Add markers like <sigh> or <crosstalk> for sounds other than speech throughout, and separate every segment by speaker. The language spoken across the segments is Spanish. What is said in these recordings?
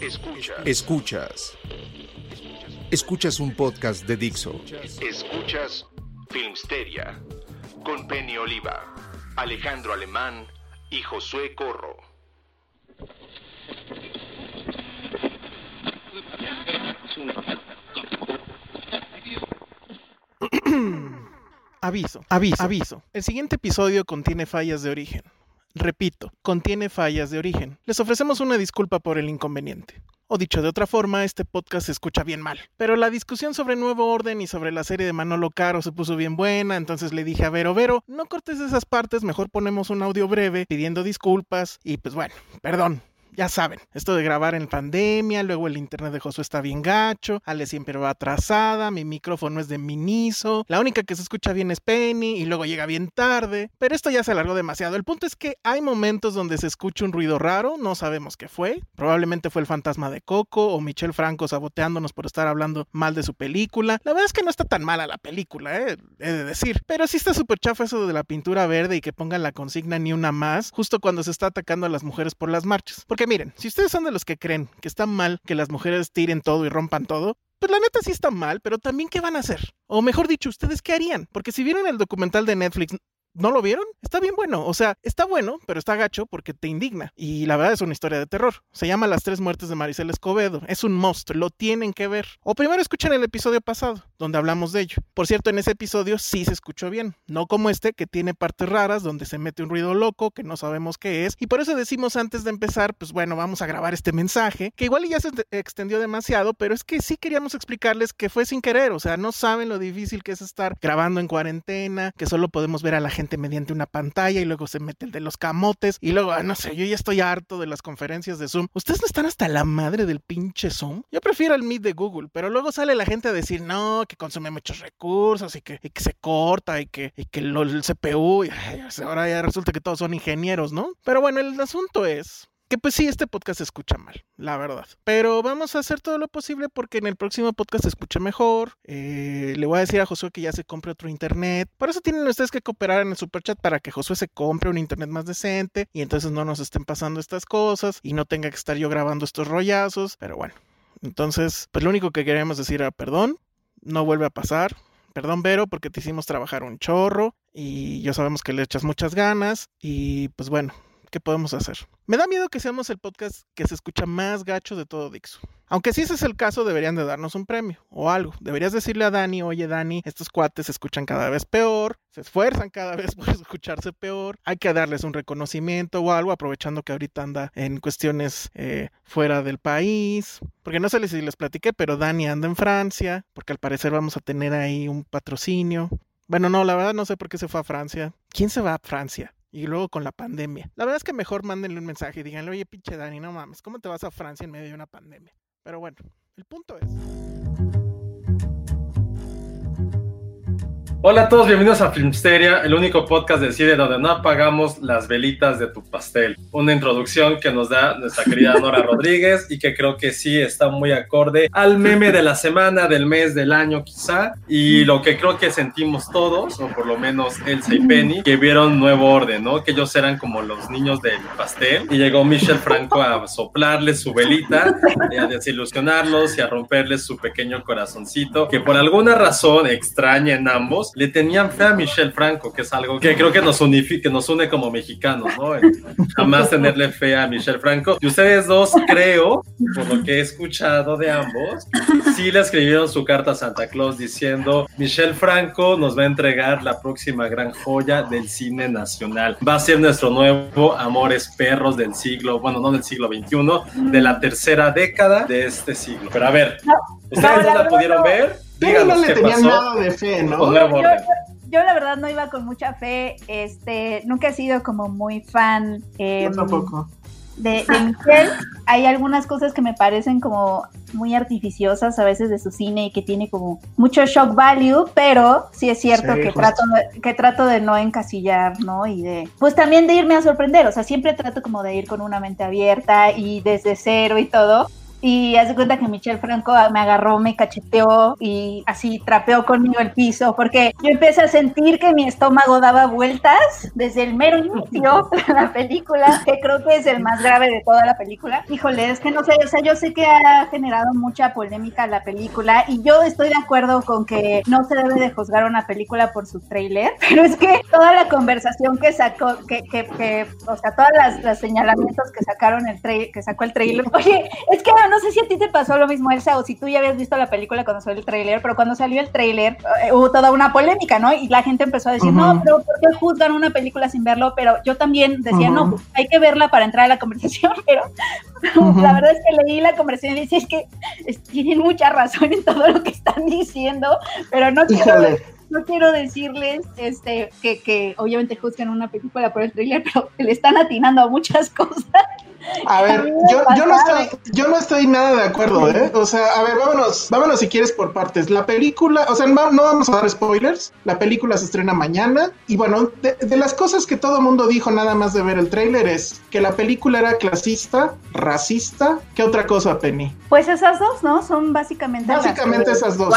Speaker 1: Escuchas.
Speaker 2: Escuchas. Escuchas un podcast de Dixo.
Speaker 1: Escuchas Filmsteria con Penny Oliva, Alejandro Alemán y Josué Corro.
Speaker 3: Aviso, aviso, aviso. El siguiente episodio contiene fallas de origen. Repito, contiene fallas de origen. Les ofrecemos una disculpa por el inconveniente. O dicho de otra forma, este podcast se escucha bien mal. Pero la discusión sobre Nuevo Orden y sobre la serie de Manolo Caro se puso bien buena, entonces le dije a Vero, Vero, no cortes esas partes, mejor ponemos un audio breve pidiendo disculpas y pues bueno, perdón, ya saben, esto de grabar en pandemia, luego el internet de Josué está bien gacho, Ale siempre va atrasada, mi micrófono es de Miniso, la única que se escucha bien es Penny y luego llega bien tarde, pero esto ya se alargó demasiado. El punto es que hay momentos donde se escucha un ruido raro, no sabemos qué fue, probablemente fue el fantasma de Coco o Michelle Franco saboteándonos por estar hablando mal de su película. La verdad es que no está tan mala la película, eh, he de decir, pero sí está súper chafa eso de la pintura verde y que pongan la consigna ni una más, justo cuando se está atacando a las mujeres por las marchas. Porque miren, si ustedes son de los que creen que está mal que las mujeres tiren todo y rompan todo, pues la neta sí está mal, pero también ¿qué van a hacer? O mejor dicho, ¿ustedes qué harían? Porque si vieron el documental de Netflix, ¿No lo vieron? Está bien bueno. O sea, está bueno, pero está gacho porque te indigna. Y la verdad es una historia de terror. Se llama Las tres muertes de Maricel Escobedo. Es un monstruo. Lo tienen que ver. O primero escuchen el episodio pasado, donde hablamos de ello. Por cierto, en ese episodio sí se escuchó bien. No como este, que tiene partes raras, donde se mete un ruido loco, que no sabemos qué es. Y por eso decimos antes de empezar, pues bueno, vamos a grabar este mensaje, que igual ya se extendió demasiado, pero es que sí queríamos explicarles que fue sin querer. O sea, no saben lo difícil que es estar grabando en cuarentena, que solo podemos ver a la gente mediante una pantalla y luego se mete el de los camotes y luego, ah, no sé, yo ya estoy harto de las conferencias de Zoom. ¿Ustedes no están hasta la madre del pinche Zoom? Yo prefiero el Meet de Google, pero luego sale la gente a decir, no, que consume muchos recursos y que, y que se corta y que, y que lo, el CPU, y, ahora ya resulta que todos son ingenieros, ¿no? Pero bueno, el asunto es que pues sí, este podcast se escucha mal, la verdad. Pero vamos a hacer todo lo posible porque en el próximo podcast se escucha mejor. Eh, le voy a decir a Josué que ya se compre otro internet. Por eso tienen ustedes que cooperar en el super chat para que Josué se compre un internet más decente y entonces no nos estén pasando estas cosas y no tenga que estar yo grabando estos rollazos. Pero bueno, entonces, pues lo único que queríamos decir era perdón, no vuelve a pasar. Perdón, Vero, porque te hicimos trabajar un chorro y ya sabemos que le echas muchas ganas y pues bueno, ¿qué podemos hacer? Me da miedo que seamos el podcast que se escucha más gacho de todo Dixo. Aunque si ese es el caso, deberían de darnos un premio o algo. Deberías decirle a Dani, oye Dani, estos cuates se escuchan cada vez peor, se esfuerzan cada vez <laughs> por escucharse peor, hay que darles un reconocimiento o algo, aprovechando que ahorita anda en cuestiones eh, fuera del país. Porque no sé si les platiqué, pero Dani anda en Francia, porque al parecer vamos a tener ahí un patrocinio. Bueno, no, la verdad no sé por qué se fue a Francia. ¿Quién se va a Francia? Y luego con la pandemia. La verdad es que mejor mándenle un mensaje y díganle, oye, pinche Dani, no mames, ¿cómo te vas a Francia en medio de una pandemia? Pero bueno, el punto es...
Speaker 4: Hola a todos, bienvenidos a Filmsteria, el único podcast de cine donde no apagamos las velitas de tu pastel. Una introducción que nos da nuestra querida Nora <laughs> Rodríguez y que creo que sí está muy acorde al meme de la semana, del mes, del año quizá, y lo que creo que sentimos todos, o por lo menos Elsa y Penny, que vieron Nuevo Orden, ¿no? Que ellos eran como los niños del pastel y llegó Michelle Franco a soplarles su velita, y a desilusionarlos y a romperles su pequeño corazoncito, que por alguna razón extraña en ambos, le tenían fe a Michelle Franco, que es algo que creo que nos, unifica, que nos une como mexicanos, ¿no? jamás tenerle fe a Michelle Franco. Y ustedes dos, creo, por lo que he escuchado de ambos, sí le escribieron su carta a Santa Claus diciendo, Michelle Franco nos va a entregar la próxima gran joya del cine nacional. Va a ser nuestro nuevo Amores Perros del siglo, bueno, no del siglo XXI, de la tercera década de este siglo. Pero a ver, ¿ustedes no, la, pudieron ver?
Speaker 5: Díganos no le tenían nada de fe, ¿no?
Speaker 6: Yo, la verdad no iba con mucha fe, este, nunca he sido como muy fan.
Speaker 5: Eh, tampoco
Speaker 6: de, de Michelle hay algunas cosas que me parecen como muy artificiosas a veces de su cine y que tiene como mucho shock value, pero sí es cierto que, trato de, que trato de no encasillar, ¿no? Y de, pues también de irme a sorprender, o sea, siempre trato como de ir con una mente abierta y desde cero y todo, y hace cuenta que Michelle Franco me agarró, me cacheteó y así trapeó conmigo el piso, porque yo empecé a sentir que mi estómago daba vueltas desde el mero inicio <laughs> de la película, que creo que es el más grave de toda la película. Híjole, es que no sé, o sea, yo sé que ha generado mucha polémica la película y yo estoy de acuerdo con que no se debe de juzgar una película por su tráiler, <laughs> pero es que toda la conversación que sacó, que, que, que o sea, todos los señalamientos que sacaron el que sacó el trailer, <laughs> oye, es que no sé si a ti te pasó lo mismo, Elsa, o si tú ya habías visto la película cuando salió el tráiler, pero cuando salió el tráiler eh, hubo toda una polémica, ¿no? Y la gente empezó a decir, no, pero ¿por qué juzgan una película sin verlo? Pero yo también decía, no, pues, hay que verla para entrar a la conversación, <laughs> pero la verdad es que leí la conversación y dice, que tienen mucha razón en todo lo que están diciendo, pero no quiero no quiero decirles este, que, que, obviamente juzgan una película por el tráiler, pero le están atinando a muchas <laughs> cosas.
Speaker 5: A ver, yo, yo, no estoy, yo no estoy nada de acuerdo, ¿eh? O sea, a ver, vámonos, vámonos si quieres por partes. La película, o sea, no, vamos a dar spoilers. La película se estrena mañana. Y bueno, de, las cosas que todo el mundo dijo nada más de ver el tráiler es que la película era clasista, racista. ¿Qué otra cosa, Penny?
Speaker 6: Pues esas dos, ¿no? Son básicamente.
Speaker 5: Básicamente esas dos.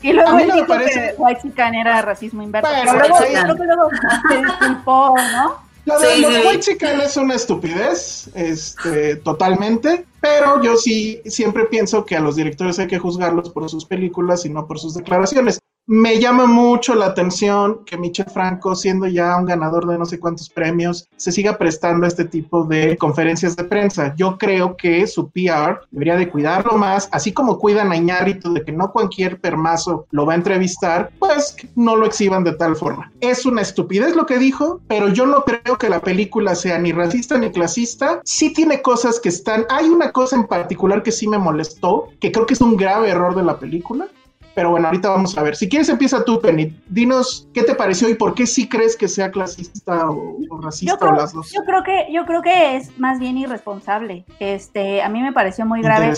Speaker 6: Y luego él dijo parece... que White Chican era racismo inverso. Pero, luego, creo que luego se disculpó, ¿no?
Speaker 5: Lo de los White es una estupidez, este, totalmente. Pero yo sí siempre pienso que a los directores hay que juzgarlos por sus películas y no por sus declaraciones. Me llama mucho la atención que Michel Franco, siendo ya un ganador de no sé cuántos premios, se siga prestando a este tipo de conferencias de prensa. Yo creo que su PR debería de cuidarlo más, así como cuidan a Iñárritu de que no cualquier permazo lo va a entrevistar, pues no lo exhiban de tal forma. Es una estupidez lo que dijo, pero yo no creo que la película sea ni racista ni clasista. Sí tiene cosas que están... Hay una cosa en particular que sí me molestó, que creo que es un grave error de la película, pero bueno, ahorita vamos a ver. Si quieres, empieza tú, Penny. Dinos qué te pareció y por qué sí crees que sea clasista o, racista o las dos.
Speaker 6: Yo creo que, yo creo que es más bien irresponsable. Este, a mí me pareció muy grave.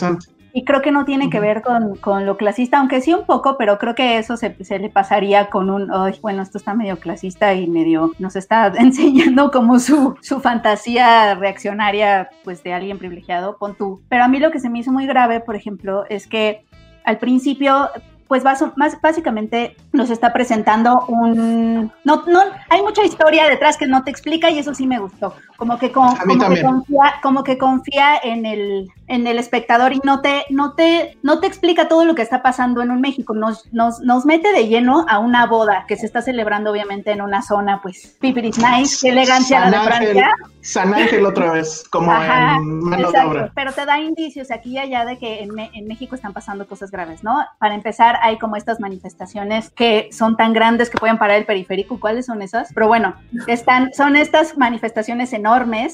Speaker 6: Y creo que no tiene que ver con, con, lo clasista, aunque sí un poco, pero creo que eso se, se le pasaría con un, bueno, esto está medio clasista y medio nos está <laughs> enseñando como su, su fantasía reaccionaria, pues de alguien privilegiado, pon tú. Pero a mí lo que se me hizo muy grave, por ejemplo, es que al principio pues más, básicamente nos está presentando un... No, no, hay mucha historia detrás que no te explica y eso sí me gustó. Como que, como, que confía, como que confía en el, en el espectador y no te, no, te, no te explica todo lo que está pasando en un México. Nos, nos, nos mete de lleno a una boda que se está celebrando obviamente en una zona, pues, pipiris nice, elegancia la de Francia.
Speaker 5: San Ángel otra vez, como en de obra.
Speaker 6: Pero te da indicios aquí y allá de que en, en México están pasando cosas graves, ¿no? Para empezar, hay como estas manifestaciones que son tan grandes que pueden parar el periférico. ¿Cuáles son esas? Pero bueno, están, son estas manifestaciones enormes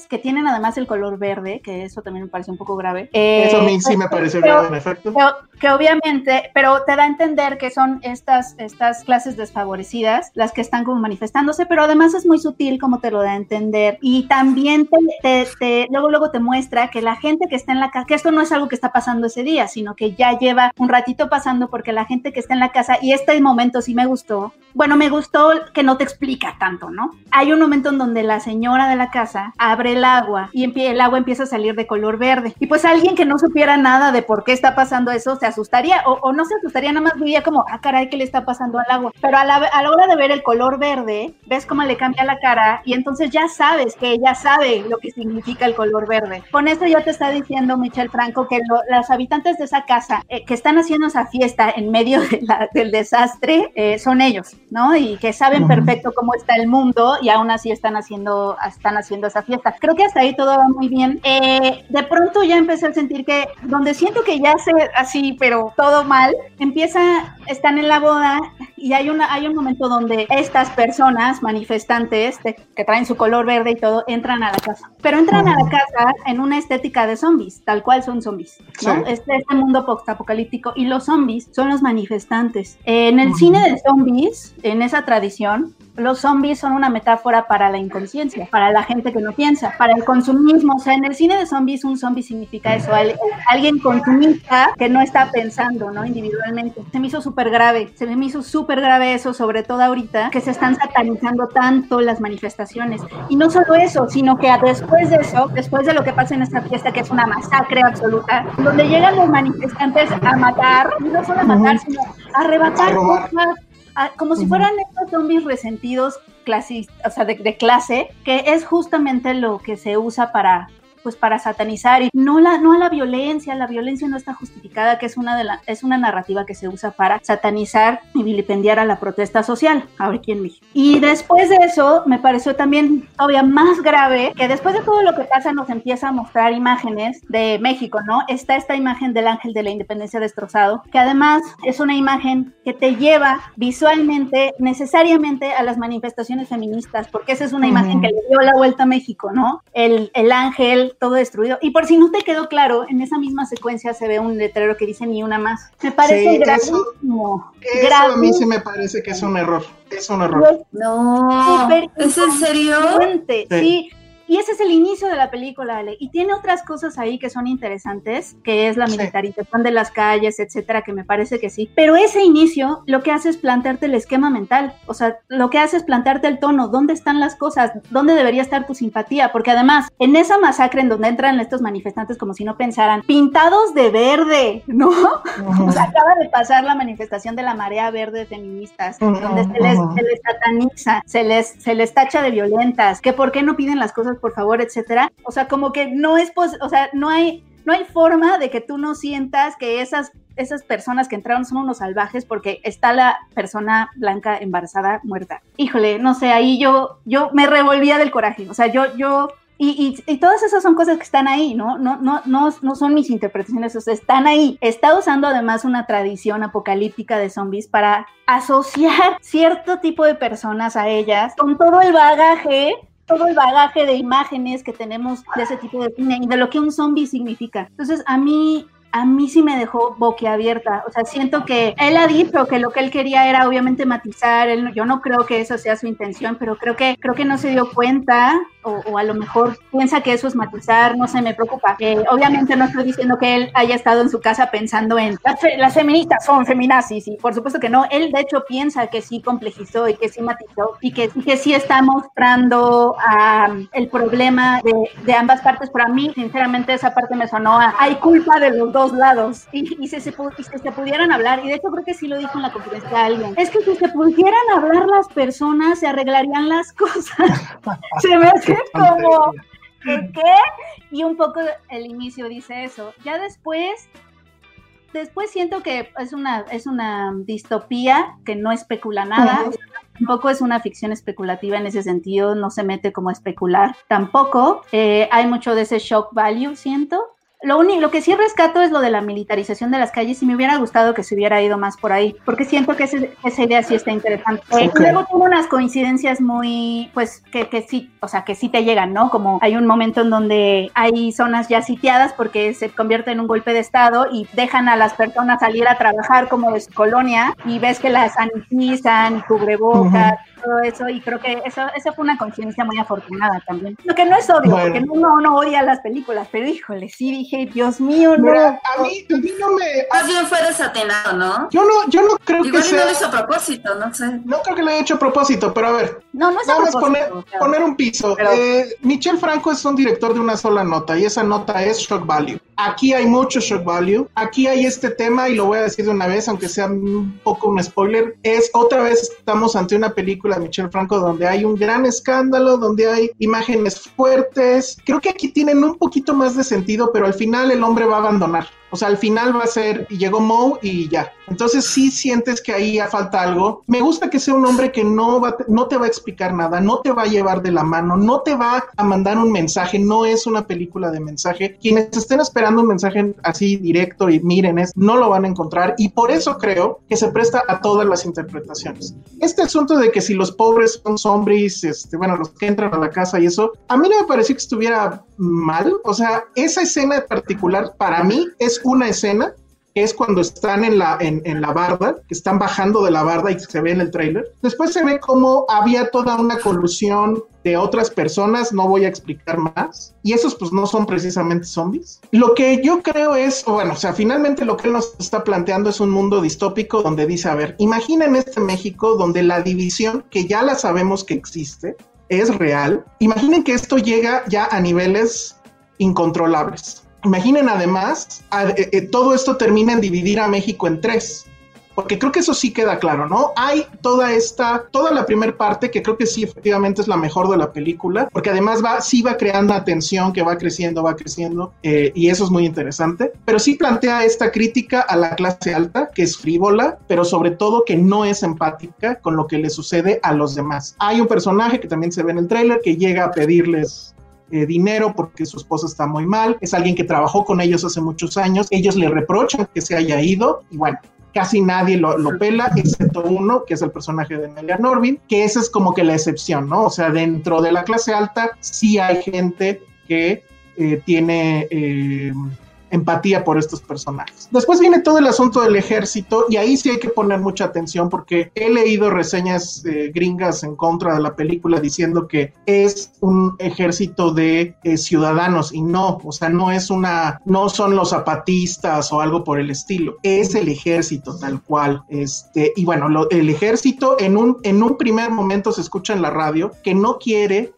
Speaker 6: que tienen además el color verde, que eso también me parece un poco grave.
Speaker 5: eso a mí sí me eh, parece grave, en efecto.
Speaker 6: Que obviamente, pero te da a entender que son estas, estas clases desfavorecidas las que están como manifestándose, pero además es muy sutil como te lo da a entender. Y también te, te, luego, luego te muestra que la gente que está en la casa, que esto no es algo que está pasando ese día, sino que ya lleva un ratito pasando porque la gente que está en la casa, y este momento sí me gustó, bueno, me gustó que no te explica tanto, ¿no? Hay un momento en donde la señora de la casa abre el agua y el agua empieza a salir de color verde. Y pues alguien que no supiera nada de por qué está pasando eso, se asustaría o, o no se asustaría, nada más veía como, ah, caray, ¿qué le está pasando al agua? Pero a la, a la hora de ver el color verde, ves cómo le cambia la cara y entonces ya sabes que ella sabe lo que significa el color verde. Con esto ya te está diciendo Michelle Franco que lo- los habitantes de esa casa eh, que están haciendo esa fiesta en medio de la- del desastre eh, son ellos, ¿no? Y que saben perfecto cómo está el mundo y aún así están haciendo, están haciendo esa fiesta. Creo que hasta ahí todo va muy bien. Eh, de pronto ya empecé a sentir que donde siento que ya sé así, pero todo mal, empieza, están en la boda y hay, una, hay un momento donde estas personas, manifestantes, de- que traen su color verde y todo, entran a la casa. Pero entran a la casa en una estética de zombies, tal cual son zombies, ¿no?
Speaker 3: Sí.
Speaker 6: Este, este mundo postapocalíptico. Y los zombies son los manifestantes. En el cine de zombies, en esa tradición, los zombies son una metáfora para la inconsciencia, para la gente que no piensa, para el consumismo. O sea, en el cine de zombies, un zombie significa eso, al- alguien consumista que no está pensando, ¿no? Individualmente. Se me hizo súper grave, se me hizo súper grave eso, sobre todo ahorita, que se están satanizando tanto las manifestaciones. Y no solo eso, sino que después de eso, después de lo que pasa en esta fiesta, que es una masacre absoluta, donde llegan los manifestantes a matar, y no solo a matar, sino a arrebatar cosas, a- como si fueran estos zombies resentidos clasis, o sea, de, de clase, que es justamente lo que se usa para pues para satanizar y no la no a la violencia, la violencia no está justificada, que es una de la es una narrativa que se usa para satanizar y vilipendiar a la protesta social, aquí en México. Y después de eso me pareció también todavía más grave que después de todo lo que pasa nos empieza a mostrar imágenes de México, ¿no? Está esta imagen del ángel de la independencia destrozado, que además es una imagen que te lleva visualmente necesariamente a las manifestaciones feministas, porque esa es una imagen que le dio la vuelta a México, ¿no? El, el ángel todo destruido. Y por si no te quedó claro, en esa misma secuencia se ve un letrero que dice ni una más. Me parece
Speaker 3: Sí, eso-
Speaker 6: gravísimo.
Speaker 3: Eso a mí sí me parece que es un error. Es un error.
Speaker 7: No, ¿es en serio?
Speaker 3: Sí.
Speaker 6: Y ese es el inicio de la película, Ale. Y tiene otras cosas ahí que son interesantes, que es la
Speaker 3: Sí.
Speaker 6: militarización de las calles, etcétera, que me parece que sí. Pero ese inicio lo que hace es plantearte el esquema mental. O sea, lo que hace es plantearte el tono. ¿Dónde están las cosas? ¿Dónde debería estar tu simpatía? Porque además, en esa masacre en donde entran estos manifestantes como si no pensaran, pintados de verde, ¿no? O sea, acaba de pasar la manifestación de la marea verde de feministas, donde se les, se les sataniza, se les, se les tacha de violentas, que por qué no piden las cosas por favor, etcétera. O sea, como que no es, pos- o sea, no hay, no hay forma de que tú no sientas que esas esas personas que entraron son unos salvajes porque está la persona blanca embarazada muerta. Híjole, no sé, ahí yo, yo me revolvía del coraje. O sea, yo, yo, y, y, y todas esas son cosas que están ahí, ¿no? No, no, no, no son mis interpretaciones, o sea, están ahí. Está usando además una tradición apocalíptica de zombies para asociar <laughs> cierto tipo de personas a ellas con todo el bagaje todo el bagaje de imágenes que tenemos de ese tipo de cine y de lo que un zombie significa. Entonces, a mí a mí sí me dejó boquiabierta. O sea, siento que él ha dicho que lo que él quería era obviamente matizar. Él, yo no creo que eso sea su intención, pero creo que creo que no se dio cuenta o, a lo mejor piensa que eso es matizar. No sé, me preocupa. Eh, obviamente no estoy diciendo que él haya estado en su casa pensando en las, fe- las feministas son feminazis y por supuesto que no. Él de hecho piensa que sí complejizó y que sí matizó y que, que sí está mostrando ah, el problema de, de ambas partes. Pero a mí, sinceramente, esa parte me sonó a hay culpa de los dos lados y, y si, se, se pudieran hablar, y de hecho creo que sí lo dijo en la conferencia a alguien, es que si se pudieran hablar las personas, se arreglarían las cosas. <laughs> se me hace <laughs> como, ¿de qué? Y un poco el inicio dice eso. Ya después, después siento que es una, es una distopía que no especula nada. Tampoco es una ficción especulativa en ese sentido, no se mete como a especular tampoco. Eh, hay mucho de ese shock value, siento. Lo, único, lo que sí rescato es lo de la militarización de las calles y me hubiera gustado que se hubiera ido más por ahí, porque siento que ese- esa idea sí está interesante. Eh,
Speaker 3: Ok.
Speaker 6: Luego tuvo unas coincidencias muy, pues, que, que sí, o sea, que sí te llegan, ¿no? Como hay un momento en donde hay zonas ya sitiadas porque se convierte en un golpe de Estado y dejan a las personas salir a trabajar como de su colonia y ves que las sanitizan, cubrebocas, todo eso, y creo que eso, esa fue una coincidencia muy afortunada también. Lo que no es odio,
Speaker 3: Bueno.
Speaker 6: porque no, no odia las películas, pero híjole, sí dije, Dios mío, no.
Speaker 3: Mira, a mí, a mí no me.
Speaker 7: Más bien fue desatinado, ¿no?
Speaker 3: Yo no, yo no creo
Speaker 7: Igual
Speaker 3: que
Speaker 7: y no
Speaker 3: sea.
Speaker 7: lo hizo a propósito, no sé.
Speaker 3: No creo que lo haya hecho a propósito, pero a ver,
Speaker 6: No, no es a
Speaker 3: Nada
Speaker 6: propósito,
Speaker 3: poner,
Speaker 6: o sea,
Speaker 3: poner un piso.
Speaker 6: pero-
Speaker 3: Eh, Michel Franco es un director de una sola nota y esa nota es shock value.
Speaker 5: Aquí hay mucho shock value, aquí hay este tema y lo voy a decir de una vez, aunque sea un poco un spoiler, es otra vez estamos ante una película de Michelle Franco donde hay un gran escándalo, donde hay imágenes fuertes, creo que aquí tienen un poquito más de sentido, pero al final el hombre va a abandonar. O sea, al final va a ser, y llegó Moe y ya. Entonces sí sientes que ahí falta algo. Me gusta que sea un hombre que no, va, no te va a explicar nada, no te va a llevar de la mano, no te va a mandar un mensaje, no es una película de mensaje. Quienes estén esperando un mensaje así directo y miren, es, no lo van a encontrar y por eso creo que se presta a todas las interpretaciones. Este asunto de que si los pobres son zombies, este, bueno, los que entran a la casa y eso, a mí no me pareció que estuviera mal. O sea, esa escena en particular para mí es una escena que es cuando están en la, en, la barda, que están bajando de la barda y se ve en el trailer. Después se ve como había toda una colusión de otras personas, no voy a explicar más, y esos pues no son precisamente zombies. Lo que yo creo es, bueno, o sea, finalmente lo que nos está planteando es un mundo distópico donde dice, a ver, imaginen este México donde la división, que ya la sabemos que existe, es real, imaginen que esto llega ya a niveles incontrolables Imaginen además, eh, eh, todo esto termina en dividir a México en tres, porque creo que eso sí queda claro, ¿no? Hay toda esta, toda la primera parte que creo que sí efectivamente es la mejor de la película, porque además va, sí va creando atención que va creciendo, va creciendo, eh, y eso es muy interesante, pero sí plantea esta crítica a la clase alta, que es frívola, pero sobre todo que no es empática con lo que le sucede a los demás. Hay un personaje que también se ve en el tráiler que llega a pedirles eh, dinero porque su esposa está muy mal, es alguien que trabajó con ellos hace muchos años, ellos le reprochan que se haya ido y bueno, casi nadie lo, pela, excepto uno, que es el personaje de Nelia Norvin, que esa es como que la excepción, ¿no? O sea, dentro de la clase alta sí hay gente que eh, tiene... Eh, empatía por estos personajes. Después viene todo el asunto del ejército y ahí sí hay que poner mucha atención porque he leído reseñas eh, gringas en contra de la película diciendo que es un ejército de eh, ciudadanos y no, o sea, no es una, no son los zapatistas o algo por el estilo, es el ejército tal cual. Este, y bueno, el ejército en un, en un primer momento se escucha en la radio que no quiere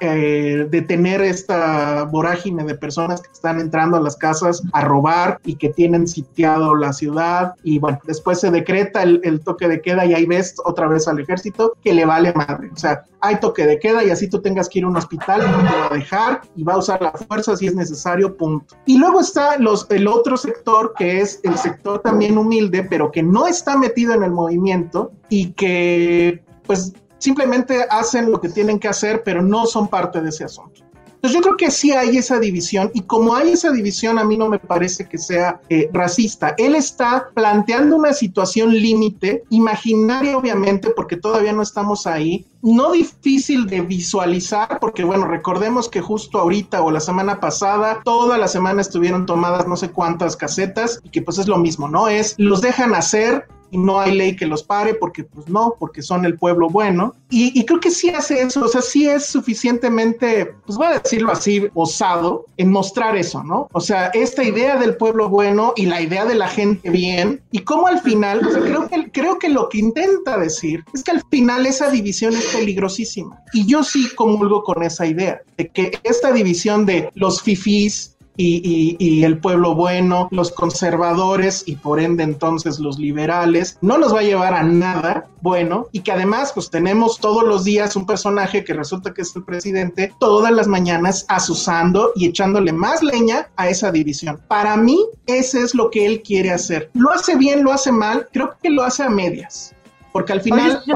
Speaker 5: eh, detener esta vorágine de personas que están entrando a las casas a robar y que tienen sitiado la ciudad. Y bueno, después se decreta el, toque de queda y ahí ves otra vez al ejército que le vale madre. O sea, hay toque de queda y así tú tengas que ir a un hospital, no te va a dejar y va a usar la fuerza si es necesario, punto. Y luego está el otro sector que es el sector también humilde, pero que no está metido en el movimiento y que pues simplemente hacen lo que tienen que hacer, pero no son parte de ese asunto. Entonces yo creo que sí hay esa división y como hay esa división a mí no me parece que sea eh, racista. Él está planteando una situación límite, imaginaria obviamente porque todavía no estamos ahí, no difícil de visualizar porque bueno, recordemos que justo ahorita o la semana pasada, toda la semana estuvieron tomadas no sé cuántas casetas y que pues es lo mismo, ¿no? Es los dejan hacer y no hay ley que los pare porque pues no, porque son el pueblo bueno. Y, creo que sí hace eso, o sea, sí es suficientemente, pues voy a decirlo así, osado en mostrar eso, ¿no? O sea, esta idea del pueblo bueno y la idea de la gente bien y cómo al final, o sea, creo que, creo que lo que intenta decir es que al final esa división es peligrosísima. Y yo sí comulgo con esa idea de que esta división de los fifís, y, el pueblo bueno, los conservadores y por ende entonces los liberales, no nos va a llevar a nada bueno y que además pues tenemos todos los días un personaje que resulta que es el presidente todas las mañanas asusando y echándole más leña a esa división. Para mí ese es lo que él quiere hacer. Lo hace bien, lo hace mal, creo que lo hace a medias. Porque al final
Speaker 6: yo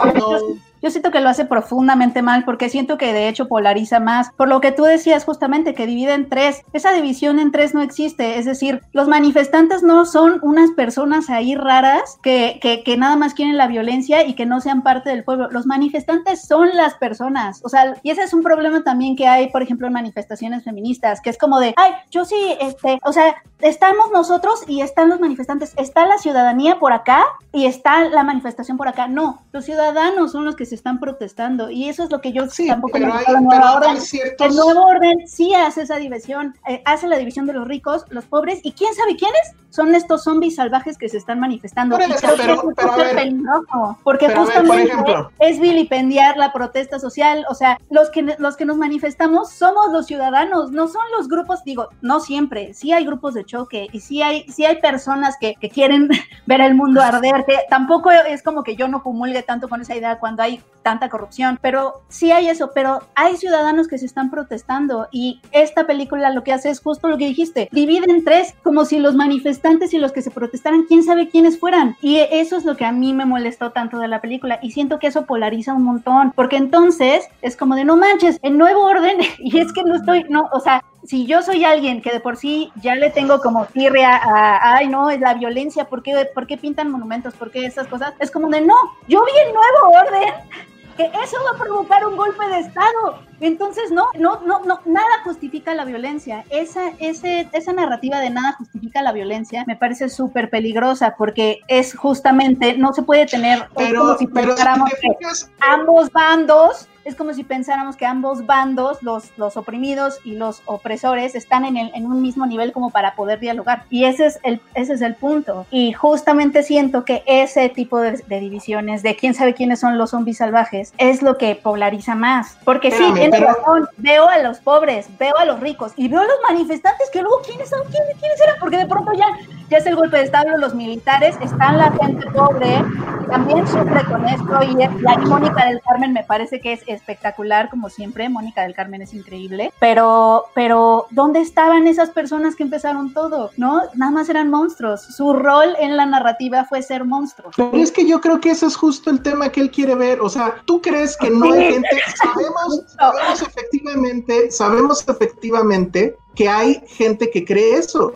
Speaker 6: siento que lo hace profundamente mal porque siento que de hecho polariza más. Por lo que tú decías justamente que divide en tres. Esa división en tres no existe. Es decir, los manifestantes no son unas personas ahí raras que, que, que nada más quieren la violencia y que no sean parte del pueblo. Los manifestantes son las personas. O sea, y ese es un problema también que hay, por ejemplo, en manifestaciones feministas, que es como de, ay, yo sí, este, o sea, estamos nosotros y están los manifestantes. Está la ciudadanía por acá y está la manifestación por acá. No, los ciudadanos son los que están protestando y eso es lo que yo
Speaker 5: sí, tampoco pero hay, pero ciertos...
Speaker 6: El nuevo orden sí hace esa división, eh, hace la división de los ricos, los pobres y quién sabe quiénes son estos zombies salvajes que se están manifestando. Y que
Speaker 5: pero-
Speaker 6: es peligroso, porque
Speaker 5: por
Speaker 6: justamente es vilipendiar la protesta social. O sea, los que, los que nos manifestamos somos los ciudadanos, no son los grupos, digo, no siempre, sí hay grupos de choque y sí hay, sí hay personas que, que quieren <laughs> ver el mundo arder, que tampoco es como que yo no comulgue tanto con esa idea cuando hay tanta corrupción, pero sí hay eso, pero hay ciudadanos que se están protestando y esta película lo que hace es justo lo que dijiste, divide en tres, como si los manifestantes y los que se protestaran, quién sabe quiénes fueran. Y eso es lo que a mí me molestó tanto de la película y siento que eso polariza un montón, porque entonces es como de no manches, el nuevo orden, <laughs> y es que no estoy, no, o sea, si yo soy alguien que de por sí ya le tengo como tirria a, ay no, es la violencia, ¿por qué, ¿por qué pintan monumentos? ¿Por qué esas cosas? Es como de no, yo vi el nuevo orden, que eso va a provocar un golpe de Estado. Entonces, no, no, no, no, nada justifica la violencia. Esa, ese, esa narrativa de nada justifica la violencia me parece súper peligrosa porque es justamente, no se puede tener,
Speaker 5: Pero,
Speaker 6: como si
Speaker 5: pero
Speaker 6: pensáramos que ambos bandos, es como si pensáramos que ambos bandos, los, los oprimidos y los opresores, están en, el, en un mismo nivel como para poder dialogar. Y ese es el, ese es el punto. Y justamente siento que ese tipo de, de divisiones, de quién sabe quiénes son los zombies salvajes, es lo que polariza más. Porque sí,
Speaker 5: pero-
Speaker 6: razón, veo a los pobres, veo a los ricos y veo a los manifestantes que luego, ¿quiénes son? ¿Quiénes, quiénes eran? Porque de pronto ya, ya es el golpe de Estado, los militares, están la gente pobre, también sufre con esto y, y ahí Mónica del Carmen me parece que es espectacular como siempre, Mónica del Carmen es increíble, pero, pero ¿dónde estaban esas personas que empezaron todo? ¿No? Nada más eran monstruos, su rol en la narrativa fue ser monstruos.
Speaker 5: Pero es que yo creo que ese es justo el tema que él quiere ver. O sea, ¿tú crees que no hay gente? Sabemos, <laughs> sabemos efectivamente, sabemos efectivamente que hay gente que cree eso.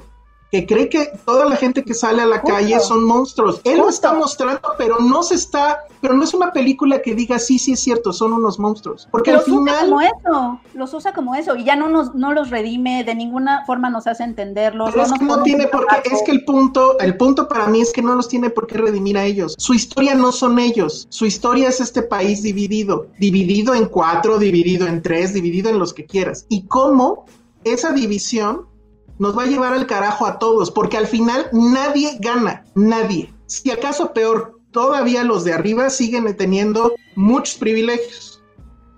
Speaker 5: Que cree que toda la gente que sale a la calle son monstruos. Él lo está mostrando, pero no se está, pero no es una película que diga sí, sí es cierto, son unos monstruos. Porque al
Speaker 6: los usa
Speaker 5: final
Speaker 6: como eso, los usa como eso y ya no nos no los redime, de ninguna forma nos hace entenderlos.
Speaker 5: Pero es
Speaker 6: nos
Speaker 5: que no tiene
Speaker 6: en
Speaker 5: por qué, es que el punto, el punto para mí es que no los tiene por qué redimir a ellos. Su historia no son ellos, su historia es este país dividido, dividido en cuatro, dividido en tres, dividido en los que quieras. Y cómo esa división nos va a llevar al carajo a todos, porque al final nadie gana, nadie. Si acaso peor, todavía los de arriba siguen teniendo muchos privilegios.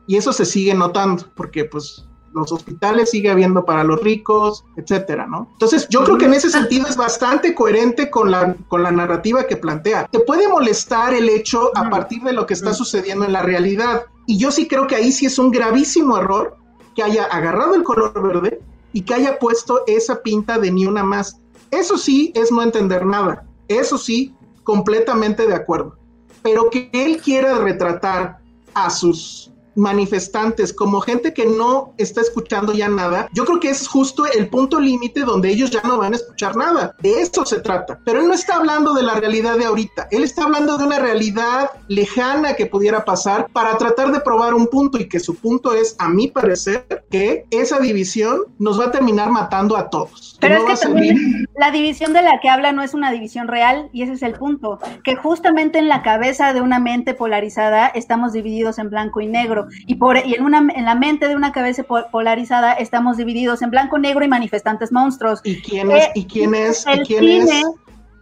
Speaker 5: Y eso se sigue notando, porque pues los hospitales sigue habiendo para los ricos, etcétera, ¿no? Entonces, yo creo que en ese sentido es bastante coherente con la, con la narrativa que plantea. Te puede molestar el hecho a partir de lo que está sucediendo en la realidad. Y yo sí creo que ahí sí es un gravísimo error que haya agarrado el color verde y que haya puesto esa pinta de ni una más. Eso sí es no entender nada. Eso sí, completamente de acuerdo. Pero que él quiera retratar a sus manifestantes como gente que no está escuchando ya nada, yo creo que es justo el punto límite donde ellos ya no van a escuchar nada. De eso se trata. Pero él no está hablando de la realidad de ahorita. Él está hablando de una realidad lejana que pudiera pasar para tratar de probar un punto y que su punto es, a mi parecer, que esa división nos va a terminar matando a todos.
Speaker 6: Pero
Speaker 5: no
Speaker 6: es que también la división de la que habla no es una división real y ese es el punto, que justamente en la cabeza de una mente polarizada estamos divididos en blanco y negro y, por, y en, una, en la mente de una cabeza po- polarizada estamos divididos en blanco, negro y manifestantes monstruos.
Speaker 5: ¿Y quién es?
Speaker 6: Eh,
Speaker 5: ¿Y quién es? ¿Y
Speaker 6: el
Speaker 5: quién
Speaker 6: cine,
Speaker 5: es?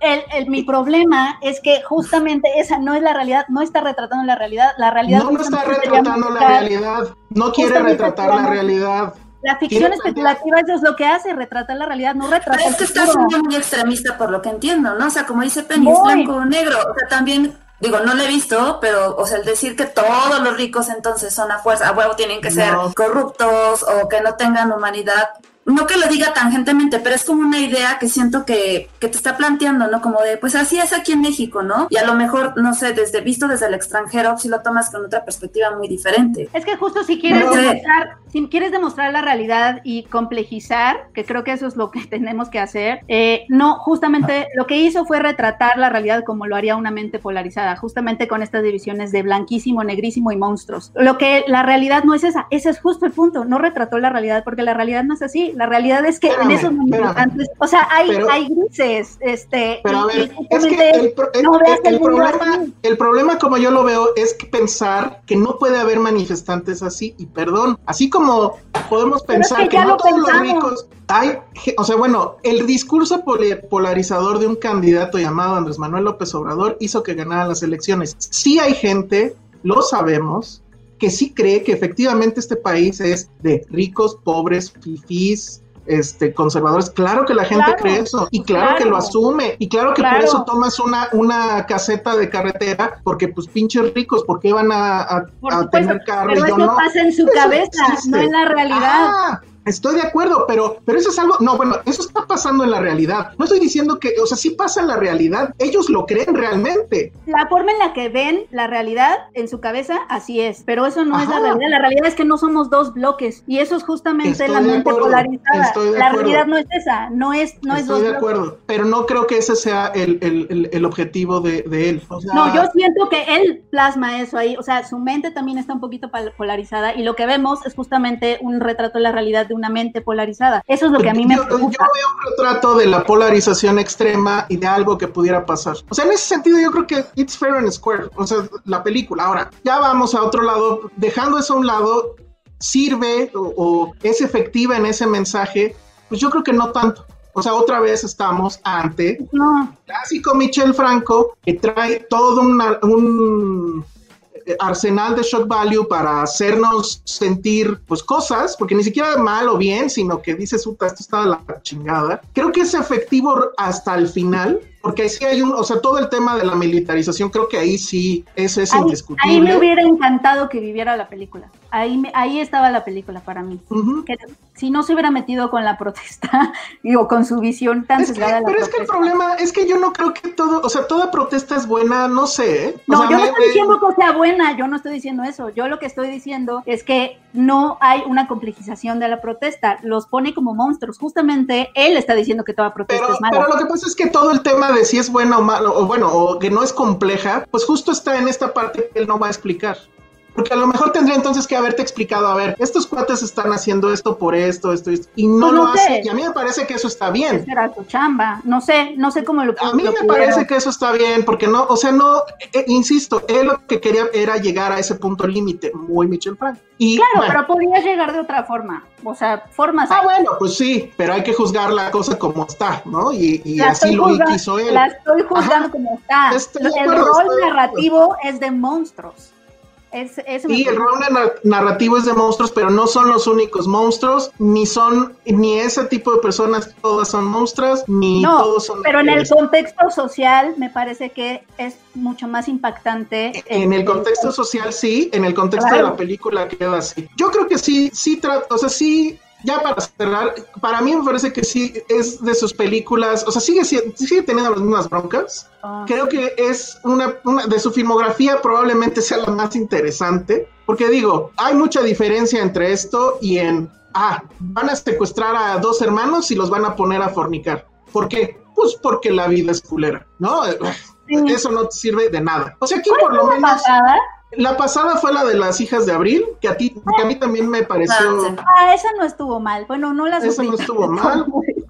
Speaker 6: el, el- mi problema es que justamente esa no es la realidad, no está retratando la realidad, la realidad
Speaker 5: No, no está retratando la realidad. No quiere retratar la realidad.
Speaker 6: La ficción especulativa eso es lo que hace, retratar la realidad, no retrata
Speaker 7: Pero es que está siendo muy extremista por lo que entiendo, ¿no? O sea, como dice Penny, es blanco o negro. O sea, también, digo, no lo he visto, pero, o sea, el decir que todos los ricos entonces son a fuerza, a huevo tienen que ser corruptos o que no tengan humanidad. No que lo diga tangentemente, pero es como una idea que siento que, que te está planteando, ¿no? Como de, pues así es aquí en México, ¿no? Y a lo mejor, no sé, desde visto desde el extranjero, si lo tomas con otra perspectiva muy diferente.
Speaker 6: Es que justo si quieres
Speaker 7: No sé.
Speaker 6: demostrar, si quieres demostrar la realidad y complejizar, que creo que eso es lo que <laughs> tenemos que hacer, eh, no, justamente lo que hizo fue retratar la realidad como lo haría una mente polarizada, justamente con estas divisiones de blanquísimo, negrísimo y monstruos. Lo que la realidad no es esa, ese es justo el punto, no retrató la realidad porque la realidad no es así, la realidad es que
Speaker 5: Espérame,
Speaker 6: en esos manifestantes, o sea, hay,
Speaker 5: Pero-
Speaker 6: hay grises, este,
Speaker 5: Pero a
Speaker 6: y- y
Speaker 5: ver, es que el, el-
Speaker 6: no veas
Speaker 5: el
Speaker 6: el
Speaker 5: problema, el problema como yo lo veo es que pensar que no puede haber manifestantes así, y perdón, así como como podemos pensar que, no todos los ricos hay, o sea, bueno, el discurso polarizador de un candidato llamado Andrés Manuel López Obrador hizo que ganara las elecciones. Sí hay gente, lo sabemos, que sí cree que efectivamente este país es de ricos, pobres, fifís, este, conservadores. Claro que la gente cree eso y claro, que lo asume y claro que por eso tomas una, una caseta de carretera porque pues pinches ricos, porque van a, tener carro
Speaker 6: y yo no. pasa en su cabeza, no en la realidad.
Speaker 5: Ah, Estoy de acuerdo, pero, pero eso es algo, no, bueno, eso está pasando en la realidad. No estoy diciendo que, o sea, sí pasa en la realidad. Ellos lo creen realmente.
Speaker 6: La forma en la que ven la realidad en su cabeza, así es, pero eso no es la realidad. La realidad es que no somos dos bloques y eso es justamente la mente polarizada. La realidad no es esa, no es, no
Speaker 5: estoy
Speaker 6: es dos
Speaker 5: de acuerdo, pero no creo que ese sea el, el, el, objetivo de, de él.
Speaker 6: no, yo siento que él plasma eso ahí, o sea, su mente también está un poquito polarizada y lo que vemos es justamente un retrato de la realidad de una mente polarizada. Eso es lo que a mí me preocupa.
Speaker 5: Yo veo un retrato de la polarización extrema y de algo que pudiera pasar. O sea, en ese sentido yo creo que it's fair and square, o sea, la película. Ahora, ya vamos a otro lado, dejando eso a un lado, sirve o, es efectiva en ese mensaje, pues yo creo que no tanto. O sea, otra vez estamos ante
Speaker 6: no.
Speaker 5: clásico Michel Franco que trae todo un arsenal de shock value para hacernos sentir pues cosas, porque ni siquiera mal o bien, sino que dices, puta, esto está de la chingada. Creo que es efectivo hasta el final, porque ahí sí hay un, o sea, todo el tema de la militarización, creo que ahí sí, eso es indiscutible.
Speaker 6: Ahí me hubiera encantado que viviera la película. Ahí, ahí estaba la película para mí. que si no se hubiera metido con la protesta, <laughs> digo, con su visión tan
Speaker 5: es Pero es que el problema es que yo no creo que todo, o sea, toda protesta es buena, no sé.
Speaker 6: ¿eh? No, yo no estoy diciendo que sea buena, yo no estoy diciendo eso. Yo lo que estoy diciendo es que no hay una complejización de la protesta, los pone como monstruos. Justamente él está diciendo que toda protesta es mala.
Speaker 5: Pero lo que pasa es que todo el tema de si es buena o mala, o bueno, o que no es compleja, pues justo está en esta parte que él no va a explicar. Porque a lo mejor tendría entonces que haberte explicado, a ver, estos cuates están haciendo esto por esto, esto, esto y no, pues lo hace. Y a mí me parece que eso está bien.
Speaker 6: Era tu chamba. No sé, no sé cómo lo
Speaker 5: A mí me parece que eso está bien, porque no, o sea, no, eh, insisto, él lo que quería era llegar a ese punto límite, muy Michel Frank.
Speaker 6: Y, claro, pero podía llegar de otra forma. O sea, formas.
Speaker 5: Ah, bueno, pues sí, pero hay que juzgar la cosa como está, ¿no? Y, así lo hizo él.
Speaker 6: La estoy juzgando como está. el rol narrativo es de monstruos. Es,
Speaker 5: sí, el rol narrativo es de monstruos, pero no son los únicos monstruos, ni son, ni ese tipo de personas, todas son monstruos, ni todos son...
Speaker 6: Pero en el contexto social me parece que es mucho más impactante.
Speaker 5: En el, contexto social sí, en el contexto de la película queda así. Yo creo que sí, sí, o sea, sí ya para cerrar, para mí me parece que sí es de sus películas, o sea, sigue, sigue teniendo las mismas broncas. Ah, Creo que es una, una, de su filmografía probablemente sea la más interesante, porque digo, hay mucha diferencia entre esto y en, ah, van a secuestrar a dos hermanos y los van a poner a fornicar. ¿Por qué? Pues porque la vida es culera, ¿no? Eso no sirve de nada. O sea, aquí por lo menos... La pasada fue la de las hijas de abril, que a ti, que a mí también me pareció.
Speaker 6: Ah, esa no estuvo mal. Bueno, no la
Speaker 5: Esa no estuvo mal.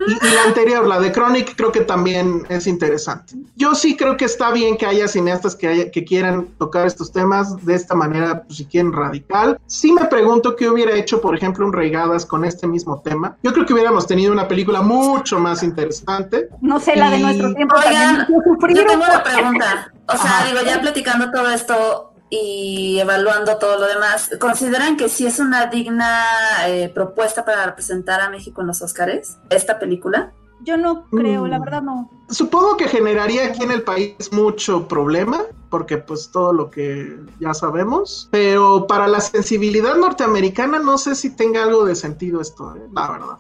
Speaker 5: Y, la anterior, la de Chronic, creo que también es interesante. Yo sí creo que está bien que haya cineastas que, que quieran tocar estos temas de esta manera, pues, si quieren, radical. Sí me pregunto qué hubiera hecho, por ejemplo, un Reigadas con este mismo tema. Yo creo que hubiéramos tenido una película mucho más interesante.
Speaker 6: No sé, la de nuestro tiempo.
Speaker 7: Oigan, yo tengo una pregunta. O sea, digo, ya platicando todo esto, y evaluando todo lo demás, ¿consideran que sí es una digna eh, propuesta para representar a México en los Oscars, esta película?
Speaker 6: Yo no creo, la mm. verdad no.
Speaker 5: Supongo que generaría aquí en el país mucho problema, porque pues todo lo que ya sabemos, pero para la sensibilidad norteamericana no sé si tenga algo de sentido esto, eh, la verdad.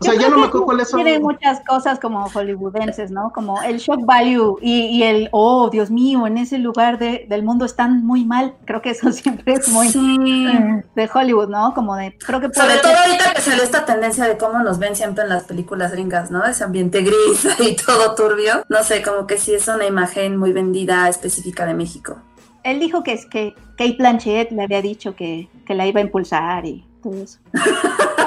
Speaker 5: O sea, ya no me acuerdo cuáles son.
Speaker 6: Tiene muchas cosas como hollywoodenses, ¿no? Como el shock value y, el, oh, Dios mío, en ese lugar del mundo están muy mal. Creo que eso <laughs> siempre es muy eh, de Hollywood, ¿no? Como de, creo que
Speaker 7: Sobre todo ahorita que salió esta tendencia de cómo nos ven siempre en las películas gringas, ¿no? Ese ambiente gris <laughs> y todo turbio. No sé, como que sí es una imagen muy vendida específica de México.
Speaker 6: Él dijo que es que Kate Blanchett le había dicho que, que la iba a impulsar y todo eso. <laughs>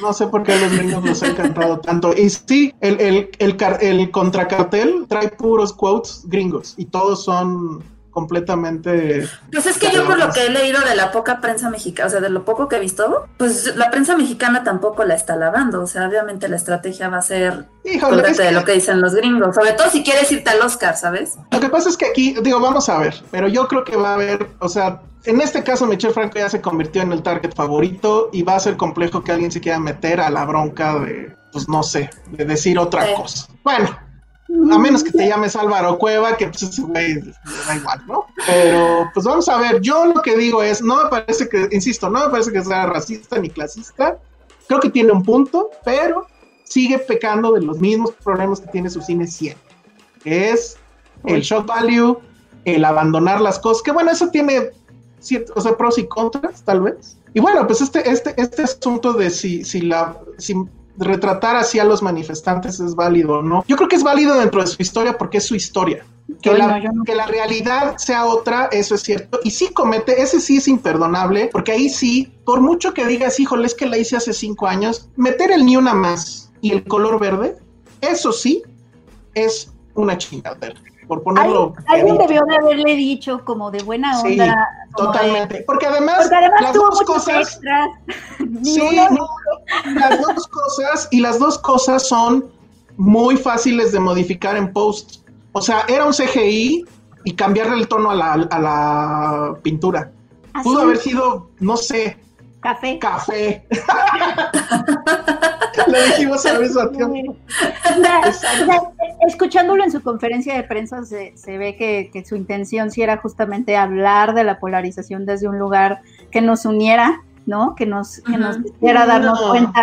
Speaker 5: no, sé, por qué a los niños nos ha encantado tanto. Y sí, el, el, el, el contracartel trae puros quotes gringos y todos son completamente.
Speaker 7: Pues es que yo por lo que he leído de la poca prensa mexicana, o sea, de lo poco que he visto, pues la prensa mexicana tampoco la está lavando. O sea, obviamente la estrategia va a ser
Speaker 5: Híjole, es
Speaker 7: de lo que dicen los gringos. Sobre todo si quieres irte al Oscar, ¿sabes?
Speaker 5: Lo que pasa es que aquí, digo, vamos a ver, pero yo creo que va a haber, o sea, en este caso Michel Franco ya se convirtió en el target favorito y va a ser complejo que alguien se quiera meter a la bronca de, pues no sé, de decir otra
Speaker 7: Sí.
Speaker 5: cosa. Bueno, a menos que te llames Álvaro Cueva, que pues ese güey da igual, ¿no? Pero pues vamos a ver, yo lo que digo es, no me parece que, insisto, no me parece que sea racista ni clasista, creo que tiene un punto, pero sigue pecando de los mismos problemas que tiene su cine siempre, que es el shock value, el abandonar las cosas, que bueno, eso tiene cierto, o sea, pros y contras, tal vez. Y bueno, pues este, este, este asunto de si, si la, si retratar así a los manifestantes es válido o no. Yo creo que es válido dentro de su historia porque es su historia. Que, la,
Speaker 6: no.
Speaker 5: que la realidad sea otra, eso es cierto. Y sí comete, ese sí es imperdonable, porque ahí sí, por mucho que digas, híjole, es que la hice hace cinco años, meter el ni una más y el color verde, eso sí es una chingadera. Por ponerlo.
Speaker 6: Alguien debió de haberle dicho como de buena
Speaker 5: Sí,
Speaker 6: onda. de-
Speaker 5: Totalmente. Porque además,
Speaker 6: porque además
Speaker 5: las
Speaker 6: tuvo
Speaker 5: dos cosas.
Speaker 6: extras. <laughs>
Speaker 5: Sí, no, las dos cosas, y las dos cosas son muy fáciles de modificar en post. O sea, era un CGI y cambiarle el tono a la, a la pintura.
Speaker 6: así,
Speaker 5: Pudo haber sido, no sé,
Speaker 6: café.
Speaker 5: café. <laughs> <laughs> Lo dijimos al mismo tiempo.
Speaker 6: Mira, o sea, escuchándolo en su conferencia de prensa se, se ve que, que su intención sí era justamente hablar de la polarización desde un lugar que nos uniera, ¿no? Que nos, que nos hiciera darnos
Speaker 5: No.
Speaker 6: cuenta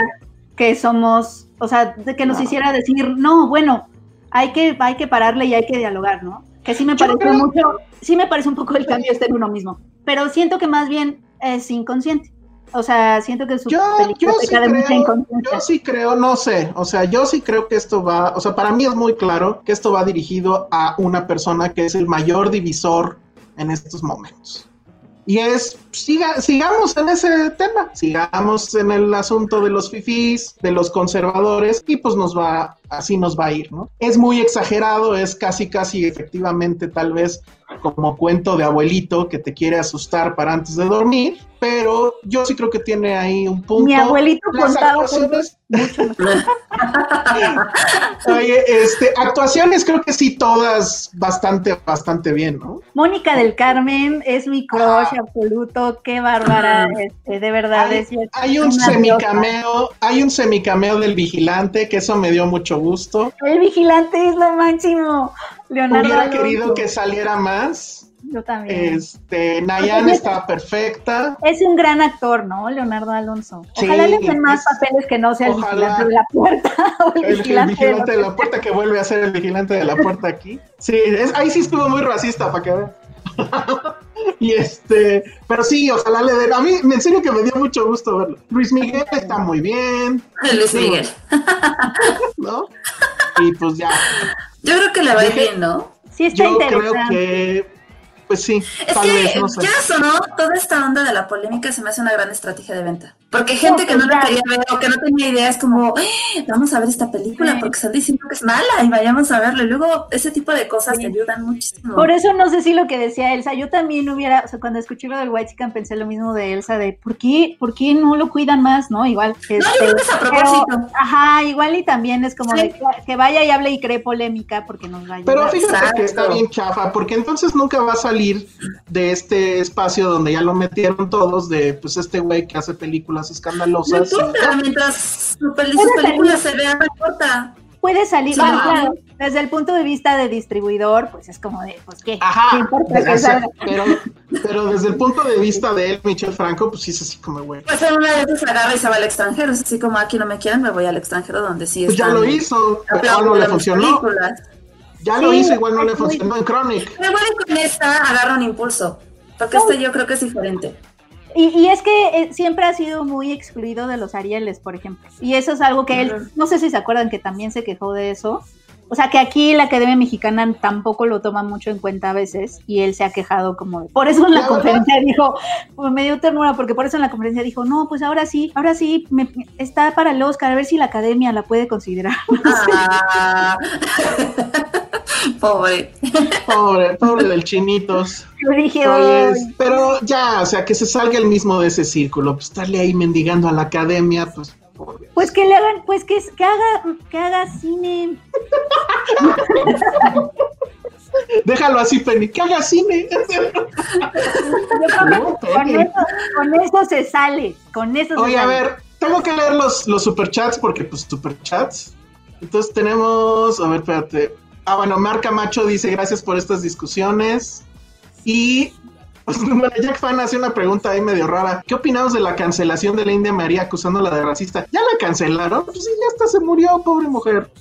Speaker 6: que somos, o sea, de que nos
Speaker 5: No.
Speaker 6: hiciera decir, no, bueno, hay que, hay que pararle y hay que dialogar, ¿no? Que sí me
Speaker 5: Yo
Speaker 6: parece
Speaker 5: creo-
Speaker 6: mucho, sí me parece un poco el cambio está en uno mismo, pero siento que más bien es inconsciente. O sea, siento que su
Speaker 5: Yo,
Speaker 6: película
Speaker 5: yo sí
Speaker 6: de
Speaker 5: creo, yo sí creo, no sé, o sea, yo sí creo que esto va, o sea, para mí es muy claro que esto va dirigido a una persona que es el mayor divisor en estos momentos. Y es, siga, sigamos en ese tema, sigamos en el asunto de los fifís, de los conservadores, y pues nos va, así nos va a ir, ¿no? Es muy exagerado, es casi, casi efectivamente tal vez como cuento de abuelito que te quiere asustar para antes de dormir, pero yo sí creo que tiene ahí un punto.
Speaker 6: Mi abuelito
Speaker 5: Las
Speaker 6: contaba
Speaker 5: actuaciones, <laughs> Oye, este, actuaciones creo que sí todas bastante, bastante bien, ¿no?
Speaker 6: Mónica del Carmen es mi crush
Speaker 5: Ah.
Speaker 6: absoluto, qué bárbara, este, de verdad
Speaker 5: Hay,
Speaker 6: es
Speaker 5: hay un semicameo, hay un semicameo del vigilante, que eso me dio mucho gusto.
Speaker 6: El vigilante es lo máximo. Leonardo
Speaker 5: Hubiera querido que saliera más.
Speaker 6: Yo también.
Speaker 5: Este, Nayan está perfecta.
Speaker 6: Es un gran actor, ¿no? Leonardo Alonso.
Speaker 5: Sí,
Speaker 6: Ojalá le den más
Speaker 5: es-
Speaker 6: papeles que no sea el vigilante de la puerta <laughs> o el,
Speaker 5: El, el
Speaker 6: vigilante,
Speaker 5: vigilante
Speaker 6: de
Speaker 5: la puerta que vuelve a ser el vigilante de la puerta aquí. Sí, es, ahí sí estuvo muy racista para que vean. <laughs> y este, pero sí, ojalá le den. A mí, en serio que me dio mucho gusto verlo. Luis Miguel está muy bien, <laughs>
Speaker 7: Luis Miguel.
Speaker 5: ¿no? Y pues ya.
Speaker 7: Yo creo que le va bien, ¿no?
Speaker 6: Sí, está
Speaker 5: Yo creo
Speaker 6: interesante.
Speaker 5: que, pues sí,
Speaker 7: Es
Speaker 5: tal
Speaker 7: que,
Speaker 5: vez, no sé.
Speaker 7: o no, toda esta onda de la polémica se me hace una gran estrategia de venta. Porque gente que no la
Speaker 6: claro.
Speaker 7: quería ver o que no tenía idea es como, "Eh, vamos a ver esta película porque están diciendo que es mala y vayamos a verlo. Y luego ese tipo de cosas te ayudan muchísimo.
Speaker 6: Por eso no sé si lo que decía Elsa, yo también hubiera, o sea, cuando escuché lo del White Chicken pensé lo mismo de Elsa, de ¿por qué, por qué no lo cuidan más, no? Igual.
Speaker 7: no,
Speaker 6: este,
Speaker 7: yo creo que es a
Speaker 6: pero-
Speaker 7: propósito.
Speaker 6: ajá, igual y también es como
Speaker 7: Sí.
Speaker 6: de que, vaya y hable y cree polémica porque nos va a.
Speaker 5: Pero fíjate
Speaker 7: Exacto.
Speaker 5: que está bien chafa, porque entonces nunca va a salir de este espacio donde ya lo metieron todos, de pues este güey que hace películas Escandalosas.
Speaker 7: importa, mientras sus
Speaker 6: salir.
Speaker 7: películas se vean, no importa.
Speaker 6: Puede salir,
Speaker 7: Sí.
Speaker 6: bueno, claro, desde el punto de vista de distribuidor, pues es como de, pues qué, ¿Qué
Speaker 5: Ajá,
Speaker 6: importa que salga?
Speaker 5: pero, pero desde el punto de vista de él, Michel Franco, pues sí es así como, güey.
Speaker 7: Pues en una de esas agarra y se va al extranjero. Es así como aquí no me quieren, me voy al extranjero donde sí
Speaker 5: Pues ya lo hizo, pero no le funcionó.
Speaker 7: películas.
Speaker 5: Ya lo
Speaker 6: Sí,
Speaker 5: hizo, igual no le funcionó en Chronic.
Speaker 7: Pero igual y con esta agarra un impulso. Porque este yo creo que es diferente.
Speaker 6: Y, y es que eh, siempre ha sido muy excluido de los Arieles, por ejemplo. Y eso es algo que él, no sé si se acuerdan que también se quejó de eso. O sea, que aquí la Academia Mexicana tampoco lo toma mucho en cuenta a veces y él se ha quejado como de... Por eso en la,
Speaker 5: La
Speaker 6: conferencia dijo, pues me dio ternura, porque por eso en la conferencia dijo, no, pues ahora sí, ahora sí, me- está para el Oscar, a ver si la Academia la puede considerar.
Speaker 7: Ah. <laughs> <laughs> Pobre.
Speaker 5: Pobre, pobre del chinitos. <laughs>
Speaker 6: Yo dije,
Speaker 5: Oye,
Speaker 6: "Ay".
Speaker 5: pero ya, o sea, que se salga el mismo de ese círculo, pues estarle ahí mendigando a la academia, pues.
Speaker 6: Pues que le hagan, pues que, que haga, que haga cine. <laughs>
Speaker 5: Déjalo así, Penny, que haga cine. No,
Speaker 6: con, eso, con eso se sale, con eso se
Speaker 5: Oye, a ver, tengo que leer los, los superchats porque, pues, superchats. Entonces tenemos, a ver, espérate. Ah, bueno, Marca Macho dice gracias por estas discusiones. Y, pues, <laughs> bueno, Jack Fan hace una pregunta ahí medio rara. ¿Qué opinamos de la cancelación de la India María acusándola de racista? ¿Ya la cancelaron? Pues sí, ya hasta se murió, pobre mujer.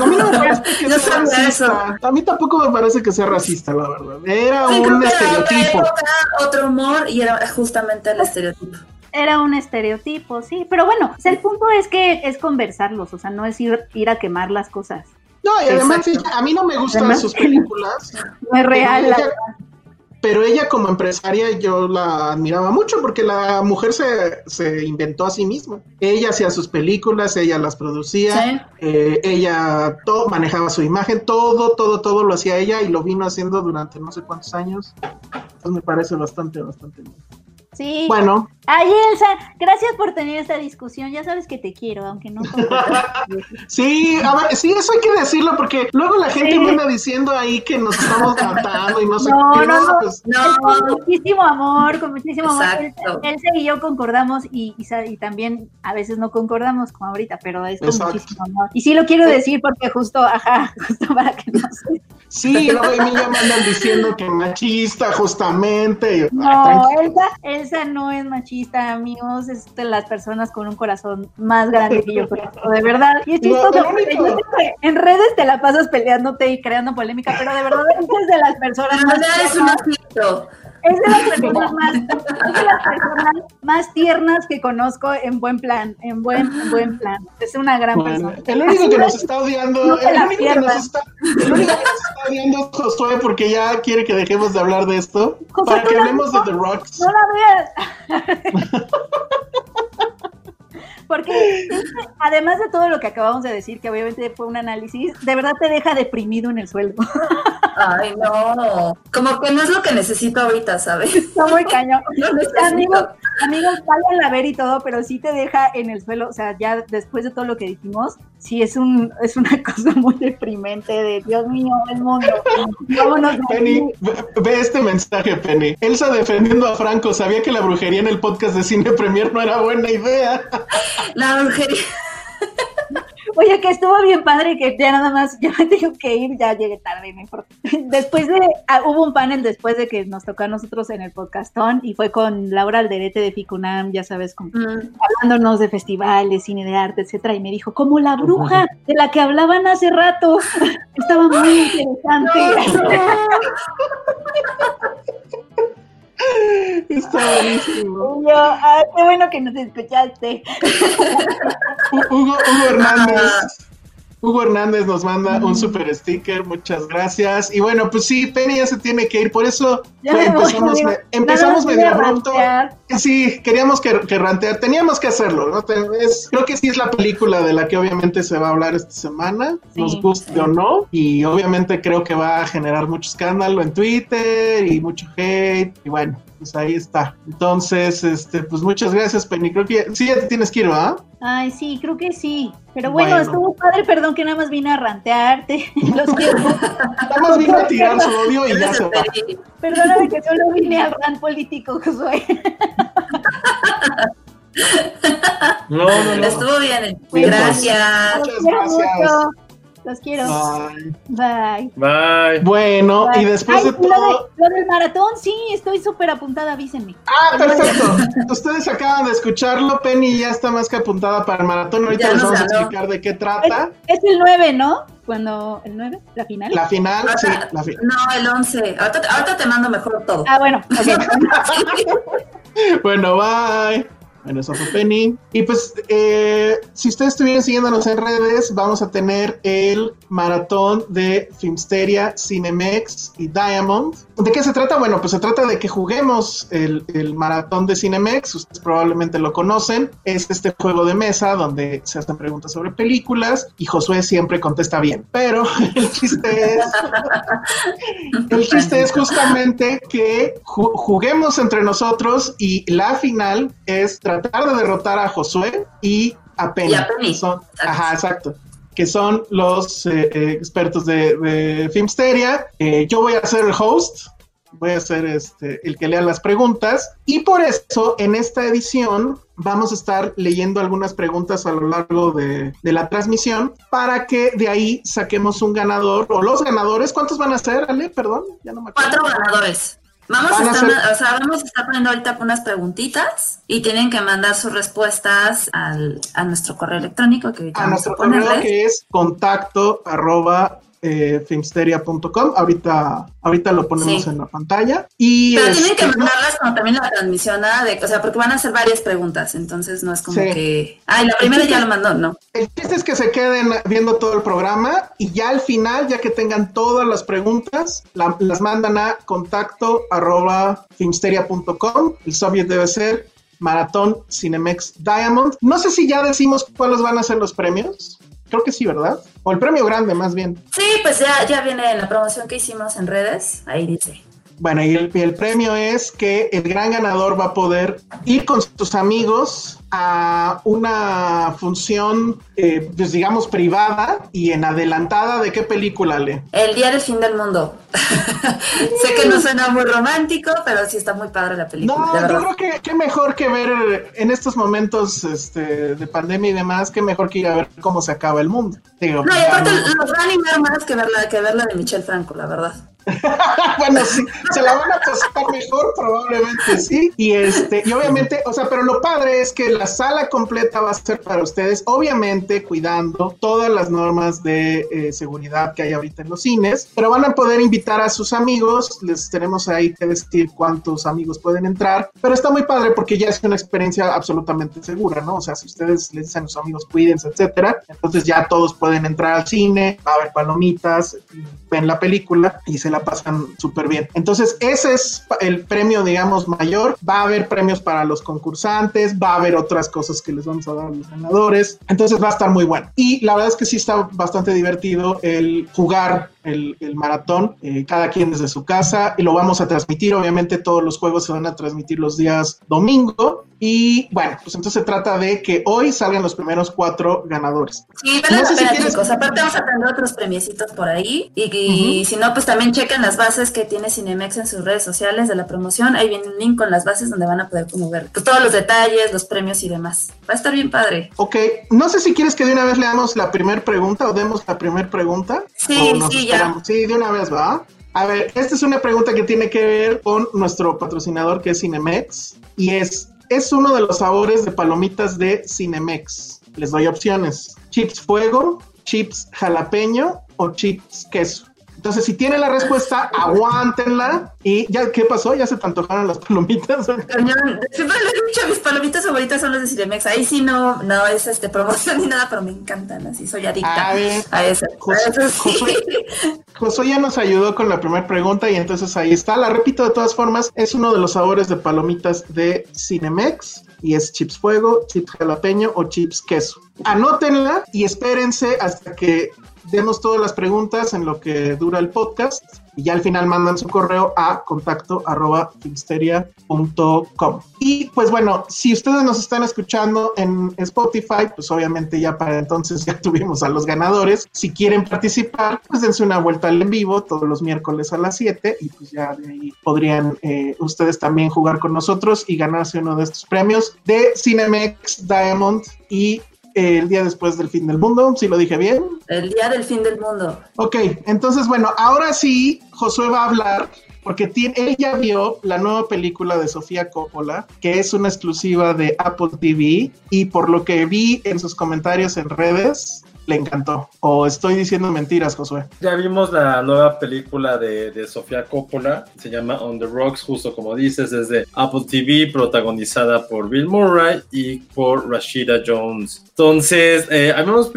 Speaker 5: A mí no me parece que <laughs>
Speaker 7: No
Speaker 5: sea
Speaker 7: sabía eso.
Speaker 5: racista. A mí tampoco me parece que sea racista, la verdad. Era
Speaker 7: Sí,
Speaker 5: un
Speaker 7: era otra
Speaker 5: estereotipo.
Speaker 7: época, otro humor y era justamente el estereotipo.
Speaker 6: Era un estereotipo, sí. Pero bueno, el punto es que es conversarlos, o sea, no es ir, ir a quemar las cosas.
Speaker 5: No, y además ella- a mí no me gustan
Speaker 6: Además
Speaker 5: sus películas. <laughs>
Speaker 6: No es real.
Speaker 5: Ella- pero ella como empresaria yo la admiraba mucho porque la mujer se, se inventó a sí misma. Ella hacía sus películas, ella las producía,
Speaker 7: Sí.
Speaker 5: eh, ella todo, manejaba su imagen, todo, todo, todo lo hacía ella y lo vino haciendo durante no sé cuántos años. Entonces me parece bastante, bastante bien.
Speaker 6: Sí.
Speaker 5: Bueno,
Speaker 6: Ay, Elsa, gracias por tener esta discusión. Ya sabes que te quiero, aunque no. <laughs>
Speaker 5: sí, a ver, sí, eso hay que decirlo porque luego la gente
Speaker 6: Sí.
Speaker 5: me anda diciendo ahí que nos estamos matando y no sé
Speaker 6: No,
Speaker 5: qué.
Speaker 6: no, no.
Speaker 5: pues,
Speaker 7: No,
Speaker 6: con muchísimo amor, con muchísimo amor. Elsa y yo concordamos y, y, y también a veces no concordamos como ahorita, pero es con
Speaker 5: Exacto.
Speaker 6: muchísimo amor. Y sí lo quiero decir porque justo, ajá, <laughs> justo para que no se...
Speaker 5: Sí, luego de mí ya me andan diciendo que machista, justamente.
Speaker 6: No,
Speaker 5: "Ay, tranquilo".
Speaker 6: Elsa, Elsa no es machista, amigos, es de las personas con un corazón más grande que yo conozco, de verdad. Y es chistoso, en redes te la pasas peleándote y creando polémica, pero de verdad es de las personas más
Speaker 7: es un
Speaker 6: de las personas más, es de las personas más tiernas que conozco en buen plan, en buen, en buen plan. Es una gran
Speaker 5: Bueno,
Speaker 6: persona.
Speaker 5: el único que nos está odiando,
Speaker 6: No
Speaker 5: el único que nos está, el único que nos Josué porque ya quiere que dejemos de hablar de esto para que
Speaker 6: no,
Speaker 5: hablemos de The Rocks.
Speaker 6: No la veas. <laughs> Porque además de todo lo que acabamos de decir, que obviamente fue un análisis, de verdad te deja deprimido en el sueldo. <laughs>
Speaker 7: Ay, no. Como que no es lo que necesito ahorita, ¿sabes?
Speaker 6: Está muy cañón. <laughs>
Speaker 7: No
Speaker 6: Amigos, amigos, vayan a ver y todo, pero sí te deja en el suelo. O sea, ya después de todo lo que dijimos, sí es un es una <laughs> cosa muy deprimente de Dios mío, el mundo. Vámonos
Speaker 5: Penny, ve este mensaje, Penny. Elsa defendiendo a Franco, sabía que la brujería en el podcast de Cine Premier no era buena idea.
Speaker 7: La brujería.
Speaker 6: Oye, que estuvo bien padre, que ya nada más, ya me <laughs> tengo que ir, ya llegué tarde, no importa. <laughs> Después de, ah, hubo un panel después de que nos tocó a nosotros en el podcastón y fue con Laura Alderete de Ficunam, ya sabes, con,
Speaker 7: Mm.
Speaker 6: hablándonos de festivales, cine de arte, etcétera, y me dijo, como la bruja de la que hablaban hace rato, <laughs> estaba muy interesante.
Speaker 5: Está buenísimo.
Speaker 6: Yo, ah, qué bueno que nos escuchaste.
Speaker 5: Hu- Hugo, Hugo Hernández. Hugo Hernández nos manda un super sticker, muchas gracias. Y bueno, pues sí, Penny ya se tiene que ir, por eso
Speaker 6: me voy,
Speaker 5: empezamos, me- empezamos
Speaker 6: Nada más
Speaker 5: medio abrupto. Sí, queríamos que, que rantear, teníamos que hacerlo, ¿no? Es- creo que sí es la película de la que obviamente se va a hablar esta semana,
Speaker 6: Sí,
Speaker 5: nos guste
Speaker 6: sí.
Speaker 5: o no, y obviamente creo que va a generar mucho escándalo en Twitter y mucho hate, y bueno, pues ahí está. Entonces, este, pues muchas gracias, Penny. Creo que ya- sí ya te tienes que ir, ¿ah?
Speaker 6: Ay, sí, creo que sí. Pero bueno,
Speaker 5: Bueno.
Speaker 6: estuvo padre, perdón que nada más vine a rantearte. <laughs> Los quiero.
Speaker 5: Nada más vino a tirar su odio y ya se va.
Speaker 6: Perdóname que solo vine al rant político, Josué. <laughs>
Speaker 4: No, no, no.
Speaker 7: Estuvo bien.
Speaker 5: Bien,
Speaker 7: Gracias.
Speaker 6: Los
Speaker 5: Muchas gracias.
Speaker 6: Los quiero.
Speaker 5: Ay.
Speaker 6: Bye.
Speaker 4: Bye.
Speaker 5: Bueno, y después
Speaker 6: Ay,
Speaker 5: de
Speaker 6: y lo,
Speaker 5: todo.
Speaker 6: de- lo del maratón, sí, estoy súper apuntada, avísenme.
Speaker 5: Ah, perfecto. Ustedes acaban de escucharlo. Penny ya está más que apuntada para el maratón. Ahorita
Speaker 7: Ya
Speaker 5: les vamos a explicar de qué trata.
Speaker 6: Es el 9, ¿no? Cuando, ¿el 9? ¿La final?
Speaker 5: La final, sí, la final.
Speaker 7: No, el 11. Ahorita, ahorita te mando mejor todo.
Speaker 6: Ah, bueno. <laughs> <laughs>
Speaker 5: Bueno, bye. Bueno, eso fue Penny. Y pues, eh, si ustedes estuvieran siguiéndonos en redes, vamos a tener el maratón de Filmsteria, Cinemex y Diamond. ¿De qué se trata? Bueno, pues se trata de que juguemos el, el maratón de Cinemex. Ustedes probablemente lo conocen. Es este juego de mesa donde se hacen preguntas sobre películas y Josué siempre contesta bien. Pero <laughs> el chiste es. el chiste es justamente que ju- juguemos entre nosotros y la final es tratar de derrotar a Josué y a Penny.
Speaker 7: Y a Penny.
Speaker 5: Son- ajá, exacto. Que son los eh, eh, expertos de, de Filmsteria. Eh, yo voy a ser el host. Voy a ser este, el que lea las preguntas. Y por eso, en esta edición, vamos a estar leyendo algunas preguntas a lo largo de, de la transmisión para que de ahí saquemos un ganador o los ganadores. ¿Cuántos van a ser, Ale? Perdón, ya no me acuerdo.
Speaker 7: Cuatro ganadores. Vamos a, estar,
Speaker 5: ser-
Speaker 7: o sea, vamos a estar poniendo ahorita unas preguntitas y tienen que mandar sus respuestas al, a nuestro correo electrónico que ahorita
Speaker 5: a
Speaker 7: vamos
Speaker 5: nuestro
Speaker 7: a
Speaker 5: correo que es contacto arroba eh, filmsteria.com. Ahorita, ahorita lo ponemos
Speaker 7: Sí.
Speaker 5: en la pantalla. Y
Speaker 7: Pero tienen que
Speaker 5: este,
Speaker 7: mandarlas como también la transmisión, nada de, o sea, porque van a hacer varias preguntas, entonces no es como
Speaker 5: Sí.
Speaker 7: que, ay, la primera ya lo mandó, no.
Speaker 5: El chiste es que se queden viendo todo el programa y ya al final, ya que tengan todas las preguntas, la- las mandan a contacto arroba filmsteria.com. El subject debe ser Maratón Cinemex Diamond. No sé si ya decimos cuáles van a ser los premios. Creo que sí, ¿verdad? O el premio grande, más bien.
Speaker 7: Sí, pues ya, ya viene en la promoción que hicimos en redes, ahí dice.
Speaker 5: Bueno, y el, y el premio es que el gran ganador va a poder ir con sus amigos a una función, eh, pues digamos, privada y en adelantada de qué película le.
Speaker 7: El día del fin del mundo. <laughs> sé que no suena muy romántico, pero sí está muy padre la película,
Speaker 5: No, yo creo que qué mejor que ver en estos momentos este, de pandemia y demás, qué mejor que ir a ver cómo se acaba el mundo. Digo,
Speaker 7: No, y aparte
Speaker 5: no-
Speaker 7: los va a animar más que verla, que verla de Michelle Franco, la verdad. <laughs>
Speaker 5: bueno, sí, se la van a pasar mejor, probablemente sí. Y este, y obviamente, o sea, pero lo padre es que la sala completa va a ser para ustedes, obviamente cuidando todas las normas de eh, seguridad que hay ahorita en los cines, pero van a poder invitar a sus amigos, les tenemos ahí que decir cuántos amigos pueden entrar, pero está muy padre porque ya es una experiencia absolutamente segura, ¿no? O sea, si ustedes les dicen a sus amigos cuídense, etcétera, entonces ya todos pueden entrar al cine, va a haber palomitas, ven la película y se la pasan súper bien. Entonces, ese es el premio, digamos, mayor. Va a haber premios para los concursantes, va a haber otras cosas que les vamos a dar a los ganadores. Entonces, va a estar muy bueno. Y la verdad es que sí está bastante divertido el jugar el, el maratón, eh, cada quien desde su casa, y lo vamos a transmitir. Obviamente, todos los juegos se van a transmitir los días domingo. Y bueno, pues entonces se trata de que hoy salgan los primeros cuatro ganadores.
Speaker 7: Sí, vale
Speaker 5: No
Speaker 7: la
Speaker 5: sé si
Speaker 7: pena,
Speaker 5: quieres-
Speaker 7: chicos. Aparte vamos a tener otros premiecitos por ahí. Y, y si no, pues también chequen las bases que tiene Cinemex en sus redes sociales de la promoción. Ahí viene un link con las bases donde van a poder como ver pues, todos los detalles, los premios y demás. Va a estar bien padre.
Speaker 5: Ok, no sé si quieres que de una vez leamos la primera pregunta o demos la primera pregunta.
Speaker 7: Sí, sí, ya.
Speaker 5: esperamos. Sí, de una vez va. A ver, esta es una pregunta que tiene que ver con nuestro patrocinador que es Cinemex y es, es uno de los sabores de palomitas de Cinemex. Les doy opciones. Chips fuego, chips jalapeño o chips queso. Entonces, si tienen la respuesta, aguántenla. ¿Y ya qué pasó? ¿Ya se te antojaron las palomitas? <laughs>
Speaker 7: Cañón. Siempre lo he dicho, mis palomitas favoritas son las de Cinemex. Ahí sí no, no es este promoción <laughs> ni nada, pero me encantan. Así soy adicta
Speaker 5: A ver,
Speaker 7: a eso.
Speaker 5: Jos-
Speaker 7: A eso sí.
Speaker 5: Josué ya nos ayudó con la primera pregunta y entonces ahí está. La repito de todas formas, es uno de los sabores de palomitas de Cinemex y es chips fuego, chips jalapeño o chips queso. Anótenla y espérense hasta que demos todas las preguntas en lo que dura el podcast y ya al final mandan su correo a contacto arroba filmsteria.com. Y pues bueno, si ustedes nos están escuchando en Spotify, pues obviamente ya para entonces ya <laughs> tuvimos a los ganadores. Si quieren participar, pues dense una vuelta al en vivo todos los miércoles a las 7 y pues ya de ahí podrían eh, ustedes también jugar con nosotros y ganarse uno de estos premios de Cinemex Diamond y el día después del fin del mundo, si lo dije bien.
Speaker 7: El día del fin del mundo.
Speaker 5: Ok, entonces bueno, ahora sí, Josué va a hablar porque tiene, él ya vio la nueva película de Sofía Coppola, que es una exclusiva de Apple TV, y por lo que vi en sus comentarios en redes, le encantó. O estoy diciendo mentiras, Josué.
Speaker 4: Ya vimos la nueva película de, de Sofía Coppola, se llama On the Rocks, justo como dices, desde Apple TV, protagonizada por Bill Murray y por Rashida Jones. Entonces, eh, habíamos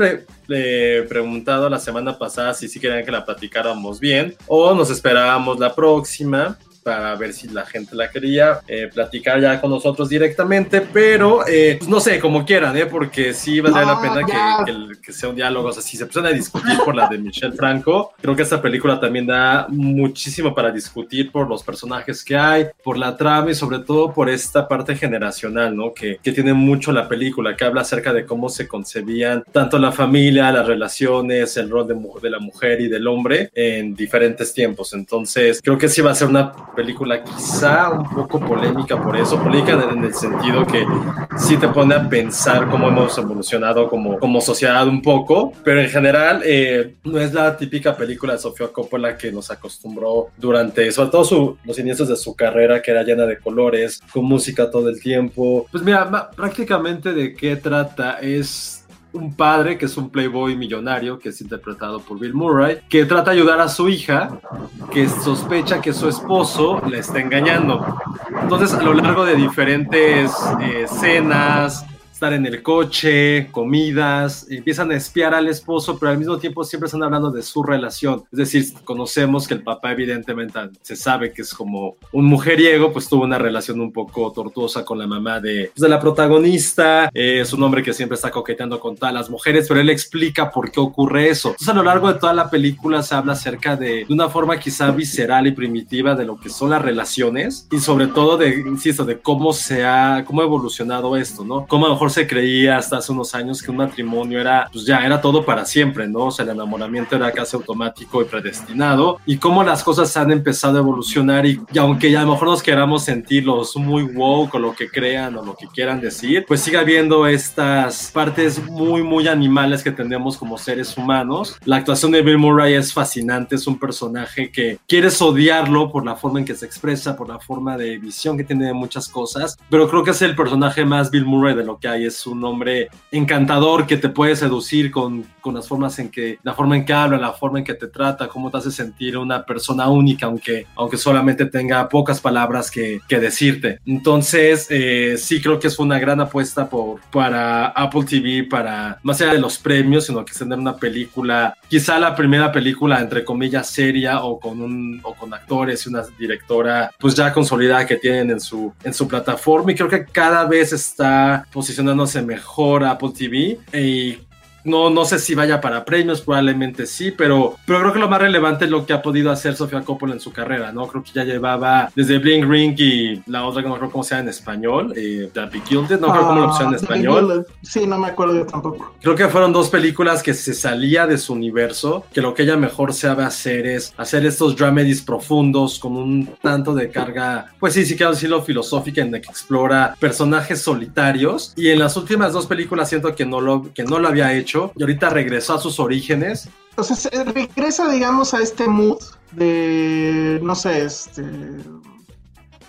Speaker 4: le preguntado la semana pasada si sí querían que la platicáramos bien o nos esperábamos la próxima para ver si la gente la quería eh, platicar ya con nosotros directamente, pero eh, pues no sé, como quieran, ¿eh? porque sí vale la pena que, que, que, sea un diálogo. O sea, si se empiezan a discutir por la de Michelle Franco, creo que esta película también da muchísimo para discutir por los personajes que hay, por la trama y sobre todo por esta parte generacional, ¿no? Que, que tiene mucho la película, que habla acerca de cómo se concebían tanto la familia, las relaciones, el rol de, de la mujer y del hombre en diferentes tiempos. Entonces, creo que sí va a ser una película quizá un poco polémica por eso, polémica en el sentido que sí te pone a pensar cómo hemos evolucionado como, como sociedad un poco, pero en general eh, no es la típica película de Sofía Coppola que nos acostumbró durante, sobre todo su, los inicios de su carrera, que era llena de colores, con música todo el tiempo. Pues mira, prácticamente de qué trata es un padre que es un playboy millonario, que es interpretado por Bill Murray, que trata de ayudar a su hija, que sospecha que su esposo le está engañando. Entonces, a lo largo de diferentes eh, escenas, estar en el coche, comidas, empiezan a espiar al esposo, pero al mismo tiempo siempre están hablando de su relación. Es decir, conocemos que el papá evidentemente se sabe que es como un mujeriego, pues tuvo una relación un poco tortuosa con la mamá de, pues, de la protagonista, eh, es un hombre que siempre está coqueteando con todas las mujeres, pero él explica por qué ocurre eso. Entonces a lo largo de toda la película se habla acerca de, de una forma quizá visceral y primitiva de lo que son las relaciones y sobre todo de, insisto, de cómo se ha, cómo ha evolucionado esto, ¿no? Cómo a lo mejor se creía hasta hace unos años que un matrimonio era, pues ya era todo para siempre, ¿no? O sea, el enamoramiento era casi automático y predestinado. Y cómo las cosas han empezado a evolucionar y, y aunque ya a lo mejor nos queramos sentirlos muy woke o lo que crean o lo que quieran decir, pues sigue habiendo estas partes muy, muy animales que tenemos como seres humanos. La actuación de Bill Murray es fascinante, es un personaje que quieres odiarlo por la forma en que se expresa, por la forma de visión que tiene de muchas cosas, pero creo que es el personaje más Bill Murray de lo que hay es un hombre encantador que te puede seducir con, con, las formas en que, la forma en que habla, la forma en que te trata, cómo te hace sentir una persona única, aunque, aunque solamente tenga pocas palabras que, que decirte. Entonces, eh, sí creo que es una gran apuesta por, para Apple TV, para más allá de los premios, sino que tener una película, quizá la primera película, entre comillas, seria o con, un, o con actores y una directora, pues ya consolidada que tienen en su, en su plataforma. Y creo que cada vez está posicionando se mejor Apple TV y no, no sé si vaya para premios, probablemente sí, pero, pero creo que lo más relevante es lo que ha podido hacer Sofía Coppola en su carrera, ¿no? Creo que ya llevaba desde Bling Ring y la otra que no creo cómo sea en español, eh, The Gilded, no creo cómo lo pusieron en español.
Speaker 5: Sí, no me acuerdo yo tampoco.
Speaker 4: Creo que fueron dos películas que se salía de su universo, que lo que ella mejor sabe hacer es hacer estos dramedies profundos con un tanto de carga, pues sí, sí quiero decirlo, filosófica en la que explora personajes solitarios y en las últimas dos películas siento que no lo, que no lo había hecho y ahorita regresó a sus orígenes.
Speaker 5: Entonces regresa, digamos, a este mood de, no sé, este,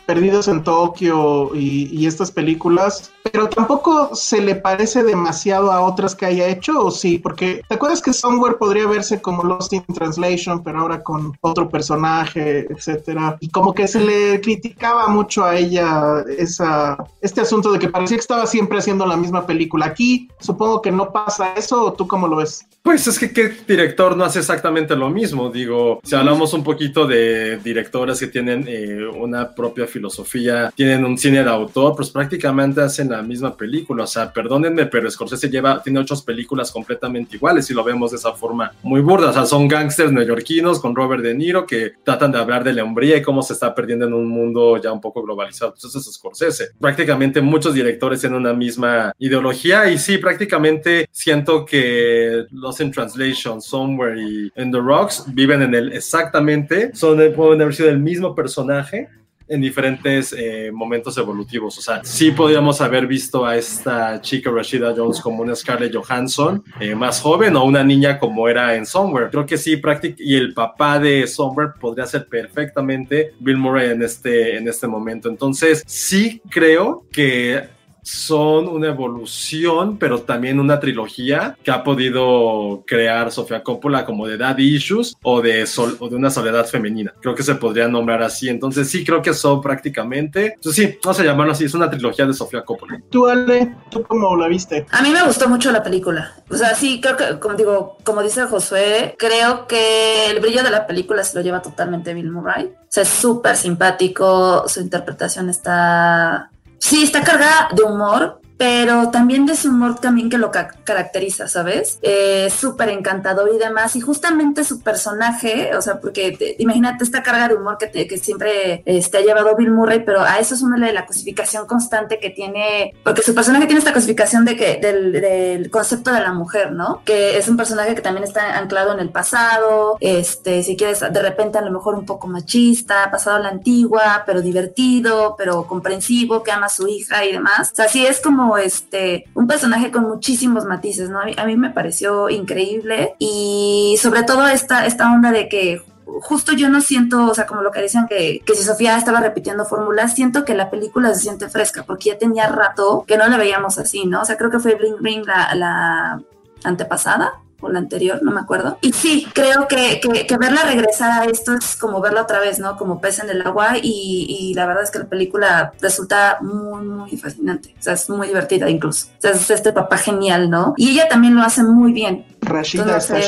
Speaker 5: Perdidos en Tokio y, estas películas, pero tampoco se le parece demasiado a otras que haya hecho, o sí, porque te acuerdas que Somewhere podría verse como Lost in Translation, pero ahora con otro personaje, etcétera, y como que se le criticaba mucho a ella esa, este asunto de que parecía que estaba siempre haciendo la misma película. Aquí supongo que no pasa eso, ¿o tú cómo lo ves?
Speaker 4: Pues es que qué director no hace exactamente lo mismo, digo, si hablamos un poquito de directores que tienen eh, una propia filosofía, tienen un cine de autor, pues prácticamente hacen la misma película. O sea, perdónenme, pero Scorsese lleva, tiene ocho películas completamente iguales y lo vemos de esa forma muy burda. O sea, son gángsters neoyorquinos con Robert De Niro que tratan de hablar de la hombría y cómo se está perdiendo en un mundo ya un poco globalizado. Pues eso es Scorsese. Prácticamente muchos directores tienen una misma ideología y sí, prácticamente siento que Lost in Translation, Somewhere y In the Rocks viven en el exactamente, son, pueden haber sido el mismo personaje en diferentes eh, momentos evolutivos. O sea, sí podríamos haber visto a esta chica Rashida Jones como una Scarlett Johansson eh, más joven o una niña como era en Somewhere. Creo que sí, prácticamente, y el papá de Somewhere podría ser perfectamente Bill Murray en este, en este momento. Entonces, sí creo que son una evolución, pero también una trilogía que ha podido crear Sofía Coppola como de Daddy Issues o de, sol, o de una soledad femenina. Creo que se podría nombrar así. Entonces sí, creo que son prácticamente, entonces sí, vamos a llamarlo así, es una trilogía de Sofía Coppola.
Speaker 5: Tú, Ale, ¿tú cómo la viste?
Speaker 7: A mí me gustó mucho la película. O sea, sí, creo que, como digo, como dice Josué, creo que el brillo de la película se lo lleva totalmente Bill Murray. O sea, es súper simpático, su interpretación está... Sí, está cargada de humor, pero también de su humor también que lo caracteriza, ¿sabes? Eh, súper encantador y demás. Y justamente su personaje, o sea, porque imagínate esta carga de humor que, que siempre este, ha llevado Bill Murray, pero a eso es una de la cosificación constante que tiene, porque su personaje tiene esta cosificación de que, del, concepto de la mujer, ¿no? Que es un personaje que también está anclado en el pasado, este, si quieres, de repente a lo mejor un poco machista, pasado a la antigua, pero divertido, pero comprensivo, que ama a su hija y demás. O sea, sí es como este, un personaje con muchísimos matices, ¿no? A mí, me pareció increíble y sobre todo esta, esta onda de que justo yo no siento, o sea, como lo que dicen que, que si Sofía estaba repitiendo fórmulas, siento que la película se siente fresca, porque ya tenía rato que no la veíamos así, ¿no? O sea, creo que fue Bling Ring la, la antepasada, o la anterior, no me acuerdo. Y sí, creo que, que, verla regresar a esto es como verla otra vez, ¿no? Como pez en el agua y, y, la verdad es que la película resulta muy, muy fascinante. O sea, es muy divertida incluso. O sea, es este papá genial, ¿no? Y ella también lo hace muy bien.
Speaker 5: Rashida está.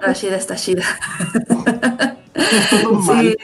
Speaker 5: Rashida
Speaker 7: está <laughs> <laughs>
Speaker 5: Sí,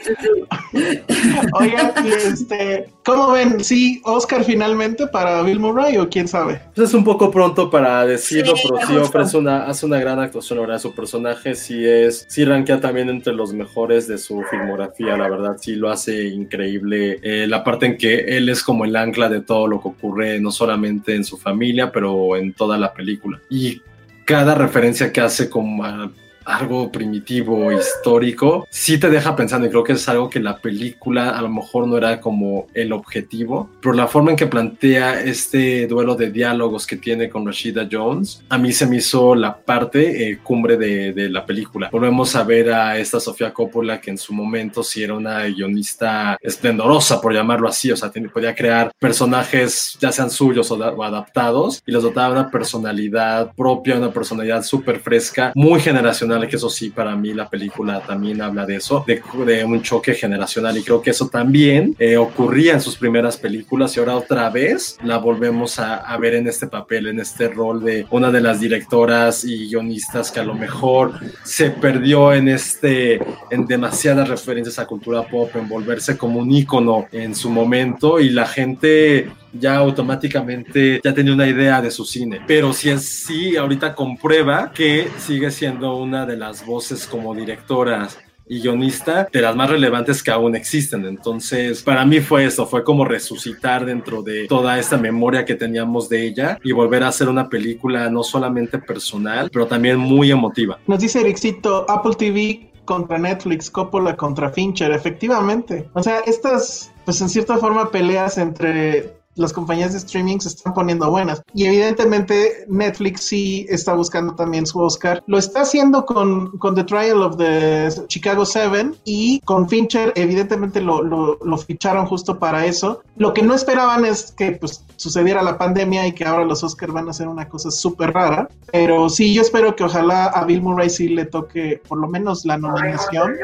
Speaker 5: Oigan, este, ¿cómo ven? ¿Sí, Oscar finalmente para Bill Murray o quién sabe?
Speaker 4: Pues es un poco pronto para decirlo, pero sí ofrece una, hace una gran actuación, verdad. Su personaje sí es, sí rankea también entre los mejores de su filmografía, la verdad, sí lo hace increíble. Eh, la parte en que él es como el ancla de todo lo que ocurre, no solamente en su familia, pero en toda la película. Y cada referencia que hace como a algo primitivo, histórico, sí te deja pensando y creo que es algo que la película a lo mejor no era como el objetivo, pero la forma en que plantea este duelo de diálogos que tiene con Rashida Jones, a mí se me hizo la parte eh, cumbre de, de, la película. Volvemos a ver a esta Sofía Coppola que en su momento sí era una guionista esplendorosa, por llamarlo así, o sea, podía crear personajes ya sean suyos o, o adaptados y les dotaba una personalidad propia, una personalidad súper fresca, muy generacional que eso sí, para mí la película también habla de eso, de, de un choque generacional y creo que eso también eh, ocurría en sus primeras películas y ahora otra vez la volvemos a, a, ver en este papel, en este rol de una de las directoras y guionistas que a lo mejor se perdió en este, en demasiadas referencias a cultura pop, en volverse como un ícono en su momento y la gente ya automáticamente ya tenía una idea de su cine. Pero si es sí, ahorita comprueba que sigue siendo una de las voces como directoras y guionista de las más relevantes que aún existen. Entonces, para mí fue eso, fue como resucitar dentro de toda esta memoria que teníamos de ella y volver a hacer una película no solamente personal, pero también muy emotiva.
Speaker 5: Nos dice Ericito, Apple TV contra Netflix, Coppola contra Fincher, efectivamente. O sea, estas, pues en cierta forma peleas entre las compañías de streaming se están poniendo buenas. Y evidentemente Netflix sí está buscando también su Oscar. Lo está haciendo con, con The Trial of the Chicago Seven y con Fincher evidentemente lo, lo, lo, ficharon justo para eso. Lo que no esperaban es que pues sucediera la pandemia y que ahora los Oscars van a ser una cosa súper rara. Pero sí, yo espero que ojalá a Bill Murray sí le toque por lo menos la nominación.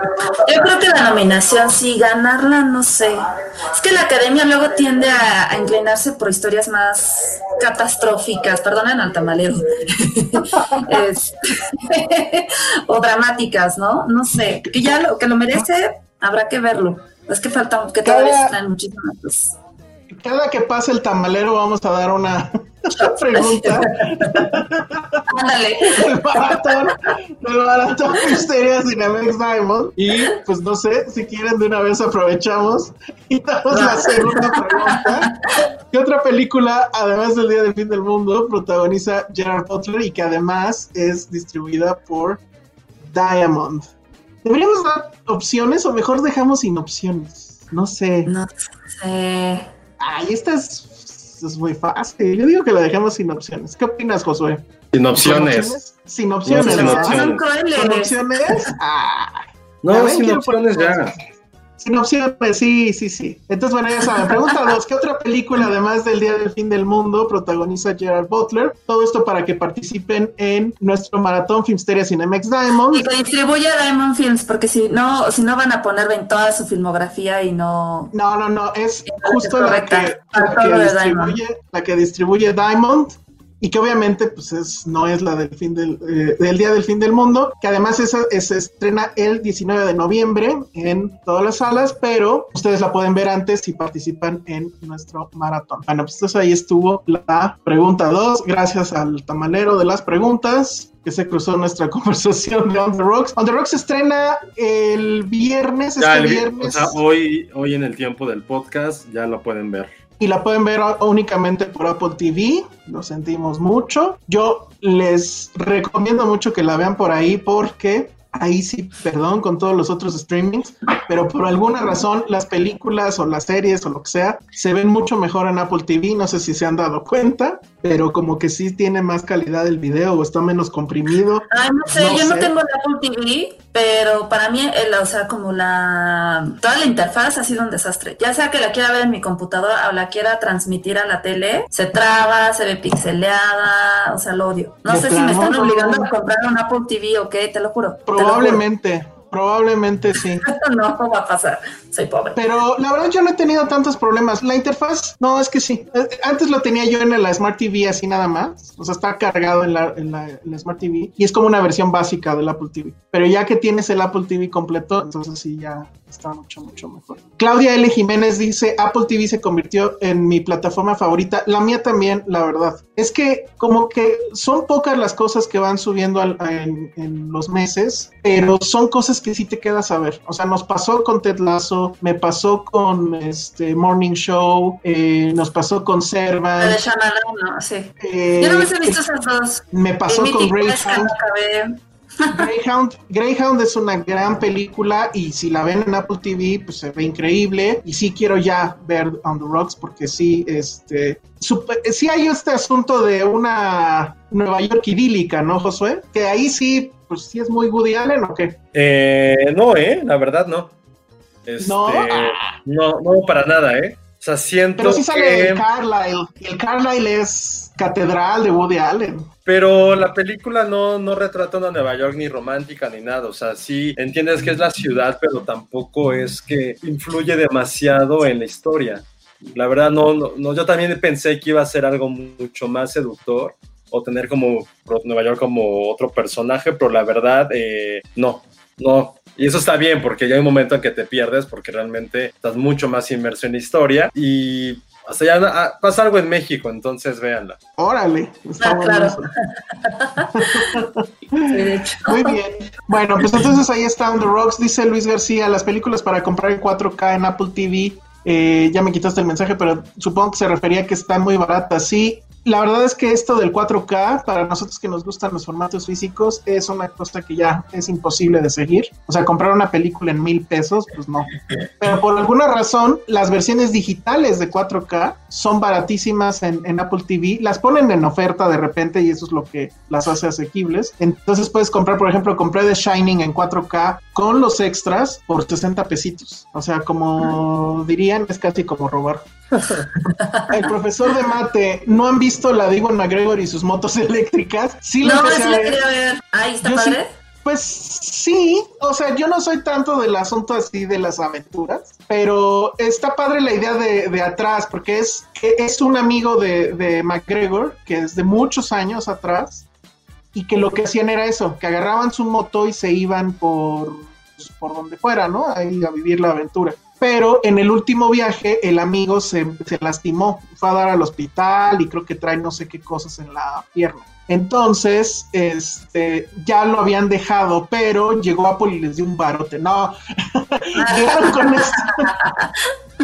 Speaker 7: Yo creo que la nominación sí, ganarla no sé. Es que la academia luego tiende a, a inclinarse por historias más catastróficas, perdonen al tamalero, <laughs> es, <laughs> o dramáticas, ¿no? No sé, que ya lo que lo merece, habrá que verlo. Es que falta, que todavía están muchísimas cosas
Speaker 5: cada que pase el tamalero vamos a dar una <laughs> pregunta.
Speaker 7: Ándale.
Speaker 5: el maratón, el maratón Misteria Cinemex Diamond. Y pues no sé, si quieren de una vez aprovechamos y damos la segunda pregunta. ¿Qué otra película, además del Día del Fin del Mundo, protagoniza Gerard Butler y que además es distribuida por Diamond? ¿Deberíamos dar opciones o mejor dejamos sin opciones? No sé.
Speaker 7: No sé.
Speaker 5: Ay, esta es, es, muy fácil. Yo digo que la dejamos sin opciones. ¿Qué opinas, Josué?
Speaker 4: Sin opciones.
Speaker 5: Sin opciones.
Speaker 4: sin
Speaker 5: ¿no?
Speaker 4: opciones.
Speaker 5: ¿Sin opciones? Ah.
Speaker 4: No, sin opciones
Speaker 5: poner
Speaker 4: ya.
Speaker 5: Sin opciones, sí, sí, sí. Entonces, bueno, ya saben. Pregunta dos, ¿qué otra película, además del Día del Fin del Mundo, protagoniza Gerard Butler? Todo esto para que participen en nuestro maratón Filmsteria Cinemex Diamond.
Speaker 7: Y que distribuya Diamond Films, porque si no, si no van a poner en toda su filmografía y no...
Speaker 5: No, no, no, es justo la que, la que distribuye, la que distribuye Diamond y que obviamente pues es, no es la del fin del, eh, del día del fin del mundo, que además esa, se estrena el 19 de noviembre en todas las salas, pero ustedes la pueden ver antes si participan en nuestro maratón. Bueno, pues entonces ahí estuvo la pregunta 2, gracias al tamalero de las preguntas que se cruzó nuestra <laughs> conversación de On the Rocks. On the Rocks se estrena el viernes,
Speaker 4: Ya,
Speaker 5: este
Speaker 4: el
Speaker 5: viernes.
Speaker 4: o sea, hoy, hoy en el tiempo del podcast ya lo pueden ver.
Speaker 5: Y la pueden ver únicamente por Apple TV. Lo sentimos mucho. Yo les recomiendo mucho que la vean por ahí porque ahí sí, perdón con todos los otros streamings, pero por alguna razón las películas o las series o lo que sea se ven mucho mejor en Apple TV. No sé si se han dado cuenta, pero como que sí tiene más calidad el video o está menos comprimido.
Speaker 7: Ay, no sé,
Speaker 5: No
Speaker 7: yo no tengo la Apple TV, pero para mí, el, o sea, como la... Toda la interfaz ha sido un desastre. Ya sea que la quiera ver en mi computadora o la quiera transmitir a la tele, se traba, se ve pixeleada, o sea, lo odio. No sé si me están
Speaker 5: no.
Speaker 7: obligando a comprar un Apple TV o qué, te lo juro. te lo juro.
Speaker 5: Probablemente, sí. <laughs>
Speaker 7: no, no va a pasar, soy pobre.
Speaker 5: Pero la verdad yo no he tenido tantos problemas. La interfaz, no, es que sí. Eh, Antes lo tenía yo en la Smart TV así nada más. O sea, está cargado en la, en la- en la Smart TV y es como una versión básica del Apple TV. Pero ya que tienes el Apple TV completo, entonces sí ya está mucho, mucho mejor. Claudia L. Jiménez dice, Apple TV se convirtió en mi plataforma favorita. La mía también, la verdad. Es que como que son pocas las cosas que van subiendo al- en, en los meses, pero son cosas que sí te quedas a ver. O sea, nos pasó con Ted Lasso, me pasó con este Morning Show, eh, nos pasó con
Speaker 7: La de
Speaker 5: Servant.
Speaker 7: Shyamalan, no, sí.
Speaker 5: eh,
Speaker 7: Yo no me he visto esas dos.
Speaker 5: me pasó
Speaker 7: El
Speaker 5: con
Speaker 7: no
Speaker 5: Greyhound. Greyhound, es una gran película y si la ven en Apple TV, pues se ve increíble. Y sí quiero ya ver On the Rocks porque sí, este, sí hay este asunto de una Nueva York idílica, ¿no, Josué? Que ahí sí, pues sí es muy Woody Allen o qué.
Speaker 4: Eh, no, ¿eh? La verdad, no. Este,
Speaker 5: ¿No?
Speaker 4: no, no, para nada, ¿eh? O sea, siento
Speaker 5: Pero sí sale
Speaker 4: que...
Speaker 5: el Carlyle y el Carlyle es catedral de Woody Allen.
Speaker 4: Pero la película no, no retrata una Nueva York ni romántica ni nada. O sea, sí entiendes que es la ciudad, pero tampoco es que influye demasiado en la historia. La verdad, no, no, no, yo también pensé que iba a ser algo mucho más seductor o tener como Nueva York como otro personaje, pero la verdad, eh, no, no. Y eso está bien, porque ya hay un momento en que te pierdes, porque realmente estás mucho más inmerso en la historia y hasta ya ah, pasa algo en México, entonces véanla.
Speaker 5: Órale, está
Speaker 7: Ah,
Speaker 5: bueno
Speaker 7: claro. <laughs>
Speaker 5: Muy bien. Bueno, pues entonces ahí está On the Rocks, dice Luis García, las películas para comprar en 4K en Apple TV. eh, ya me quitaste el mensaje, pero supongo que se refería a que están muy baratas. Sí, la verdad es que esto del 4K, para nosotros que nos gustan los formatos físicos, es una cosa que ya es imposible de seguir. O sea, comprar una película en mil pesos, pues no. Pero por alguna razón, las versiones digitales de 4K son baratísimas en, en Apple TV. Las ponen en oferta de repente y eso es lo que las hace asequibles. Entonces puedes comprar, por ejemplo, compré The Shining en 4K con los extras por 60 pesitos. O sea, como dirían, es casi como robar. El profesor de mate, ¿no han visto la de Iwan McGregor y sus motos <laughs> eléctricas? Sí, la
Speaker 7: No,
Speaker 5: empecé
Speaker 7: sí
Speaker 5: a
Speaker 7: la quería ver. Ay, está
Speaker 5: Yo sí-
Speaker 7: padre.
Speaker 5: Pues sí, o sea, yo no soy tanto del asunto así de las aventuras, pero está padre la idea de, de atrás, porque es, es un amigo de, de McGregor, que es de muchos años atrás, y que lo que hacían era eso, que agarraban su moto y se iban por, por donde fuera, ¿no? Ahí a vivir la aventura. Pero en el último viaje el amigo se, se lastimó, fue a dar al hospital y creo que trae no sé qué cosas en la pierna. Entonces, este, ya lo habían dejado, pero llegó Apple y les dio un barote. No, <laughs> llegaron con esta,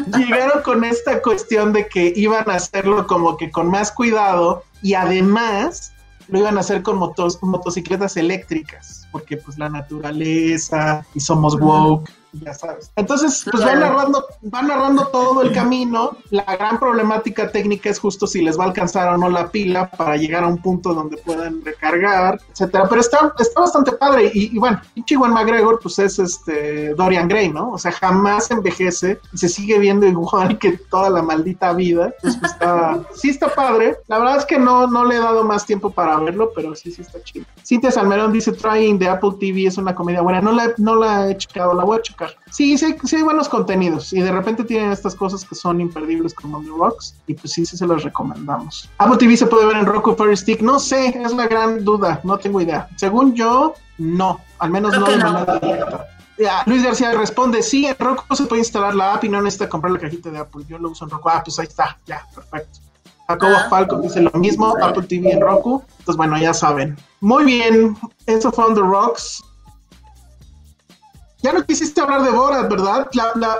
Speaker 5: <laughs> llegaron con esta cuestión de que iban a hacerlo como que con más cuidado y además lo iban a hacer con motos, motocicletas eléctricas, porque pues la naturaleza y somos woke ya sabes. Entonces, pues van narrando, van narrando todo el camino. La gran problemática técnica es justo si les va a alcanzar o no la pila para llegar a un punto donde puedan recargar, etcétera. Pero está, está bastante padre. Y, bueno, pinche Juan McGregor, pues es este Dorian Gray, ¿no? O sea, jamás envejece y se sigue viendo <laughs> igual que toda la maldita vida. Pues, está, sí está padre. La verdad es que no, no le he dado más tiempo para verlo, pero sí, sí está chido. Cintia Salmerón dice Trying de Apple TV es una comedia buena. No la, no la he checado, la voy a checar. Sí, sí, sí hay buenos contenidos y de repente tienen estas cosas que son imperdibles como The Rocks y pues sí, sí se los recomendamos. Apple TV se puede ver en Roku Fire Stick, no sé, es la gran duda, no tengo idea. Según yo, no, al menos no de manera directa. Luis García responde, sí, en Roku se puede instalar la app y no necesita comprar la cajita de Apple. Yo lo uso en Roku. Ah, pues ahí está, ya, perfecto. Jacobo ah. Falco dice lo mismo, Apple TV en Roku. Entonces, bueno, ya saben. Muy bien, eso fue On The Rocks. Ya no quisiste hablar de Borat, ¿verdad?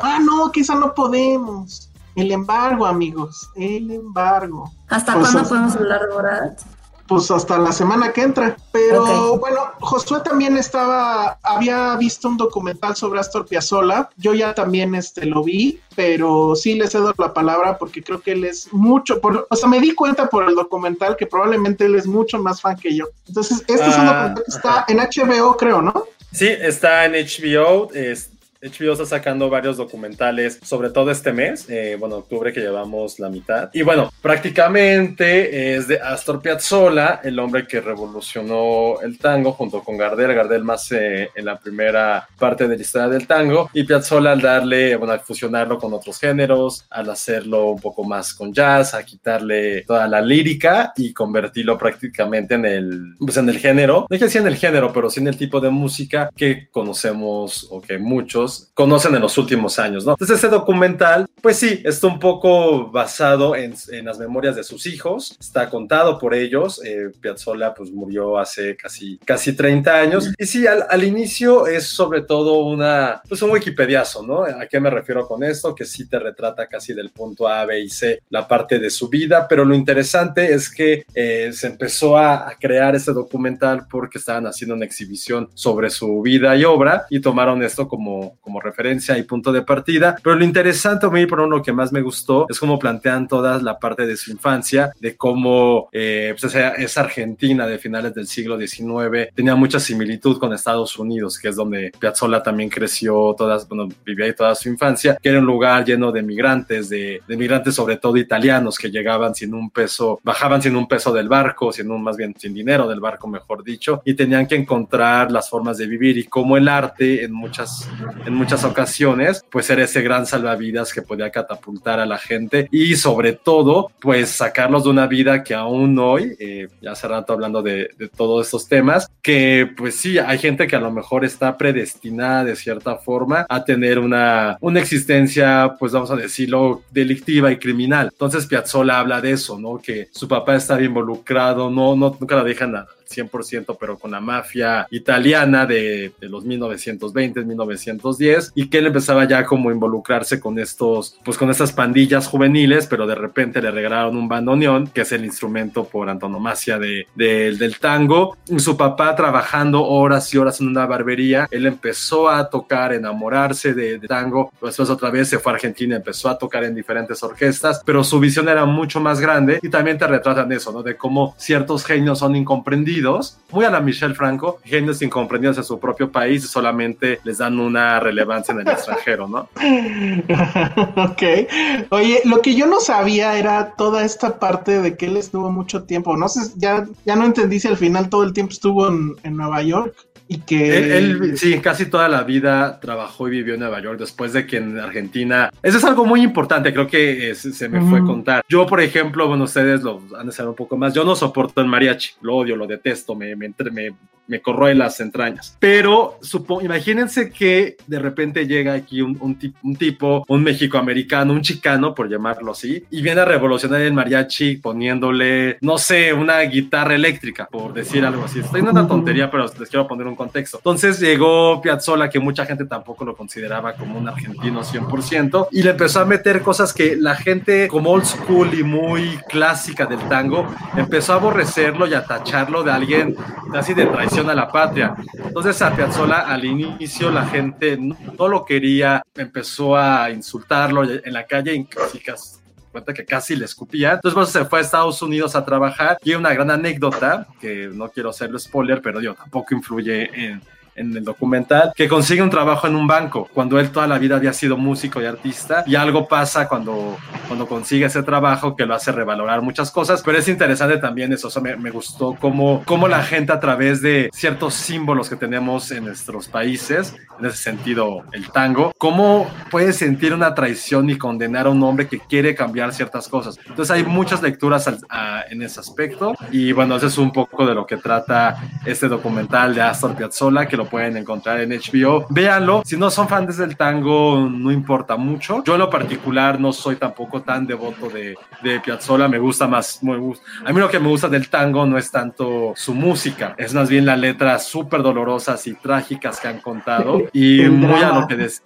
Speaker 5: ah, no, quizá no podemos. El embargo, amigos, el embargo.
Speaker 7: ¿Hasta pues cuándo podemos hablar de Borat?
Speaker 5: Pues hasta la semana que entra. Pero bueno, Josué también estaba, había visto un documental sobre Astor Piazzolla. Yo ya también este, lo vi, pero sí le cedo la palabra porque creo que él es mucho, por, o sea, me di cuenta por el documental que probablemente él es mucho más fan que yo. Entonces, este es un ah, documental que está en HBO, creo, ¿no?
Speaker 4: Sí, está en HBO. HBO está sacando varios documentales, sobre todo este mes, eh, bueno, octubre que llevamos la mitad. Y bueno, prácticamente es de Astor Piazzolla, el hombre que revolucionó el tango junto con Gardel, Gardel más eh, en la primera parte de la historia del tango, y Piazzolla al darle, bueno, al fusionarlo con otros géneros, al hacerlo un poco más con jazz, a quitarle toda la lírica y convertirlo prácticamente en el, pues en el género, no es que sea en el género, pero sí en el tipo de música que conocemos o que muchos conocen en los últimos años, ¿no? Entonces ese documental, pues sí, está un poco basado en, en las memorias de sus hijos, está contado por ellos, eh, Piazzolla pues murió hace casi, casi 30 años, y sí, al, al, inicio es sobre todo una, pues un wikipediazo, ¿no? ¿A qué me refiero con esto? Que sí te retrata casi del punto A, B y C la parte de su vida, pero lo interesante es que eh, se empezó a, a crear ese documental porque estaban haciendo una exhibición sobre su vida y obra y tomaron esto como, como referencia y punto de partida. Pero lo interesante a mí, por lo que más me gustó, es cómo plantean toda la parte de su infancia, de cómo eh, pues esa, Argentina de finales del siglo XIX tenía mucha similitud con Estados Unidos, que es donde Piazzolla también creció, todas, bueno, vivía ahí toda su infancia, que era un lugar lleno de migrantes, de, de migrantes sobre todo italianos que llegaban sin un peso, bajaban sin un peso del barco, sin un, más bien sin dinero del barco, mejor dicho, y tenían que encontrar las formas de vivir y cómo el arte en muchas, en muchas ocasiones, pues era ese gran salvavidas que podía catapultar a la gente y sobre todo, pues sacarlos de una vida que aún hoy, eh, ya hace rato hablando de, todos estos temas, que pues sí, hay gente que a lo mejor está predestinada de cierta forma a tener una, una existencia, pues vamos a decirlo, delictiva y criminal. Entonces Piazzolla habla de eso, ¿no? Que su papá estaba involucrado, no, no nunca la dejan 100%, pero con la mafia italiana de, de los 1920, 1910, y que él empezaba ya como a involucrarse con estos, pues con estas pandillas juveniles, pero de repente le regalaron un bandoneón, que es el instrumento por antonomasia de, del tango. Su papá trabajando horas y horas en una barbería, él empezó a tocar, enamorarse de, tango, después otra vez se fue a Argentina, empezó a tocar en diferentes orquestas, pero su visión era mucho más grande y también te retratan eso, ¿no? De cómo ciertos genios son incomprendidos muy a la Michelle Franco, genios incomprendidos en su propio país y solamente les dan una relevancia en el extranjero, ¿no? <laughs>
Speaker 5: ok. Oye, lo que yo no sabía era toda esta parte de que él estuvo mucho tiempo. No sé, ya, ya no entendí si al final todo el tiempo estuvo en Nueva York. Y que...
Speaker 4: Él, sí, casi toda la vida trabajó y vivió en Nueva York después de que en Argentina... Eso es algo muy importante, creo que se me fue a contar. Yo, por ejemplo, bueno, ustedes lo han de saber un poco más, yo no soporto el mariachi, lo odio, lo detesto, me, me, me, me corroe las entrañas. Pero supo, imagínense que de repente llega aquí un, un, un tipo, un mexicoamericano, un chicano, por llamarlo así, y viene a revolucionar el mariachi poniéndole, no sé, una guitarra eléctrica, por decir algo así. Estoy en una tontería, pero les quiero poner un contexto. Entonces llegó Piazzolla, que mucha gente tampoco lo consideraba como un argentino 100%, y le empezó a meter cosas que la gente como old school y muy clásica del tango empezó a aborrecerlo y a tacharlo de alguien casi de traición a la patria. Entonces a Piazzolla al inicio la gente no, lo quería, empezó a insultarlo en la calle, y casi, cuenta que casi le escupía. Entonces pues, se fue a Estados Unidos a trabajar y una gran anécdota, que no quiero hacerlo spoiler, pero yo tampoco influye en en el documental, que consigue un trabajo en un banco, cuando él toda la vida había sido músico y artista, y algo pasa cuando, cuando consigue ese trabajo que lo hace revalorar muchas cosas, pero es interesante también eso, o sea, me, me gustó cómo, cómo la gente a través de ciertos símbolos que tenemos en nuestros países, en ese sentido el tango, cómo puede sentir una traición y condenar a un hombre que quiere cambiar ciertas cosas. Entonces hay muchas lecturas en ese aspecto, y bueno, eso es un poco de lo que trata este documental de Astor Piazzolla, que lo pueden encontrar en HBO. Véanlo. Si no son fans del tango, no importa mucho. Yo en lo particular no soy tampoco tan devoto de, de Piazzolla. Me gusta más. Me gusta. A mí lo que me gusta del tango no es tanto su música, es más bien las letras súper dolorosas y trágicas que han contado. <laughs> Y muy a lo que decía.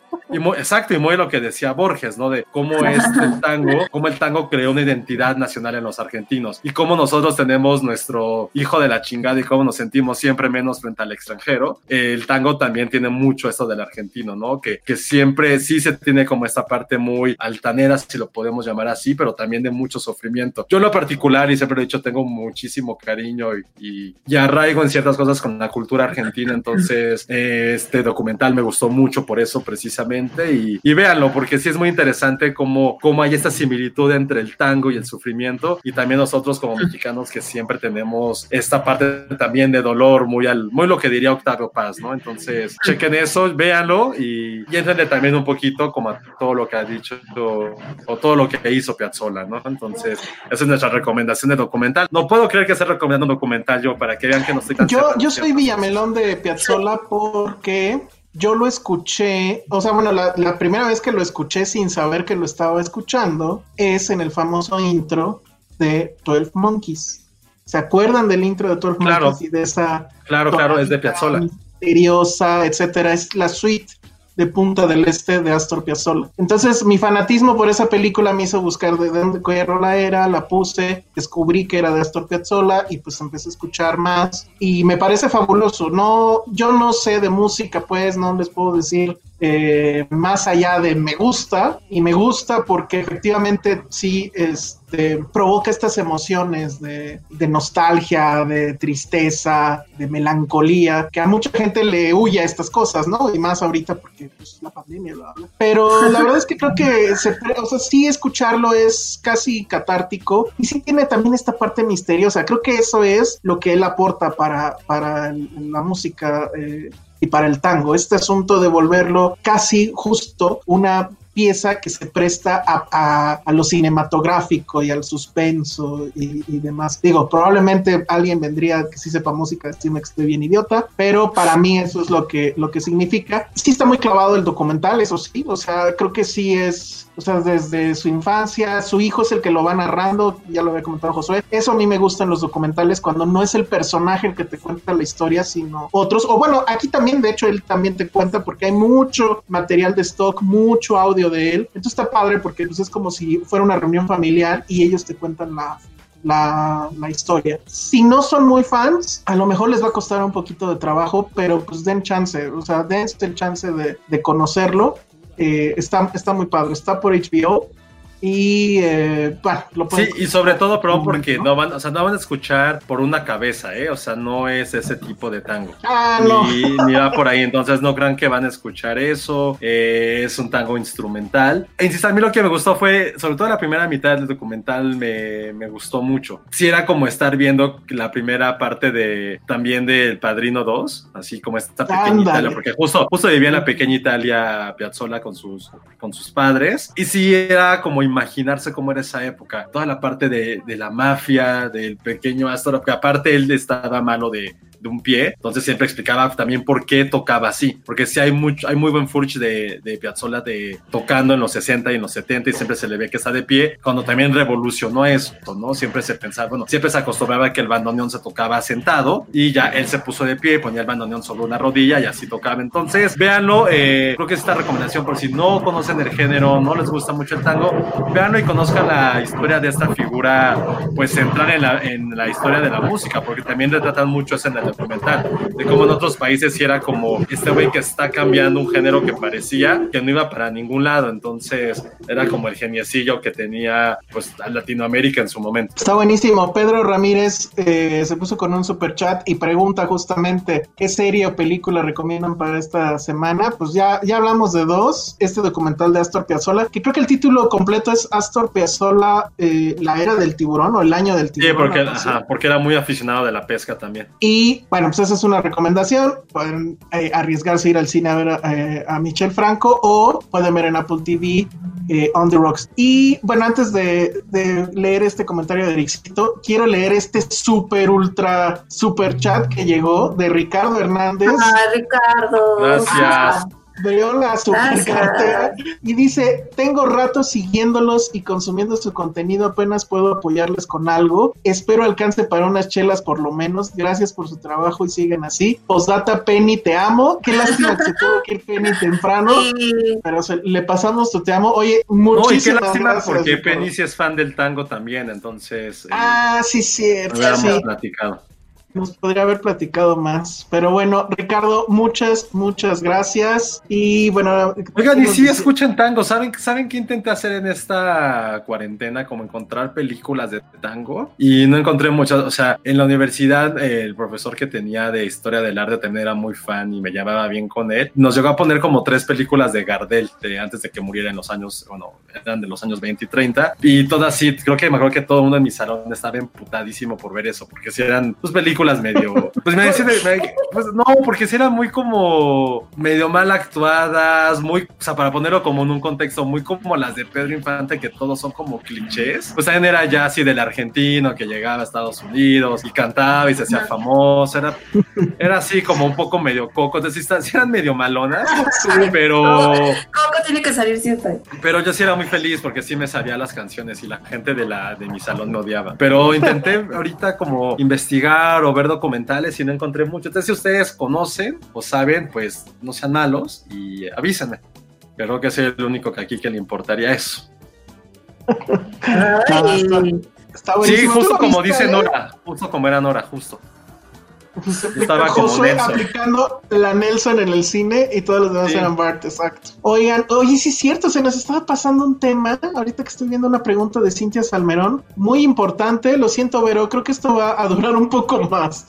Speaker 4: Exacto, y muy lo que decía Borges, ¿no? De cómo es el tango, cómo el tango creó una identidad nacional en los argentinos y cómo nosotros tenemos nuestro hijo de la chingada y cómo nos sentimos siempre menos frente al extranjero. El tango también tiene mucho eso del argentino, ¿no? Que, que siempre sí se tiene como esta parte muy altanera, si lo podemos llamar así, pero también de mucho sufrimiento. Yo en lo particular, y siempre lo he dicho, tengo muchísimo cariño y, y, arraigo en ciertas cosas con la cultura argentina, entonces eh, este documental me gustó mucho por eso precisamente y, y véanlo, porque sí es muy interesante cómo, cómo hay esta similitud entre el tango y el sufrimiento y también nosotros como mexicanos que siempre tenemos esta parte también de dolor muy, al, muy lo que diría Octavio Paz, ¿no? Entonces, chequen eso, véanlo y, y entrenle también un poquito como a todo lo que ha dicho o, todo lo que hizo Piazzolla, ¿no? Entonces, esa es nuestra recomendación de documental. No puedo creer que esté recomendando un documental yo para que vean que no estoy tan...
Speaker 5: Yo, yo soy Villamelón de Piazzolla porque yo lo escuché, o sea, bueno, la, la, primera vez que lo escuché sin saber que lo estaba escuchando es en el famoso intro de 12 Monkeys. ¿Se acuerdan del intro de 12
Speaker 4: claro.
Speaker 5: Monkeys y de esa...
Speaker 4: Claro, claro, es de Piazzolla
Speaker 5: misteriosa, etcétera. Es la suite de Punta del Este de Astor Piazzolla. Entonces, mi fanatismo por esa película me hizo buscar de dónde qué rola era, la puse, descubrí que era de Astor Piazzolla y pues empecé a escuchar más y me parece fabuloso. No, yo no sé de música, pues no les puedo decir eh, más allá de me gusta y me gusta porque efectivamente sí este, provoca estas emociones de, nostalgia, de tristeza, de melancolía, que a mucha gente le huye estas cosas, ¿no? Y más ahorita porque pues, la pandemia lo habla. Pero la verdad es que creo que o sea, sí escucharlo es casi catártico y sí tiene también esta parte misteriosa. Creo que eso es lo que él aporta para, para la música. Eh, y para el tango. Este asunto de volverlo casi justo una pieza que se presta a, a, lo cinematográfico y al suspenso y, y, demás. Digo, probablemente alguien vendría que sí sepa música, estime que estoy bien idiota, pero para mí eso es lo que, lo que significa. Sí está muy clavado el documental, eso sí, o sea, creo que sí es o sea, desde su infancia, su hijo es el que lo va narrando, ya lo había comentado Josué. Eso a mí me gusta en los documentales cuando no es el personaje el que te cuenta la historia, sino otros. O bueno, aquí también, de hecho, él también te cuenta porque hay mucho material de stock, mucho audio de él. Entonces está padre porque pues, es como si fuera una reunión familiar y ellos te cuentan la, la, la, historia. Si no son muy fans, a lo mejor les va a costar un poquito de trabajo, pero pues den chance, o sea, den el chance de, de conocerlo eh, está, está muy padre, está por HBO y eh, bueno, lo
Speaker 4: Sí, y sobre todo, pero porque ¿no? van, o sea, no van a escuchar por una cabeza, ¿eh? O sea, no es ese tipo de tango.
Speaker 5: Ah, no.
Speaker 4: Ni, ni, va por ahí, entonces no crean que van a escuchar eso. Eh, es un tango instrumental. E insisto, a mí lo que me gustó fue, sobre todo la primera mitad del documental, me, me gustó mucho. Sí, era como estar viendo la primera parte de también del Padrino 2, así como esta pequeña Italia, porque justo, justo vivía en la pequeña Italia Piazzolla con sus, con sus padres. Y sí, era como imaginarse cómo era esa época. Toda la parte de, de la mafia, del pequeño Astor, porque aparte él estaba malo de, de un pie, entonces siempre explicaba también por qué tocaba así, porque sí hay, mucho, hay muy buen furch de, de Piazzolla de, tocando en los 60 y en los 70 y siempre se le ve que está de pie, cuando también revolucionó eso, ¿no? Siempre se pensaba, bueno, siempre se acostumbraba que el bandoneón se tocaba sentado y ya él se puso de pie, ponía el bandoneón sobre una rodilla y así tocaba. Entonces, véanlo, eh, creo que es esta recomendación por si no conocen el género, no les gusta mucho el tango, véanlo y conozcan la historia de esta figura, pues central en la, en la historia de la música, porque también retratan mucho eso en documental, de cómo en otros países sí era como este güey que está cambiando un género que parecía que no iba para ningún lado, entonces era como el geniecillo que tenía pues Latinoamérica en su momento.
Speaker 5: Está buenísimo, Pedro Ramírez eh, se puso con un super chat y pregunta justamente qué serie o película recomiendan para esta semana, pues ya, ya hablamos de dos, este documental de Astor Piazzolla, que creo que el título completo es Astor Piazzolla, eh, la era del tiburón o el año del tiburón.
Speaker 4: Sí, porque, ajá, porque era muy aficionado de la pesca también.
Speaker 5: Y bueno, pues esa es una recomendación. Pueden eh, arriesgarse a ir al cine a ver eh, a Michel Franco o pueden ver en Apple TV eh, On the Rocks. Y bueno, antes de, de leer este comentario de Ericito, quiero leer este super ultra super chat que llegó de Ricardo Hernández.
Speaker 7: Ah, Ricardo.
Speaker 4: Gracias.
Speaker 5: Veo la super cartera y dice, tengo rato siguiéndolos y consumiendo su contenido, apenas puedo apoyarles con algo. Espero alcance para unas chelas por lo menos. Gracias por su trabajo y siguen así. Postdata Penny, te amo. Qué lástima que se tuvo que ir Penny temprano, pero se- le pasamos tu te amo. Oye,
Speaker 4: No, y qué
Speaker 5: muchísimas
Speaker 4: lástima
Speaker 5: gracias.
Speaker 4: porque. Penny sí es fan del tango también, entonces eh,
Speaker 5: Ah, sí, cierto. sí.
Speaker 4: platicado.
Speaker 5: Nos podría haber platicado más. Pero bueno, Ricardo, muchas, muchas gracias. Y bueno,
Speaker 4: Oigan, y sí
Speaker 5: dice-
Speaker 4: escuchan tango. ¿Saben, ¿Saben qué intenté hacer en esta cuarentena? Como encontrar películas de tango. Y no encontré muchas. O sea, en la universidad, eh, el profesor que tenía de historia del arte también era muy fan y me llevaba bien con él. Nos llegó a poner como tres películas de Gardel de antes de que muriera en los años, bueno, eran de los años 20 y 30. Y todas sí, creo que me acuerdo que todo el mundo en mi salón estaba emputadísimo por ver eso, porque si eran pues, películas medio. Pues me decían, me- pues no, porque si eran muy como medio mal actuadas, muy, o sea, para ponerlo como en un contexto, muy como las de Pedro Infante, que todos son como clichés. Pues también era ya así del argentino que llegaba a Estados Unidos y cantaba y se hacía famoso. Era, era así como un poco medio coco. Entonces, sí eran medio malonas, pero. <laughs>
Speaker 7: Coco tiene que salir siempre.
Speaker 4: Pero yo sí era muy feliz porque sí me sabía las canciones y la gente de, la, de mi salón me odiaba. Pero intenté ahorita como investigar o ver documentales y no encontré mucho. Entonces, si ustedes conocen o saben, pues no sean malos y avísenme. Creo que soy el único que aquí que le importaría eso. <laughs>
Speaker 7: Ay,
Speaker 5: Está
Speaker 4: Sí,
Speaker 5: buenísimo. ¿Tú
Speaker 4: justo como
Speaker 5: viste,
Speaker 4: dice
Speaker 5: eh?
Speaker 4: Nora, justo como era Nora, justo.
Speaker 5: Pues, <laughs>
Speaker 4: Estaba como
Speaker 5: Josué
Speaker 4: Nelson.
Speaker 5: aplicando la Nelson en el cine y todos los demás
Speaker 4: Sí.
Speaker 5: eran Bart, exacto. Oigan, oye, sí es cierto, se nos estaba pasando un tema, ahorita que estoy viendo una pregunta de Cintia Salmerón, muy importante, lo siento, Vero, creo que esto va a durar un poco más.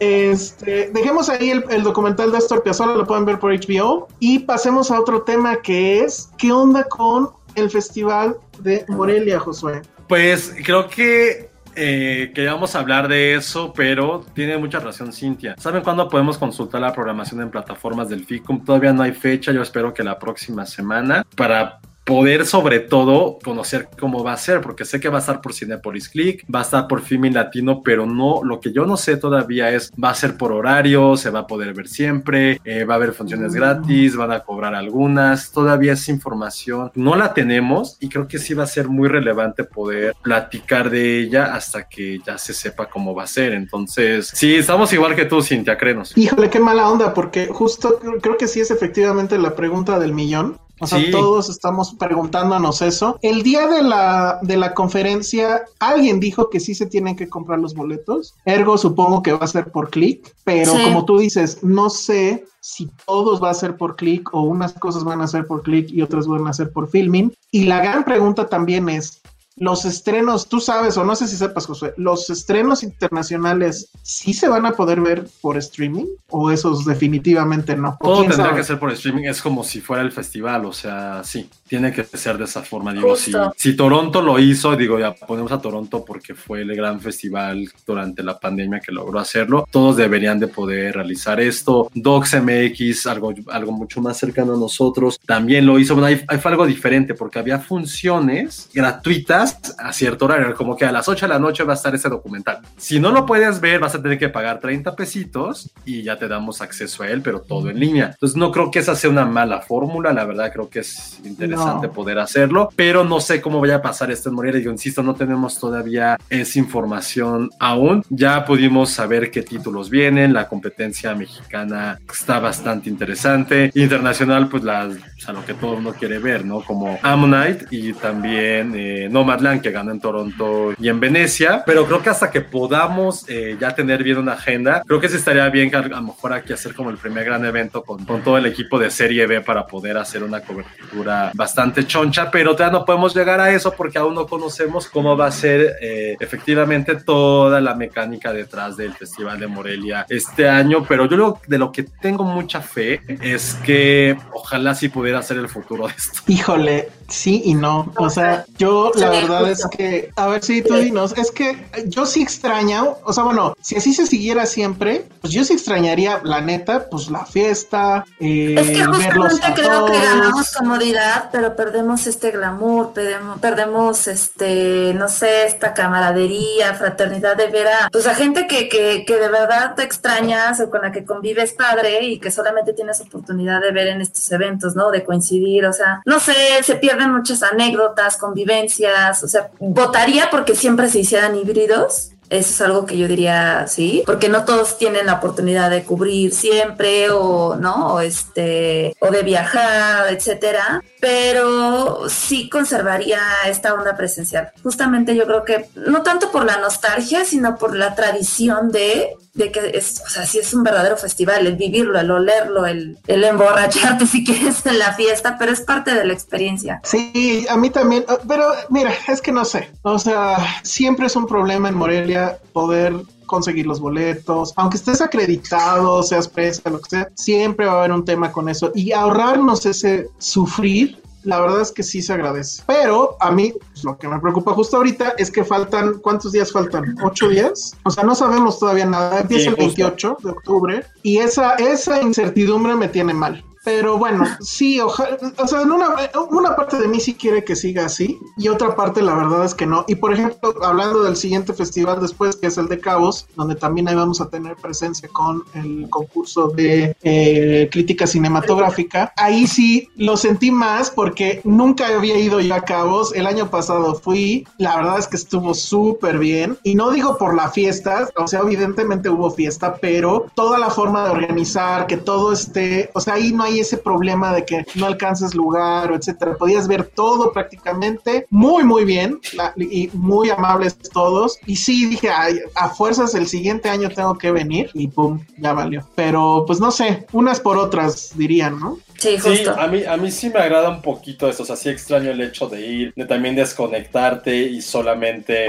Speaker 5: Este, dejemos ahí el, el documental de Astor Piazzolla, lo pueden ver por HBO, y pasemos a otro tema que es, ¿qué onda con el Festival de Morelia, Josué?
Speaker 4: Pues creo que eh, queríamos hablar de eso, pero tiene mucha razón Cintia. ¿Saben cuándo podemos consultar la programación en plataformas del FICUM? Todavía no hay fecha, yo espero que la próxima semana para poder sobre todo conocer cómo va a ser, porque sé que va a estar por Cinepolis Click, va a estar por Filmin Latino, pero no, lo que yo no sé todavía es, va a ser por horario, se va a poder ver siempre, eh, va a haber funciones gratis, van a cobrar algunas, todavía esa información no la tenemos y creo que sí va a ser muy relevante poder platicar de ella hasta que ya se sepa cómo va a ser. Entonces, sí, estamos igual que tú, Cintia, créenos.
Speaker 5: Híjole, qué mala onda, porque justo creo, creo que sí es efectivamente la pregunta del millón. O sea,
Speaker 4: Sí.
Speaker 5: todos estamos preguntándonos eso. El día de la, de la conferencia, alguien dijo que sí se tienen que comprar los boletos. Ergo, supongo que va a ser por clic, pero
Speaker 7: Sí.
Speaker 5: como tú dices, no sé si todos va a ser por clic o unas cosas van a ser por clic y otras van a ser por filming. Y la gran pregunta también es, los estrenos, tú sabes, o no sé si sepas, José, los estrenos internacionales sí se van a poder ver por streaming o esos definitivamente no. ¿O
Speaker 4: Todo tendrá
Speaker 5: sabe?
Speaker 4: que ser por streaming, es como si fuera el festival, o sea, sí, tiene que ser de esa forma. Digo, si, si Toronto lo hizo, digo, ya ponemos a Toronto porque fue el gran festival durante la pandemia que logró hacerlo, todos deberían de poder realizar esto. Docs MX, algo, algo mucho más cercano a nosotros, también lo hizo. Bueno, ahí, ahí fue algo diferente porque había funciones gratuitas a cierto horario, como que a las 8 de la noche va a estar ese documental. Si no lo puedes ver, vas a tener que pagar 30 pesitos y ya te damos acceso a él, pero todo en línea. Entonces no creo que esa sea una mala fórmula, la verdad creo que es interesante
Speaker 5: No.
Speaker 4: poder hacerlo, pero no sé cómo vaya a pasar esto en Morelia. Yo insisto, no tenemos todavía esa información aún. Ya pudimos saber qué títulos vienen, la competencia mexicana está bastante interesante. Internacional, pues las, o sea, lo que todo mundo quiere ver, ¿no? Como Ammonite y también eh, Nomadland Nomadland que ganó en Toronto y en Venecia, pero creo que hasta que podamos eh, ya tener bien una agenda, creo que sí estaría bien que a lo mejor aquí hacer como el primer gran evento con, con todo el equipo de Serie B para poder hacer una cobertura bastante choncha, pero todavía no podemos llegar a eso porque aún no conocemos cómo va a ser eh, efectivamente toda la mecánica detrás del Festival de Morelia este año, pero yo lo, de lo que tengo mucha fe es que ojalá sí pudiera ser el futuro de esto.
Speaker 5: Híjole, sí y no. O sea, yo la verdad es que, a ver si tú dinos, es que yo sí extraño, o sea, bueno, si así se siguiera siempre, pues yo sí extrañaría, la neta, pues la fiesta.
Speaker 7: Eh, es que justamente creo que ganamos comodidad, pero perdemos este glamour, perdemos, perdemos este, no sé, esta camaradería, fraternidad de ver a, pues a gente que, que, que de verdad te extrañas o con la que convives padre y que solamente tienes oportunidad de ver en estos eventos, ¿no? De coincidir, o sea, no sé, se pierden muchas anécdotas, convivencias, o sea, votaría porque siempre se hicieran híbridos, eso es algo que yo diría, sí, porque no todos tienen la oportunidad de cubrir siempre o, ¿no? O este, o de viajar, etcétera, pero sí conservaría esta onda presencial. Justamente yo creo que no tanto por la nostalgia, sino por la tradición de de que es, o sea, sí es un verdadero festival, el vivirlo, el olerlo, el, el emborracharte <laughs> si quieres en la fiesta, pero es parte de la experiencia.
Speaker 5: Sí, a mí también, pero mira, es que no sé, o sea, siempre es un problema en Morelia poder conseguir los boletos, aunque estés acreditado, seas presa, lo que sea, siempre va a haber un tema con eso y ahorrarnos ese sufrir la verdad es que sí se agradece. Pero a mí, pues, lo que me preocupa justo ahorita es que faltan, ¿cuántos días faltan? ¿Ocho días? O sea, no sabemos todavía nada. Empieza el 28 de octubre y esa, esa incertidumbre me tiene mal. Pero bueno, sí, ojalá, o sea, en una, una parte de mí sí quiere que siga así y otra parte la verdad es que no. Y por ejemplo, hablando del siguiente festival después, que es el de Cabos, donde también ahí vamos a tener presencia con el concurso de eh, crítica cinematográfica, ahí sí lo sentí más porque nunca había ido yo a Cabos. El año pasado fui, la verdad es que estuvo súper bien. Y no digo por la fiesta, o sea, evidentemente hubo fiesta, pero toda la forma de organizar, que todo esté, o sea, ahí no hay ese problema de que no alcances lugar o etcétera. Podías ver todo prácticamente muy, muy bien y muy amables todos. Y sí, dije, a fuerzas el siguiente año tengo que venir y pum, ya valió. Pero pues no sé, unas por otras dirían, ¿no?
Speaker 7: Sí, justo.
Speaker 4: a mí, a mí sí me agrada un poquito eso, o sea, sí extraño el hecho de ir, de también desconectarte y solamente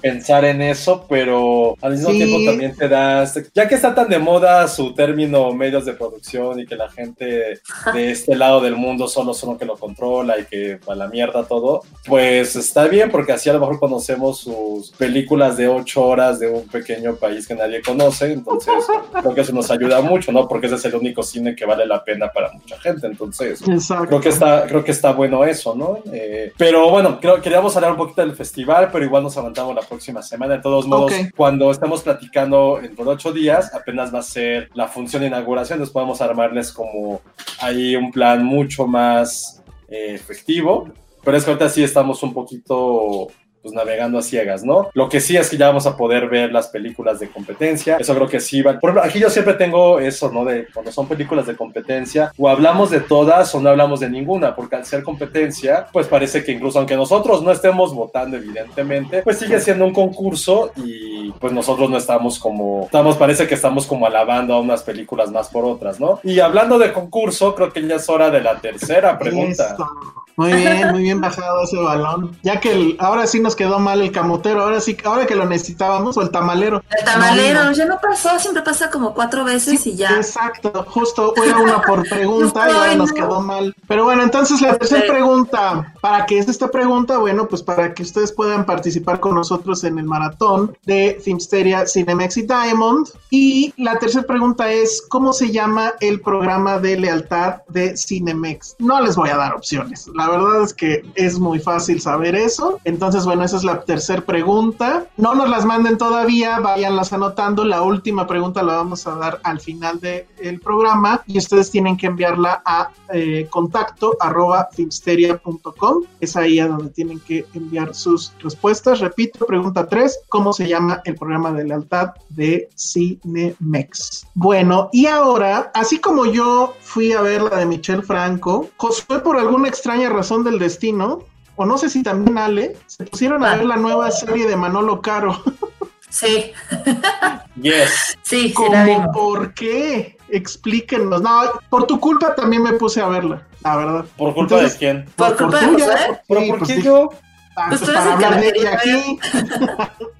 Speaker 4: pensar en eso, pero al mismo tiempo también te das, ya que está tan de moda su término medios de producción y que la gente de este lado del mundo solo son los que lo controla y que va a la mierda todo, pues está bien porque así a lo mejor conocemos sus películas de ocho horas de un pequeño país que nadie conoce, entonces creo que eso nos ayuda mucho, ¿no? Porque ese es el único cine que vale la pena para mucha gente, entonces creo que está creo que está bueno eso, ¿no? Eh, pero bueno, creo queríamos hablar un poquito del festival, pero igual nos avanzamos la próxima semana. De todos modos, cuando estemos platicando en por ocho días, apenas va a ser la función de inauguración, entonces podemos armarles como ahí un plan mucho más eh, efectivo. Pero es que ahorita sí estamos un poquito pues navegando a ciegas, ¿no? Lo que sí es que ya vamos a poder ver las películas de competencia. Eso creo que sí va. Por ejemplo, aquí yo siempre tengo eso, ¿no? De cuando son películas de competencia, o hablamos de todas o no hablamos de ninguna, porque al ser competencia, pues parece que incluso aunque nosotros no estemos votando, evidentemente, pues sigue siendo un concurso y pues nosotros no estamos como, estamos, parece que estamos como alabando a unas películas más por otras, ¿no? Y hablando de concurso, creo que ya es hora de la tercera pregunta.
Speaker 5: Muy bien, muy bien bajado ese balón. Ya que ahora sí nos quedó mal el camotero, ahora sí, ahora que lo necesitábamos, o el tamalero.
Speaker 7: El tamalero, ya no pasó, siempre pasa como cuatro veces y ya.
Speaker 5: Exacto, justo era una por <laughs> pregunta y ahora nos quedó mal. Pero bueno, entonces la tercera pregunta, ¿para qué es esta pregunta? Bueno, pues para que ustedes puedan participar con nosotros en el maratón de Filmsteria Cinemex y Diamond. Y la tercera pregunta es, ¿cómo se llama el programa de lealtad de Cinemex? No les voy a dar opciones. La verdad es que es muy fácil saber eso. Entonces, bueno, esa es la tercera pregunta. No nos las manden todavía, váyanlas anotando. La última pregunta la vamos a dar al final del programa y ustedes tienen que enviarla a eh, contacto arroba filmsteria.com. Es ahí a donde tienen que enviar sus respuestas. Repito, pregunta 3, ¿cómo se llama el programa de lealtad de Cinemex? Bueno, y ahora, así como yo fui a ver la de Michelle Franco, Josué por alguna extraña razón del destino, o no sé si también Ale, se pusieron a
Speaker 7: Ah.
Speaker 5: ver la nueva serie de Manolo Caro.
Speaker 7: Sí,
Speaker 4: Yes.
Speaker 7: sí, sí, la
Speaker 5: ¿Cómo? ¿Por qué? Explíquenos. No, por tu culpa también me puse a verla, la verdad.
Speaker 4: ¿Por culpa
Speaker 5: Entonces,
Speaker 4: de quién?
Speaker 7: Por culpa de
Speaker 5: tuya,
Speaker 7: Josué.
Speaker 4: ¿Pero
Speaker 5: sí,
Speaker 4: por
Speaker 5: pues
Speaker 4: qué
Speaker 5: sí.
Speaker 4: yo?
Speaker 7: Pues tú eres
Speaker 5: para hablar
Speaker 7: la
Speaker 5: de ella aquí. <laughs>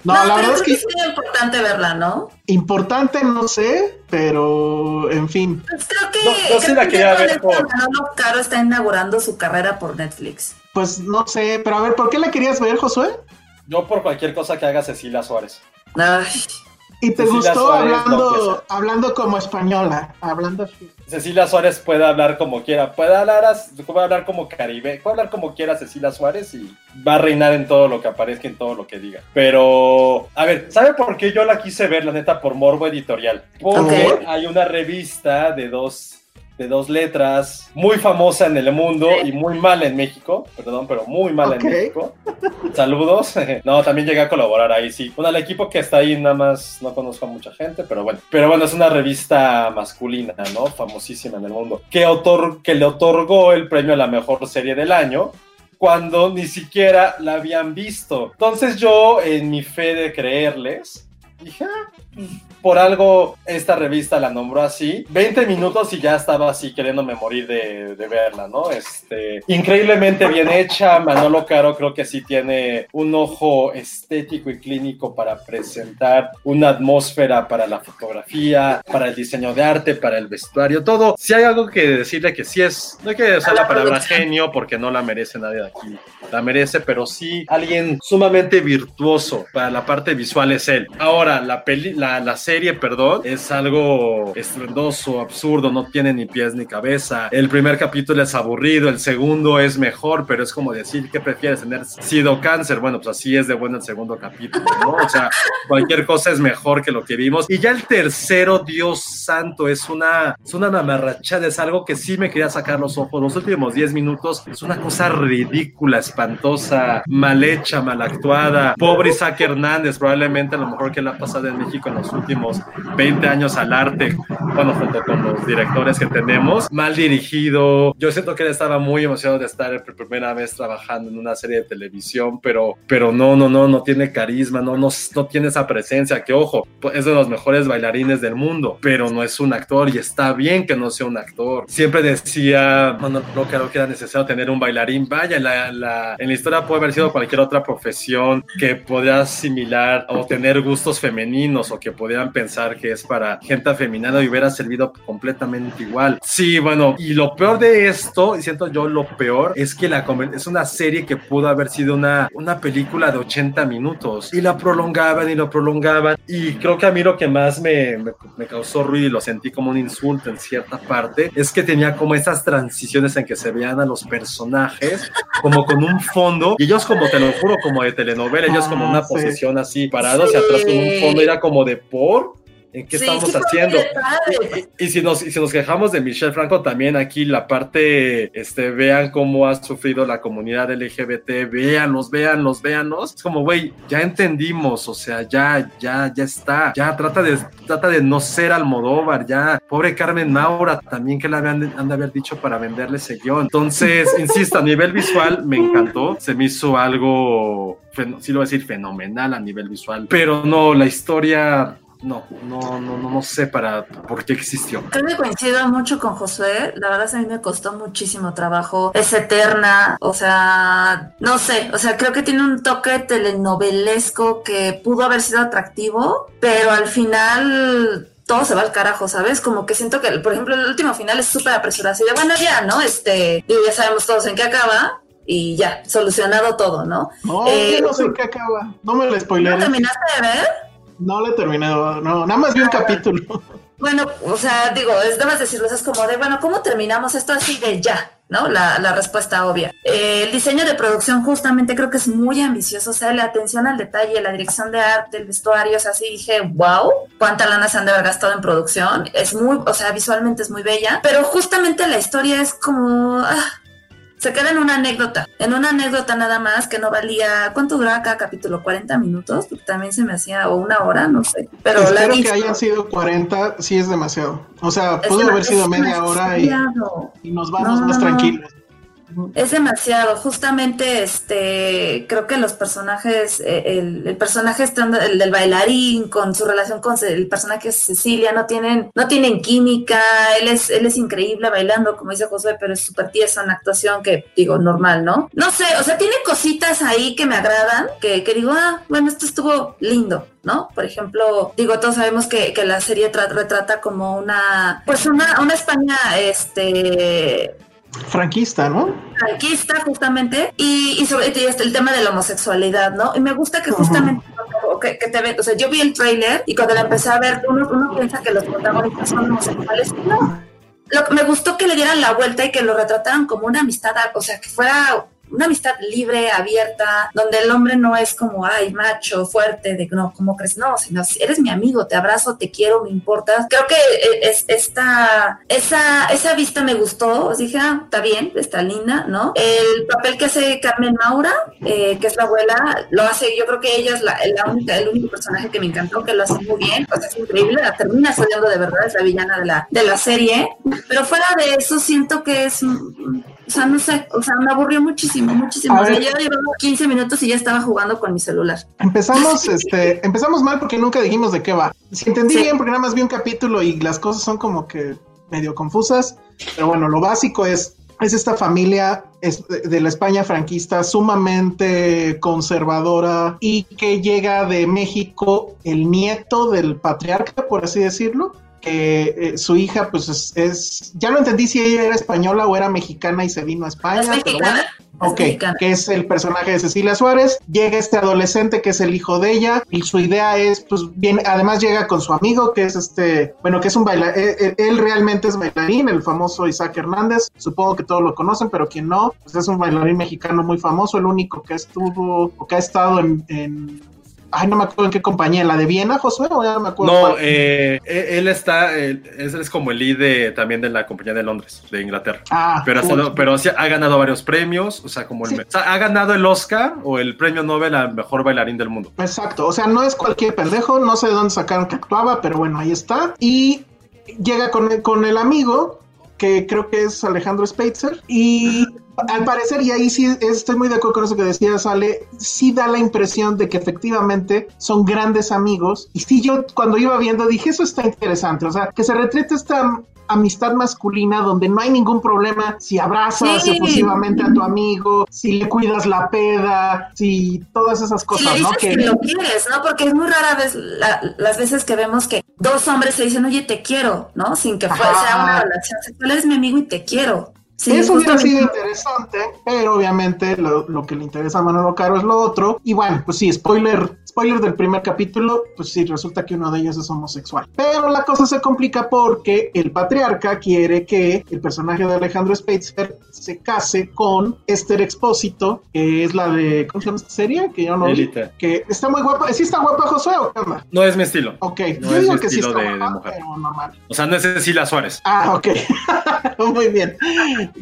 Speaker 5: no,
Speaker 7: No,
Speaker 5: la
Speaker 7: pero
Speaker 5: verdad es que
Speaker 7: sí es importante verla, ¿no?
Speaker 5: importante no sé, pero en fin.
Speaker 7: Pues creo que,
Speaker 4: Yo- yo sí
Speaker 7: creo
Speaker 4: la
Speaker 7: que
Speaker 4: quería
Speaker 7: con
Speaker 4: ver por-
Speaker 7: Manolo Caro está inaugurando su carrera por Netflix.
Speaker 5: Pues no sé, pero a ver, ¿por qué la querías ver, Josué?
Speaker 4: Yo por cualquier cosa que haga Cecilia Suárez.
Speaker 7: Ay,
Speaker 5: ¿Y te
Speaker 4: Cecilia
Speaker 5: gustó
Speaker 4: Suárez,
Speaker 5: hablando, hablando como española? Hablando así.
Speaker 4: Cecilia Suárez puede hablar como quiera, puede hablar, puede hablar como caribe, puede hablar como quiera Cecilia Suárez y va a reinar en todo lo que aparezca, en todo lo que diga. Pero, a ver, ¿sabe por qué yo la quise ver, la neta, por morbo editorial? Porque hay una revista de dos, de dos letras muy famosa en el mundo y muy mala en México, perdón, pero muy mala
Speaker 5: Ok.
Speaker 4: en México. <laughs> Saludos. <laughs> No, también llegué a colaborar ahí, sí. Bueno, el equipo que está ahí nada más no conozco a mucha gente, pero bueno. Pero bueno, es una revista masculina, ¿no? Famosísima en el mundo. Que, otor que le otorgó el premio a la mejor serie del año cuando ni siquiera la habían visto. Entonces yo, en mi fe de creerles, dije, "Ah, por algo esta revista la nombró así. 20 minutos y ya estaba así queriéndome morir de, de verla, ¿no? Este, increíblemente bien hecha. Manolo Caro creo que sí tiene un ojo estético y clínico para presentar una atmósfera para la fotografía, para el diseño de arte, para el vestuario, todo. Si hay algo que decirle que sí es, no hay que usar la palabra <laughs> genio porque no la merece nadie de aquí, la merece, pero sí alguien sumamente virtuoso para la parte visual es él. Ahora, la, peli, la, la serie, perdón, es algo estruendoso, absurdo, no tiene ni pies ni cabeza. El primer capítulo es aburrido, el segundo es mejor, pero es como decir, ¿qué prefieres tener? ¿Sido cáncer? Bueno, pues así es de bueno el segundo capítulo, ¿no? O sea, cualquier cosa es mejor que lo que vimos. Y ya el tercero, Dios santo, es una, es una mamarrachada, es algo que sí me quería sacar los ojos. Los últimos 10 minutos es una cosa ridícula, espantosa, mal hecha, mal actuada. Pobre Isaac Hernández, probablemente a lo mejor que le ha pasado en México los últimos 20 años al arte, bueno, junto con los directores que tenemos, mal dirigido. Yo siento que él estaba muy emocionado de estar por primera vez trabajando en una serie de televisión, pero, pero no, no, no, no tiene carisma, no, no, no tiene esa presencia, que ojo, es de los mejores bailarines del mundo, pero no es un actor y está bien que no sea un actor. Siempre decía, bueno, no creo que era necesario tener un bailarín, vaya, en la historia puede haber sido cualquier otra profesión que podría asimilar o tener gustos femeninos o que pudieran pensar que es para gente afeminada y hubiera servido completamente igual. Sí, bueno, y lo peor de esto, y siento yo lo peor, es que la es una serie que pudo haber sido una, una película de 80 minutos y la prolongaban y lo prolongaban y creo que a mí lo que más me, me, me causó ruido y lo sentí como un insulto en cierta parte es que tenía como esas transiciones en que se veían a los personajes como con un fondo y ellos como te lo juro como de telenovela ellos como una
Speaker 5: Ah, sí.
Speaker 4: posición así parados y atrás con un fondo era como de por ¿En qué
Speaker 7: Sí,
Speaker 4: estamos haciendo? Y, y si nos, y si nos quejamos de Michelle Franco, también aquí la parte, este, vean cómo ha sufrido la comunidad LGBT, véanlos, véanlos, véanlos. Es como, güey, ya entendimos, o sea, ya, ya, ya está. Ya trata de, trata de no ser Almodóvar, ya. Pobre Carmen Maura, también que la habían, han de haber dicho para venderle ese guion. Entonces, insisto, a nivel visual me encantó. Se me hizo algo, sí lo voy a decir, fenomenal a nivel visual. Pero no, la historia no, no, no, no, no sé para por qué existió.
Speaker 7: Creo que coincido mucho con Josué. La verdad, a mí me costó muchísimo trabajo. Es eterna. O sea, no sé. O sea, creo que tiene un toque telenovelesco que pudo haber sido atractivo, pero al final todo se va al carajo, ¿sabes? Como que siento que, por ejemplo, el último final es súper apresurado. Así de, bueno, ya, ¿no? Este, digo, ya sabemos todos en qué acaba. Y ya, solucionado todo, ¿no?
Speaker 5: No,
Speaker 7: Eh,
Speaker 5: yo no sé qué acaba. No me lo
Speaker 7: ¿No
Speaker 5: spoileré.
Speaker 7: terminaste de ver?
Speaker 5: No lo he terminado. No, nada más vi un capítulo.
Speaker 7: Bueno, o sea, digo, es debes decirlo, es como de, bueno, ¿cómo terminamos esto así de ya? ¿No? La, la respuesta obvia. Eh, el diseño de producción justamente creo que es muy ambicioso, o sea, la atención al detalle, la dirección de arte, el vestuario, o sea, sí dije, wow, cuánta lana se han de haber gastado en producción. Es muy, o sea, visualmente es muy bella, pero justamente la historia es como... ah, se queda en una anécdota, en una anécdota nada más que no valía, ¿cuánto duraba cada capítulo? ¿40 minutos? Porque también se me hacía, o una hora, no sé. Pero la
Speaker 5: Espero
Speaker 7: vi-
Speaker 5: que hayan sido 40, sí es demasiado. O sea, pudo haber sido media hora y, y nos vamos
Speaker 7: No,
Speaker 5: más tranquilos.
Speaker 7: Es demasiado. Justamente, este, creo que los personajes, eh, el, el personaje estando, el del bailarín con su relación con el personaje Cecilia no tienen, no tienen química. Él es, él es increíble bailando, como dice José, pero es súper tiesa en actuación que digo normal, ¿no? No sé, o sea, tiene cositas ahí que me agradan, que, que digo, ah, bueno, esto estuvo lindo. ¿no? Por ejemplo, digo, todos sabemos que, que la serie retrata como una, pues una, una España, este,
Speaker 5: franquista, ¿no?
Speaker 7: Franquista, justamente, y, y sobre y el tema de la homosexualidad, ¿no? Y me gusta que justamente que, que, te ve, o sea, yo vi el tráiler y cuando la empecé a ver, uno, uno piensa que los protagonistas son homosexuales, no. Lo, me gustó que le dieran la vuelta y que lo retrataran como una amistad, o sea, que fuera una amistad libre, abierta, donde el hombre no es como, ay, macho, fuerte, de no, ¿cómo crees? No, sino eres mi amigo, te abrazo, te quiero, me importas. Creo que eh, es, esta, esa, esa vista me gustó, dije, ah, está bien, está linda, ¿no? El papel que hace Carmen Maura, eh, que es la abuela, lo hace, yo creo que ella es la, única, el único personaje que me encantó, que lo hace muy bien, o es increíble, la termina saliendo de verdad, es la villana de la, de la serie, pero fuera de eso siento que es o sea, no sé, o sea, me aburrió muchísimo, muchísimo. O sea, yo llevaba 15 minutos y ya estaba jugando con mi celular.
Speaker 5: Empezamos, este, empezamos mal porque nunca dijimos de qué va. Si entendí bien, porque nada más vi un capítulo y las cosas son como que medio confusas, pero bueno, lo básico es es esta familia de la España franquista sumamente conservadora y que llega de México el nieto del patriarca, por así decirlo, que eh, su hija, pues es, ya no entendí si ella era española o era mexicana y se vino a España. pero bueno, ok, que es el personaje de Cecilia Suárez. Llega este adolescente que es el hijo de ella y su idea es, pues, bien, además llega con su amigo que es este, bueno, que es un bailarín, eh, eh, él, realmente es bailarín, el famoso Isaac Hernández. Supongo que todos lo conocen, pero quien no, pues es un bailarín mexicano muy famoso, el único que estuvo o que ha estado en Ay, no me acuerdo en qué compañía, la de Viena, Josué, o ya no me acuerdo.
Speaker 4: No, eh, e-, él está, él, es, como el lead también de la compañía de Londres, de Inglaterra. Ah, pero, pero sí, ha ganado varios premios, o sea, como el, ha ganado el Oscar o el premio Nobel al mejor bailarín del mundo.
Speaker 5: Exacto, o sea, no es cualquier pendejo, no sé de dónde sacaron que actuaba, pero bueno, ahí está. Y llega con, con el amigo, que creo que es Alejandro Speitzer, y al parecer, y ahí sí estoy muy de acuerdo con eso que decía Sale, sí da la impresión de que efectivamente son grandes amigos. Y sí, yo cuando iba viendo dije, eso está interesante, o sea, que se retrete esta amistad masculina donde no hay ningún problema si abrazas efusivamente a tu amigo, si le cuidas la peda, si todas esas cosas,
Speaker 7: ¿no? Que... lo quieres, ¿no? Porque es muy rara vez las veces que vemos que dos hombres se dicen, oye, te quiero, ¿no? Sin que sea una relación sexual, eres mi amigo y te quiero.
Speaker 5: Eso hubiera sido interesante, pero obviamente lo, lo, que le interesa a Manolo Caro es lo otro. Y bueno, pues sí, spoiler, spoiler del primer capítulo, pues sí, resulta que uno de ellos es homosexual. Pero la cosa se complica porque el patriarca quiere que el personaje de Alejandro Spitzer se case con Esther Expósito, que es la de, ¿cómo se llama esta serie? Que yo no Que está muy guapa. ¿Sí está guapa Josué o qué
Speaker 4: No es mi estilo.
Speaker 5: Ok,
Speaker 4: no yo digo que sí está de, guapa, pero normal. O sea, no es Cecilia Suárez.
Speaker 5: Ah, ok. <laughs> muy bien.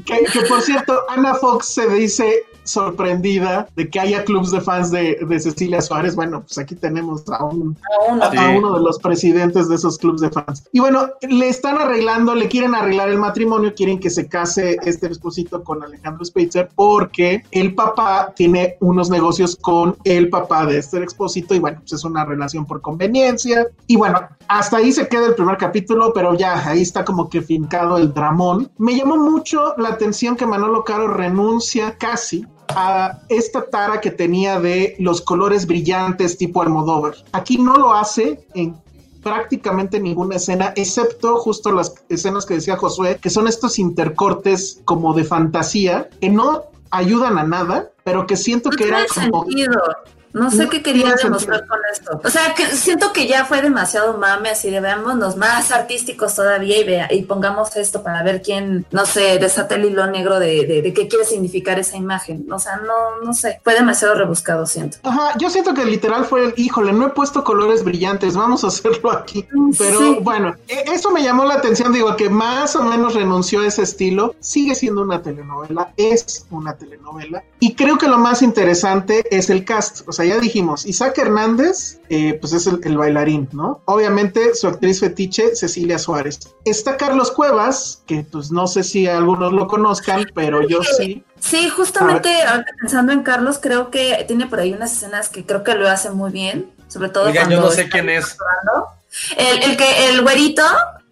Speaker 5: Que, que, por cierto, Ana Fox se dice sorprendida de que haya clubs de fans de, Cecilia Suárez. Bueno, pues aquí tenemos a, un, a, uno, de los presidentes de esos clubs de fans. Y bueno, le están arreglando, le quieren arreglar el matrimonio, quieren que se case este esposito con Alejandro Spitzer porque el papá tiene unos negocios con el papá de este expósito y bueno, pues es una relación por conveniencia. Y bueno, hasta ahí se queda el primer capítulo, pero ya ahí está como que fincado el dramón. Me llamó mucho la atención que Manolo Caro renuncia casi a esta tara que tenía de los colores brillantes tipo Almodóvar. Aquí no lo hace en prácticamente ninguna escena, excepto justo las escenas que decía Josué, que son estos intercortes como de fantasía, que no ayudan a nada, pero que siento que era como...
Speaker 7: No sé qué quería demostrar con esto. O sea, que siento que ya fue demasiado mame, así de veámonos más artísticos todavía y, vea, y pongamos esto para ver quién, no sé, desata el hilo negro de, de, qué quiere significar esa imagen. O sea, no, no sé, fue demasiado rebuscado, siento.
Speaker 5: Ajá, yo siento que literal fue el, híjole, no he puesto colores brillantes, vamos a hacerlo aquí. Mm, Pero bueno, e, eso me llamó la atención, digo, que más o menos renunció a ese estilo. Sigue siendo una telenovela, es una telenovela. Y creo que lo más interesante es el cast. O sea, sea, ya dijimos, Isaac Hernández, eh, pues es el, el bailarín, ¿no? Obviamente su actriz fetiche, Cecilia Suárez. Está Carlos Cuevas, que pues no sé si algunos lo conozcan, pero yo sí.
Speaker 7: Sí, justamente ahorita pensando en Carlos, creo que tiene por ahí unas escenas que creo que lo hace muy bien, sobre todo
Speaker 4: Oigan, yo
Speaker 7: cuando
Speaker 4: no sé quién es.
Speaker 7: El, el que, el güerito,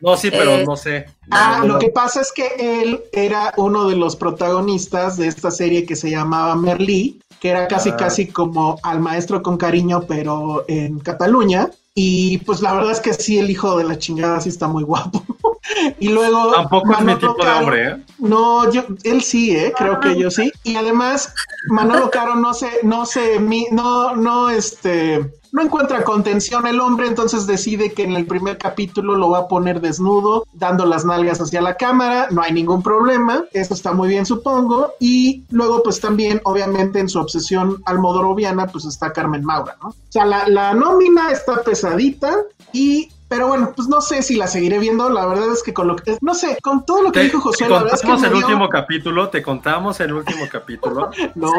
Speaker 4: No, sí, pero
Speaker 7: Eh,
Speaker 4: no sé.
Speaker 5: Ah,
Speaker 4: No, no,
Speaker 5: lo que pasa es que él era uno de los protagonistas de esta serie que se llamaba Merlí, que era casi
Speaker 4: Ah.
Speaker 5: casi como al maestro con cariño, pero en Cataluña. Y pues la verdad es que sí, el hijo de la chingada sí está muy guapo. <laughs> y luego.
Speaker 4: Tampoco es mi tipo de hombre, ¿eh?
Speaker 5: No, yo, él sí, eh, creo que yo sí. Y además, Manolo Caro no se, no se, no, no, este, no encuentra contención el hombre, entonces decide que en el primer capítulo lo va a poner desnudo, dando las nalgas hacia la cámara, no hay ningún problema, eso está muy bien supongo, y luego pues también obviamente en su obsesión almodoroviana pues está Carmen Maura, ¿no? O sea, la, la nómina está pesadita y... Pero bueno, pues no sé si la seguiré viendo. La verdad es que con lo que. No sé, con todo lo que
Speaker 4: Te,
Speaker 5: dijo Josué,
Speaker 4: te
Speaker 5: la verdad es que
Speaker 4: contamos
Speaker 5: me
Speaker 4: el
Speaker 5: dio-
Speaker 4: último capítulo, te contamos el último capítulo. <laughs>
Speaker 5: No,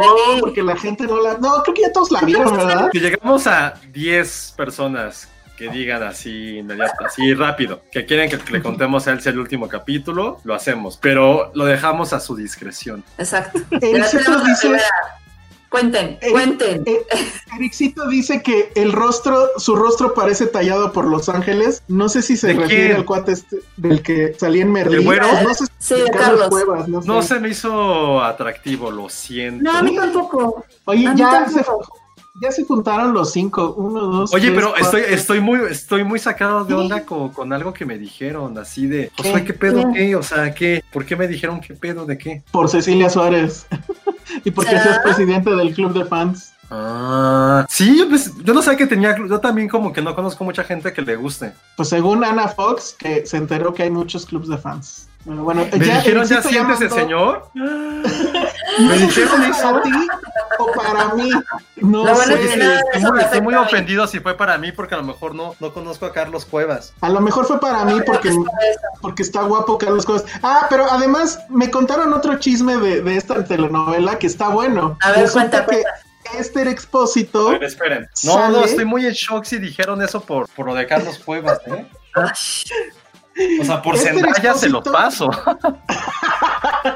Speaker 5: porque la gente no la. No, creo que ya todos la vieron, ¿verdad?
Speaker 4: Si llegamos a 10 personas que digan así inmediato, así rápido, que quieren que le contemos a él el último capítulo, lo hacemos, pero lo dejamos a su discreción.
Speaker 7: exacto.
Speaker 5: Dice.
Speaker 7: Cuenten,
Speaker 5: Eh,
Speaker 7: cuenten.
Speaker 5: eh, Ericito dice que el rostro, su rostro parece tallado por Los Ángeles. No sé si se
Speaker 4: ¿De
Speaker 5: refiere
Speaker 4: quién?
Speaker 5: al cuate este del que salía en Merlí.
Speaker 4: ¿El güero?
Speaker 5: Pues no sé si
Speaker 7: Sí,
Speaker 5: Carlos
Speaker 7: Carlos.
Speaker 5: Cuevas, no sé.
Speaker 4: No se me hizo atractivo, lo siento.
Speaker 7: No, a mí tampoco.
Speaker 5: Oye,
Speaker 7: a mí
Speaker 5: ya se. Ya se juntaron los cinco. Uno, dos,
Speaker 4: Oye,
Speaker 5: tres,
Speaker 4: pero estoy,
Speaker 5: cuatro.
Speaker 4: estoy muy, estoy muy sacado de onda con, con algo que me dijeron, así de,
Speaker 5: ¿Qué?
Speaker 4: Josué, ¿qué pedo
Speaker 7: ¿Qué?
Speaker 4: qué? O sea, ¿qué? ¿Por qué me dijeron qué pedo de qué?
Speaker 5: Por Cecilia Suárez. <laughs> y porque
Speaker 7: ¿Será?
Speaker 5: seas presidente del club de fans.
Speaker 4: Ah, sí, yo, pues, yo no sabía que tenía, yo también como que no conozco mucha gente que le guste.
Speaker 5: Pues según Ana Fox, que se enteró que hay muchos clubs de fans. Bueno, bueno,
Speaker 4: ¿Me dijeron ya siéntese, señor? <laughs>
Speaker 5: ¿Me
Speaker 4: ¿Me
Speaker 5: dijeron
Speaker 4: eso?
Speaker 5: ti o para mí? No
Speaker 7: Lo bueno
Speaker 5: sé.
Speaker 7: es que nada de
Speaker 4: Estoy muy, estoy
Speaker 7: a
Speaker 4: ofendido si fue para mí porque a lo mejor no, no conozco a Carlos Cuevas.
Speaker 5: A lo mejor fue para mí porque, porque está guapo Carlos Cuevas. Ah, pero además me contaron otro chisme de, de esta telenovela que está bueno.
Speaker 7: A ver,
Speaker 5: Resulta
Speaker 7: cuenta,
Speaker 5: que
Speaker 7: cuenta.
Speaker 5: Esther Expósito
Speaker 4: A ver, esperen. No,
Speaker 5: ¿Sale?
Speaker 4: no, estoy muy en shock si dijeron eso por, por lo de Carlos Cuevas, ¿eh? O sea, por
Speaker 5: Este
Speaker 4: Zendaya se lo paso.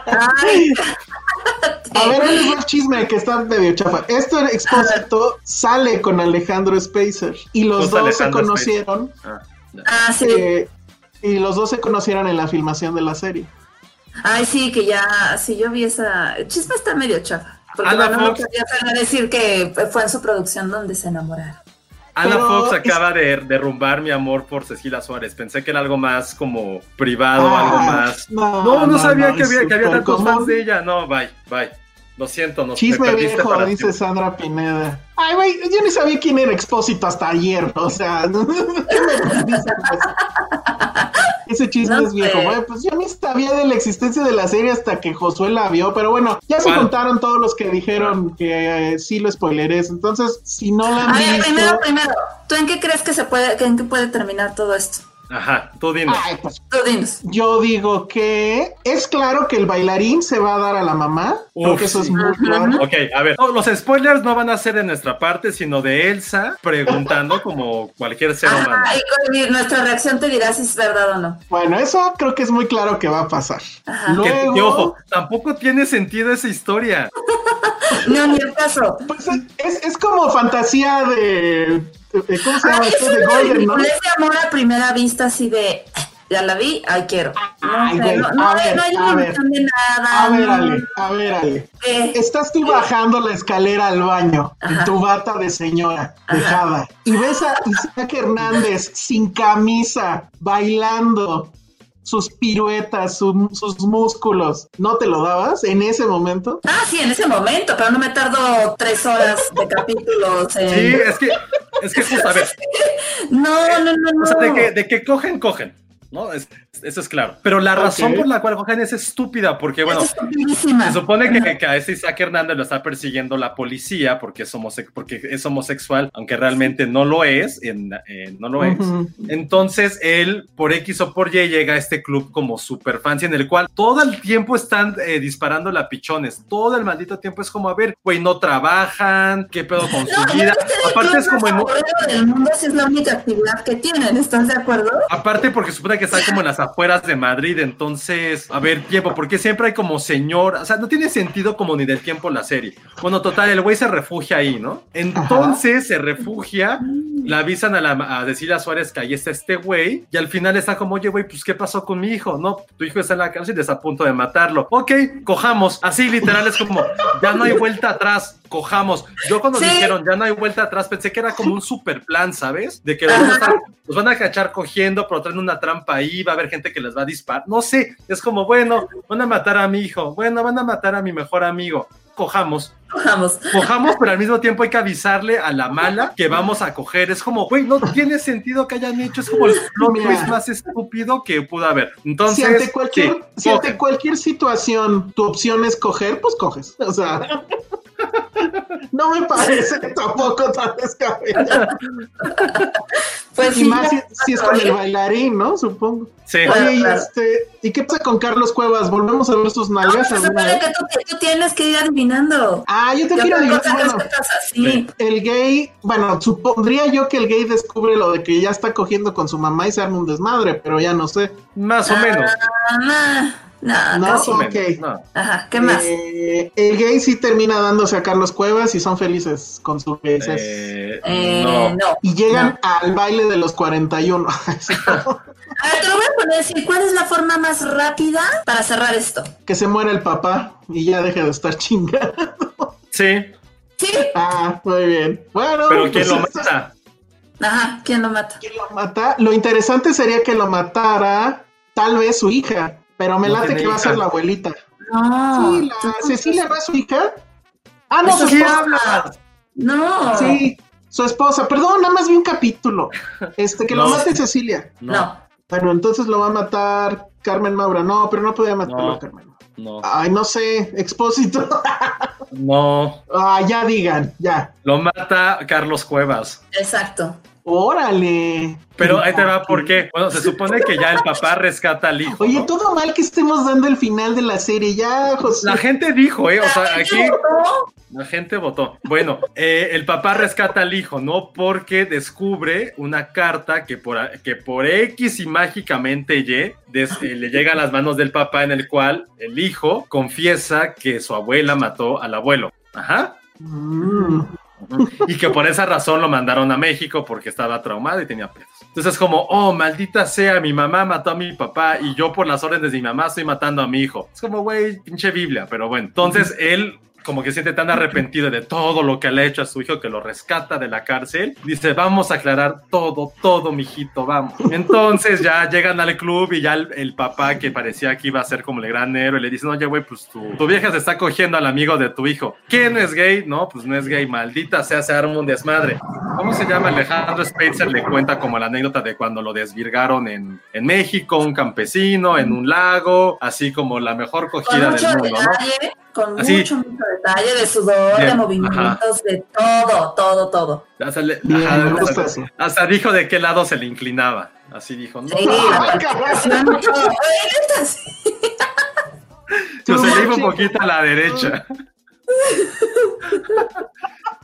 Speaker 7: Ay, <laughs>
Speaker 5: A ver, ahí les va el chisme que está medio chafa. Esther Expósito sale con Alejandro Spacer y los dos se conocieron.
Speaker 4: Ah,
Speaker 7: ah, sí.
Speaker 5: eh, y los dos se conocieron en la filmación de la serie.
Speaker 7: Ay, sí, que ya, sí, yo vi esa. El chisme está medio chafa. Porque
Speaker 4: Ana
Speaker 7: bueno, no
Speaker 4: Fox.
Speaker 7: podía hacer a decir que fue en su producción donde se enamoraron.
Speaker 4: Ana
Speaker 5: Pero
Speaker 4: Fox
Speaker 5: es-
Speaker 4: acaba de derrumbar mi amor por Cecilia Suárez. Pensé que era algo más como privado,
Speaker 5: Ah,
Speaker 4: algo más.
Speaker 5: no,
Speaker 4: No, no,
Speaker 5: no,
Speaker 4: sabía
Speaker 5: no,
Speaker 4: que, había, que había tantos
Speaker 5: común.
Speaker 4: fans de ella. No, bye, bye. Lo siento, no
Speaker 5: Chisme
Speaker 4: me perdiste
Speaker 5: viejo,
Speaker 4: para
Speaker 5: dice. Sandra Pineda. Ay, güey, yo ni sabía quién era Expósito hasta ayer. O sea, <laughs> ¿qué me dicen eso? Ese chisme
Speaker 7: No
Speaker 5: es viejo, güey. Pues yo ni sabía de la existencia de la serie hasta que Josué la vio. Pero bueno, ya se contaron todos los que dijeron que eh, sí lo spoilerés. Entonces, si no la han
Speaker 7: A ver,
Speaker 5: visto.
Speaker 7: primero, primero, ¿tú en qué crees que se puede, que en qué puede terminar todo esto?
Speaker 4: Ajá, tú dinos.
Speaker 5: Ay, pues
Speaker 7: Tú dinos.
Speaker 5: yo digo que es claro que el bailarín se va a dar a la mamá. Creo
Speaker 4: Uf,
Speaker 5: que eso es muy claro.
Speaker 4: Ok, a ver, no, los spoilers no van a ser de nuestra parte, sino de Elsa preguntando como cualquier ser humano.
Speaker 7: Ajá, y nuestra reacción te dirá si es verdad o no.
Speaker 5: Bueno, eso creo que es muy claro que va a pasar.
Speaker 7: Ajá.
Speaker 5: Luego,
Speaker 4: que, ojo, tampoco tiene sentido esa historia. <laughs>
Speaker 7: No, ni el caso.
Speaker 5: Pues es, es como fantasía de- ¿Cómo se llama esto?
Speaker 7: es
Speaker 5: De Golden,
Speaker 7: de amor a primera vista, así de. Ya la vi, ay quiero. No, sé, no, no hay,
Speaker 5: ver,
Speaker 7: no hay
Speaker 5: a ver.
Speaker 7: limitación de nada.
Speaker 5: A ver, Ale, a ver, Ale.
Speaker 7: ¿qué?
Speaker 5: Estás tú bajando la escalera al baño en tu bata de señora
Speaker 7: Ajá.
Speaker 5: dejada y ves a Isaac Hernández sin camisa bailando sus piruetas, su- sus músculos. ¿No te lo dabas en ese momento?
Speaker 7: Ah, sí, en ese momento, pero no me tardo tres horas de <laughs> capítulos. En...
Speaker 4: Sí, es que, es que justo, a ver,
Speaker 7: No, <laughs> no, no, no.
Speaker 4: o sea, de que, de que cogen, cogen. ¿No? Es- eso es claro. Pero la razón por la cual cogen es estúpida, porque bueno,
Speaker 7: Es
Speaker 4: se supone que, que a este Isaac Hernández lo está persiguiendo la policía porque es, homose- porque es homosexual, aunque realmente no lo es, en- en- no lo es.
Speaker 5: Ujú.
Speaker 4: Entonces él, por X o por Y, llega a este club como super fancy en el cual todo el tiempo están eh, disparando lapichones. Todo el maldito tiempo es como, a ver, güey, no trabajan, qué pedo con su
Speaker 7: No,
Speaker 4: vida.
Speaker 7: es
Speaker 4: Aparte es como en
Speaker 7: del mundo si es la única actividad que tienen, ¿estás de acuerdo?
Speaker 4: Aparte porque supone que está como en las afueras de Madrid, entonces, a ver, tiempo, porque siempre hay como señor, o sea, no tiene sentido como ni del tiempo la serie. Bueno, total, el güey se refugia ahí, ¿no? Entonces se refugia, le avisan a, la, a decir a Suárez que ahí está este güey, y al final está como, oye, güey, pues, ¿qué pasó con mi hijo? No, tu hijo está en la cárcel y está a punto de matarlo. Ok, cojamos. Así literal es como, ya no hay vuelta atrás, cojamos. Yo cuando
Speaker 7: Sí.
Speaker 4: dijeron, ya no hay vuelta atrás, pensé que era como un super plan, ¿sabes? De que los van a estar- los van a cachar cogiendo, pero traen una trampa ahí, va a haber gente que les va a disparar. No sé, es como, bueno, van a matar a mi hijo, bueno, van a matar a mi mejor amigo. Cojamos,
Speaker 7: Vamos.
Speaker 4: cojamos, pero al mismo tiempo hay que avisarle a la mala que vamos a coger. Es como, güey, no tiene sentido que hayan hecho, es como el plot twist más estúpido que pudo haber. Entonces,
Speaker 5: si ante cualquier,
Speaker 4: sí,
Speaker 5: si ante cualquier situación tu opción es coger, pues coges. O sea, no me parece tampoco tan descabellado.
Speaker 7: Pues
Speaker 5: Y
Speaker 7: sí,
Speaker 5: más si, si es con el bailarín, ¿no? Supongo.
Speaker 4: Sí.
Speaker 5: Oye, y
Speaker 7: claro.
Speaker 5: este, ¿y qué pasa con Carlos Cuevas? ¿Volvemos a ver sus
Speaker 7: No,
Speaker 5: nalgas
Speaker 7: se
Speaker 5: alguna
Speaker 7: supone que tú, tú tienes que ir adivinando.
Speaker 5: Ah, yo te
Speaker 7: ¿Qué
Speaker 5: quiero
Speaker 7: cosa
Speaker 5: bueno, el gay, bueno, supondría yo que el gay descubre lo de que ya está cogiendo con su mamá y se arma un desmadre, pero ya no sé.
Speaker 4: Más o menos.
Speaker 7: Ah, nah,
Speaker 5: No,
Speaker 4: Más o
Speaker 5: ok.
Speaker 4: menos. no.
Speaker 7: Ajá, ¿qué más?
Speaker 5: Eh, el gay sí termina dándose a Carlos Cuevas y son felices con su gays.
Speaker 4: Eh,
Speaker 7: Eh,
Speaker 4: no.
Speaker 7: no.
Speaker 5: y llegan al baile de los 41. <laughs> <laughs>
Speaker 7: A ver, te lo voy a poner así. ¿Cuál es la forma más rápida para cerrar esto?
Speaker 5: que se muera el papá y ya deje de estar chingando.
Speaker 4: Sí,
Speaker 7: Sí.
Speaker 5: Ah, muy bien. Bueno,
Speaker 4: pero ¿quién lo mata?
Speaker 7: Ajá, ¿quién lo mata?
Speaker 5: ¿Quién lo mata? Lo interesante sería que lo matara tal vez su hija, pero me
Speaker 4: No
Speaker 5: late que va a ser la abuelita.
Speaker 7: No.
Speaker 5: sí, la Cecilia su hija. Ah, no, su
Speaker 7: sí
Speaker 5: esposa.
Speaker 4: hablas?
Speaker 7: No.
Speaker 5: Sí, su esposa. Perdón, nada más vi un capítulo. Este, que lo mate Cecilia.
Speaker 7: No.
Speaker 5: Bueno, entonces lo va a matar Carmen Maura. No, pero no podía matarlo
Speaker 4: No.
Speaker 5: Carmen.
Speaker 4: No,
Speaker 5: Ay, no sé, expósito.
Speaker 4: no.
Speaker 5: ah, ya digan, ya.
Speaker 4: Lo mata Carlos Cuevas.
Speaker 7: Exacto.
Speaker 5: Órale.
Speaker 4: Pero ahí te va porque, bueno, se supone que ya el papá rescata al hijo.
Speaker 5: Oye,
Speaker 4: ¿no?
Speaker 5: todo mal que estemos dando el final de la serie, ya, José.
Speaker 4: La gente dijo, ¿eh? O sea, aquí
Speaker 7: ¿Qué votó?
Speaker 4: la gente votó. Bueno, eh, el papá rescata al hijo, ¿no? Porque descubre una carta que por, que por X y mágicamente Y des- eh, le llega a las manos del papá en el cual el hijo confiesa que su abuela mató al abuelo. Ajá.
Speaker 5: Mm. <laughs>
Speaker 4: Y que por esa razón lo mandaron a México porque estaba traumado y tenía pedos. Entonces es como, oh, maldita sea, mi mamá mató a mi papá y yo por las órdenes de mi mamá estoy matando a mi hijo. Es como, güey, pinche Biblia, pero bueno. Entonces él como que siente tan arrepentido de todo lo que le ha hecho a su hijo que lo rescata de la cárcel. Dice, vamos a aclarar todo, todo, mijito, vamos. Entonces ya llegan al club y ya el, el papá que parecía que iba a ser como el gran héroe le dicen, oye, güey, pues tu, tu vieja se está cogiendo al amigo de tu hijo. ¿Quién es gay? No, pues no es gay, maldita sea, se arma un desmadre. ¿Cómo se llama? Alejandro Spitzer le cuenta como la anécdota de cuando lo desvirgaron en, en México, un campesino, en un lago, así como la mejor cogida del mundo, ¿no?
Speaker 7: Con
Speaker 4: Así.
Speaker 7: mucho, mucho detalle de sudor,
Speaker 4: Bien,
Speaker 7: de movimientos, de todo, todo, todo.
Speaker 4: Hasta, le-
Speaker 5: Bien,
Speaker 4: ajá,
Speaker 5: me gusta
Speaker 4: hasta-
Speaker 5: eso.
Speaker 4: hasta dijo de qué lado se le inclinaba. Así dijo, no.
Speaker 7: Sí. <laughs>
Speaker 4: Pues se le iba un poquito a la derecha. <laughs>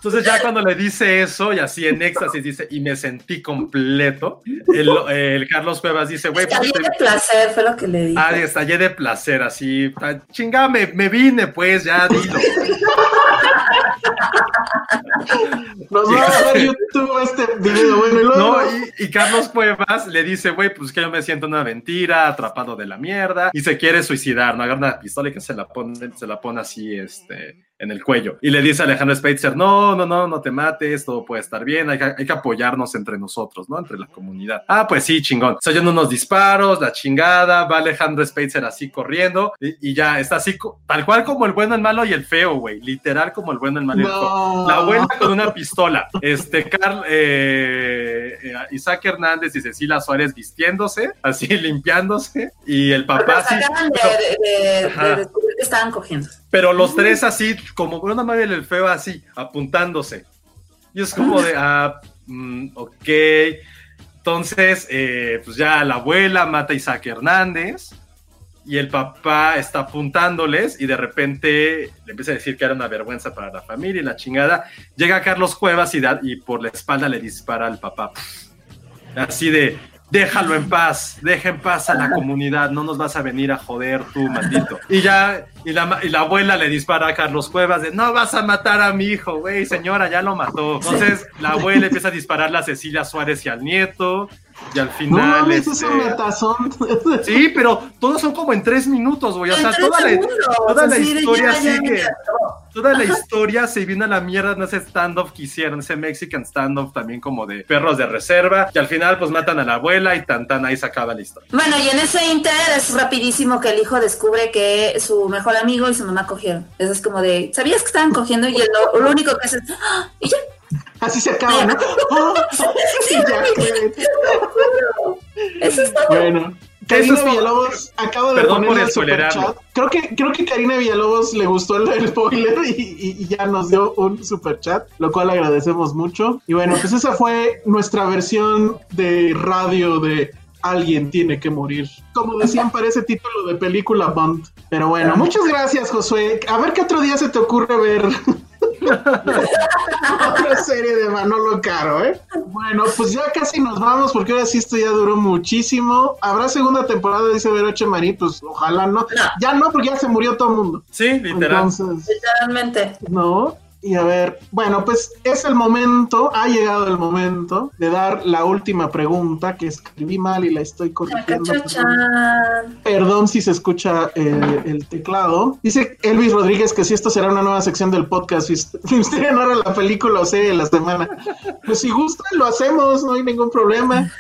Speaker 4: Entonces ya cuando le dice eso y así en éxtasis dice, y me sentí completo, el, el Carlos Cuevas dice, güey, pues,
Speaker 7: Estallé de placer, fue lo que le dije.
Speaker 4: ah, estallé de placer, así, chingada, me, me vine, pues, ya dilo.
Speaker 5: Nos va a ver YouTube este video. Bueno, y luego.
Speaker 4: No, y, y Carlos Cuevas le dice, güey, pues que yo me siento una mentira, atrapado de la mierda, y se quiere suicidar, ¿no? Agarra una pistola y que se la pone, se la pone así, este, en el cuello. Y le dice a Alejandro Spitzer, no, no, no, no te mates, todo puede estar bien, hay que, hay que apoyarnos entre nosotros, ¿no? Entre la comunidad. Ah, pues sí, chingón. Se oyen unos disparos, la chingada, va Alejandro Spitzer así corriendo y, y ya está así, tal cual como el bueno, el malo y el feo, güey. Literal como el bueno, el malo y el feo.
Speaker 5: No.
Speaker 4: La abuela con una pistola. Este, Carl, eh, eh, Isaac Hernández y Cecilia Suárez vistiéndose, así <laughs> limpiándose, y el papá
Speaker 7: de, de- de estaban cogiendo.
Speaker 4: Pero los tres así, como una madre el feo así, apuntándose. Y es como de, ah, mm, ok. Entonces, eh, pues ya la abuela mata a Isaac Hernández y el papá está apuntándoles y de repente le empieza a decir que era una vergüenza para la familia y la chingada. Llega Carlos Cuevas y, da- y por la espalda le dispara al papá. Así de, déjalo en paz, deja en paz a la comunidad, no nos vas a venir a joder tú, maldito. Y ya, y la, y la abuela le dispara a Carlos Cuevas de, no vas a matar a mi hijo, güey, señora, ya lo mató. Entonces la abuela empieza a dispararle a Cecilia Suárez y al nieto, y al
Speaker 5: No
Speaker 4: final...
Speaker 5: mames, es
Speaker 4: este,
Speaker 5: un matazón. <laughs>
Speaker 4: Sí, pero todos son como en tres minutos, güey. O sea, toda la, toda la historia
Speaker 7: ya, ya,
Speaker 4: sigue.
Speaker 7: ya.
Speaker 4: Toda la historia se vino a la mierda en ese stand-off que hicieron, ese Mexican stand-off también como de perros de reserva. Y al final, pues matan a la abuela y tan tan ahí se acaba la historia.
Speaker 7: Bueno, y en ese inter es rapidísimo que el hijo descubre que su mejor amigo y su mamá cogieron. Eso es como de, ¿sabías que estaban cogiendo? Y él lo, lo único que hace es, ¡ah! y ya.
Speaker 5: Así se acaba, ¿no? <laughs> Oh,
Speaker 7: Sí,
Speaker 5: ya,
Speaker 7: Eso es todo.
Speaker 5: Bueno. Karina
Speaker 4: Eso
Speaker 5: Villalobos acaba de
Speaker 4: Perdón
Speaker 5: poner
Speaker 4: por
Speaker 5: el superchat. Creo que, creo que Karina Villalobos le gustó el, el spoiler y, y- y ya nos dio un superchat, lo cual agradecemos mucho. Y bueno, pues esa fue nuestra versión de radio de Alguien tiene que morir. Como decían, parece título de película Bond. Pero bueno, muchas gracias, Josué. A ver qué otro día se te ocurre ver otra serie de Manolo Caro, ¿eh? Bueno, pues ya casi nos vamos porque ahora sí esto ya duró muchísimo. ¿Habrá segunda temporada? Dice Veroche Marí, pues ojalá no. Ya no, porque ya se murió todo el mundo.
Speaker 4: Sí, literal.
Speaker 5: Entonces,
Speaker 7: Literalmente.
Speaker 5: no. Y a ver, bueno, pues es el momento, ha llegado el momento de dar la última pregunta que escribí mal y la estoy corrigiendo. Perdón. Perdón si se escucha eh, el teclado. Dice Elvis Rodríguez que si esto será una nueva sección del podcast, si Filmsteria <laughs> no era la película o serie de la semana. Pues si gustan, lo hacemos, no hay ningún problema.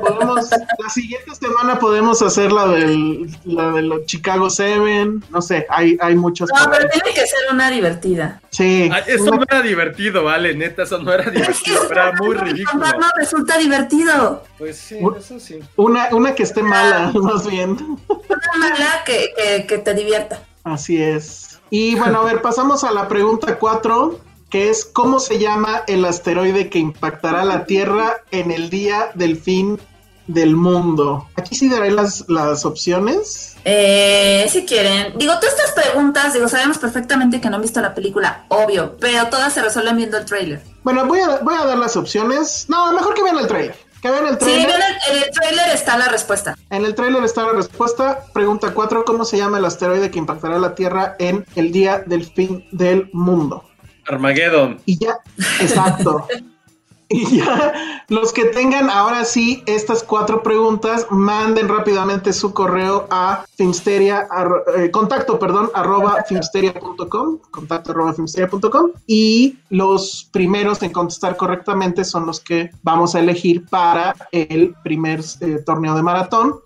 Speaker 5: Podemos, la siguiente semana podemos hacer la del la de los Chicago Seven, no sé, hay, hay muchas
Speaker 7: No, pero tiene que ser una divertida.
Speaker 5: Sí.
Speaker 4: Ah, Eso no era divertido, vale, neta, eso no era divertido, era muy ridículo.
Speaker 7: No, resulta divertido.
Speaker 4: Pues sí, eso sí.
Speaker 5: Una, una que esté mala, <laughs> más bien.
Speaker 7: Una mala que, que, que te divierta.
Speaker 5: Así es. Y bueno, a ver, pasamos a la pregunta 4, que es ¿cómo se llama el asteroide que impactará la Tierra en el día del fin del mundo? Aquí sí daré las, las opciones.
Speaker 7: Eh, si quieren. Digo, todas estas preguntas, digo, sabemos perfectamente que no han visto la película, obvio, pero todas se resuelven viendo el tráiler.
Speaker 5: Bueno, voy a, voy a dar las opciones. No, mejor que vean el trailer. Que vean el
Speaker 7: Sí,
Speaker 5: trailer.
Speaker 7: en el, en el tráiler está la respuesta.
Speaker 5: En el tráiler está la respuesta. Pregunta 4, ¿cómo se llama el asteroide que impactará la Tierra en el día del fin del mundo?
Speaker 4: Armageddon.
Speaker 5: Y ya, exacto. <laughs> <laughs> y ya, los que tengan ahora sí estas cuatro preguntas, manden rápidamente su correo a filmsteria, arro- eh, contacto, perdón, arroba <laughs> filmsteria.com, contacto arroba filmsteria.com, y los primeros en contestar correctamente son los que vamos a elegir para el primer eh, torneo de maratón.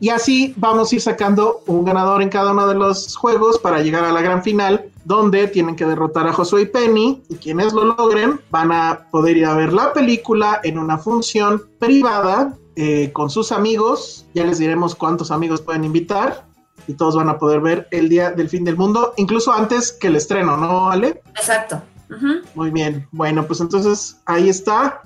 Speaker 5: Y así vamos a ir sacando un ganador en cada uno de los juegos para llegar a la gran final, donde tienen que derrotar a Josué y Penny. Y quienes lo logren van a poder ir a ver la película en una función privada eh, con sus amigos. Ya les diremos cuántos amigos pueden invitar. Y todos van a poder ver el día del fin del mundo, incluso antes que el estreno, ¿no, Ale?
Speaker 7: Exacto.
Speaker 5: Muy bien. Bueno, pues entonces ahí está.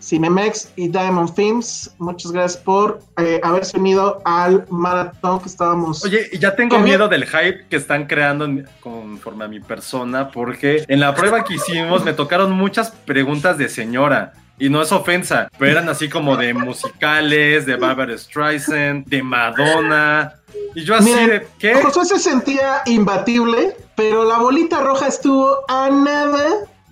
Speaker 5: Cinemex y Diamond Films, muchas gracias por eh, haberse unido al maratón que estábamos.
Speaker 4: Oye, ya tengo miedo del hype que están creando conforme a mi persona, porque en la prueba que hicimos me tocaron muchas preguntas de señora. Y no es ofensa, pero eran así como de musicales, de Barbara Streisand, de Madonna. Y yo así
Speaker 5: Miren,
Speaker 4: de, ¿qué?
Speaker 5: Josué se sentía imbatible, pero la bolita roja estuvo a nada.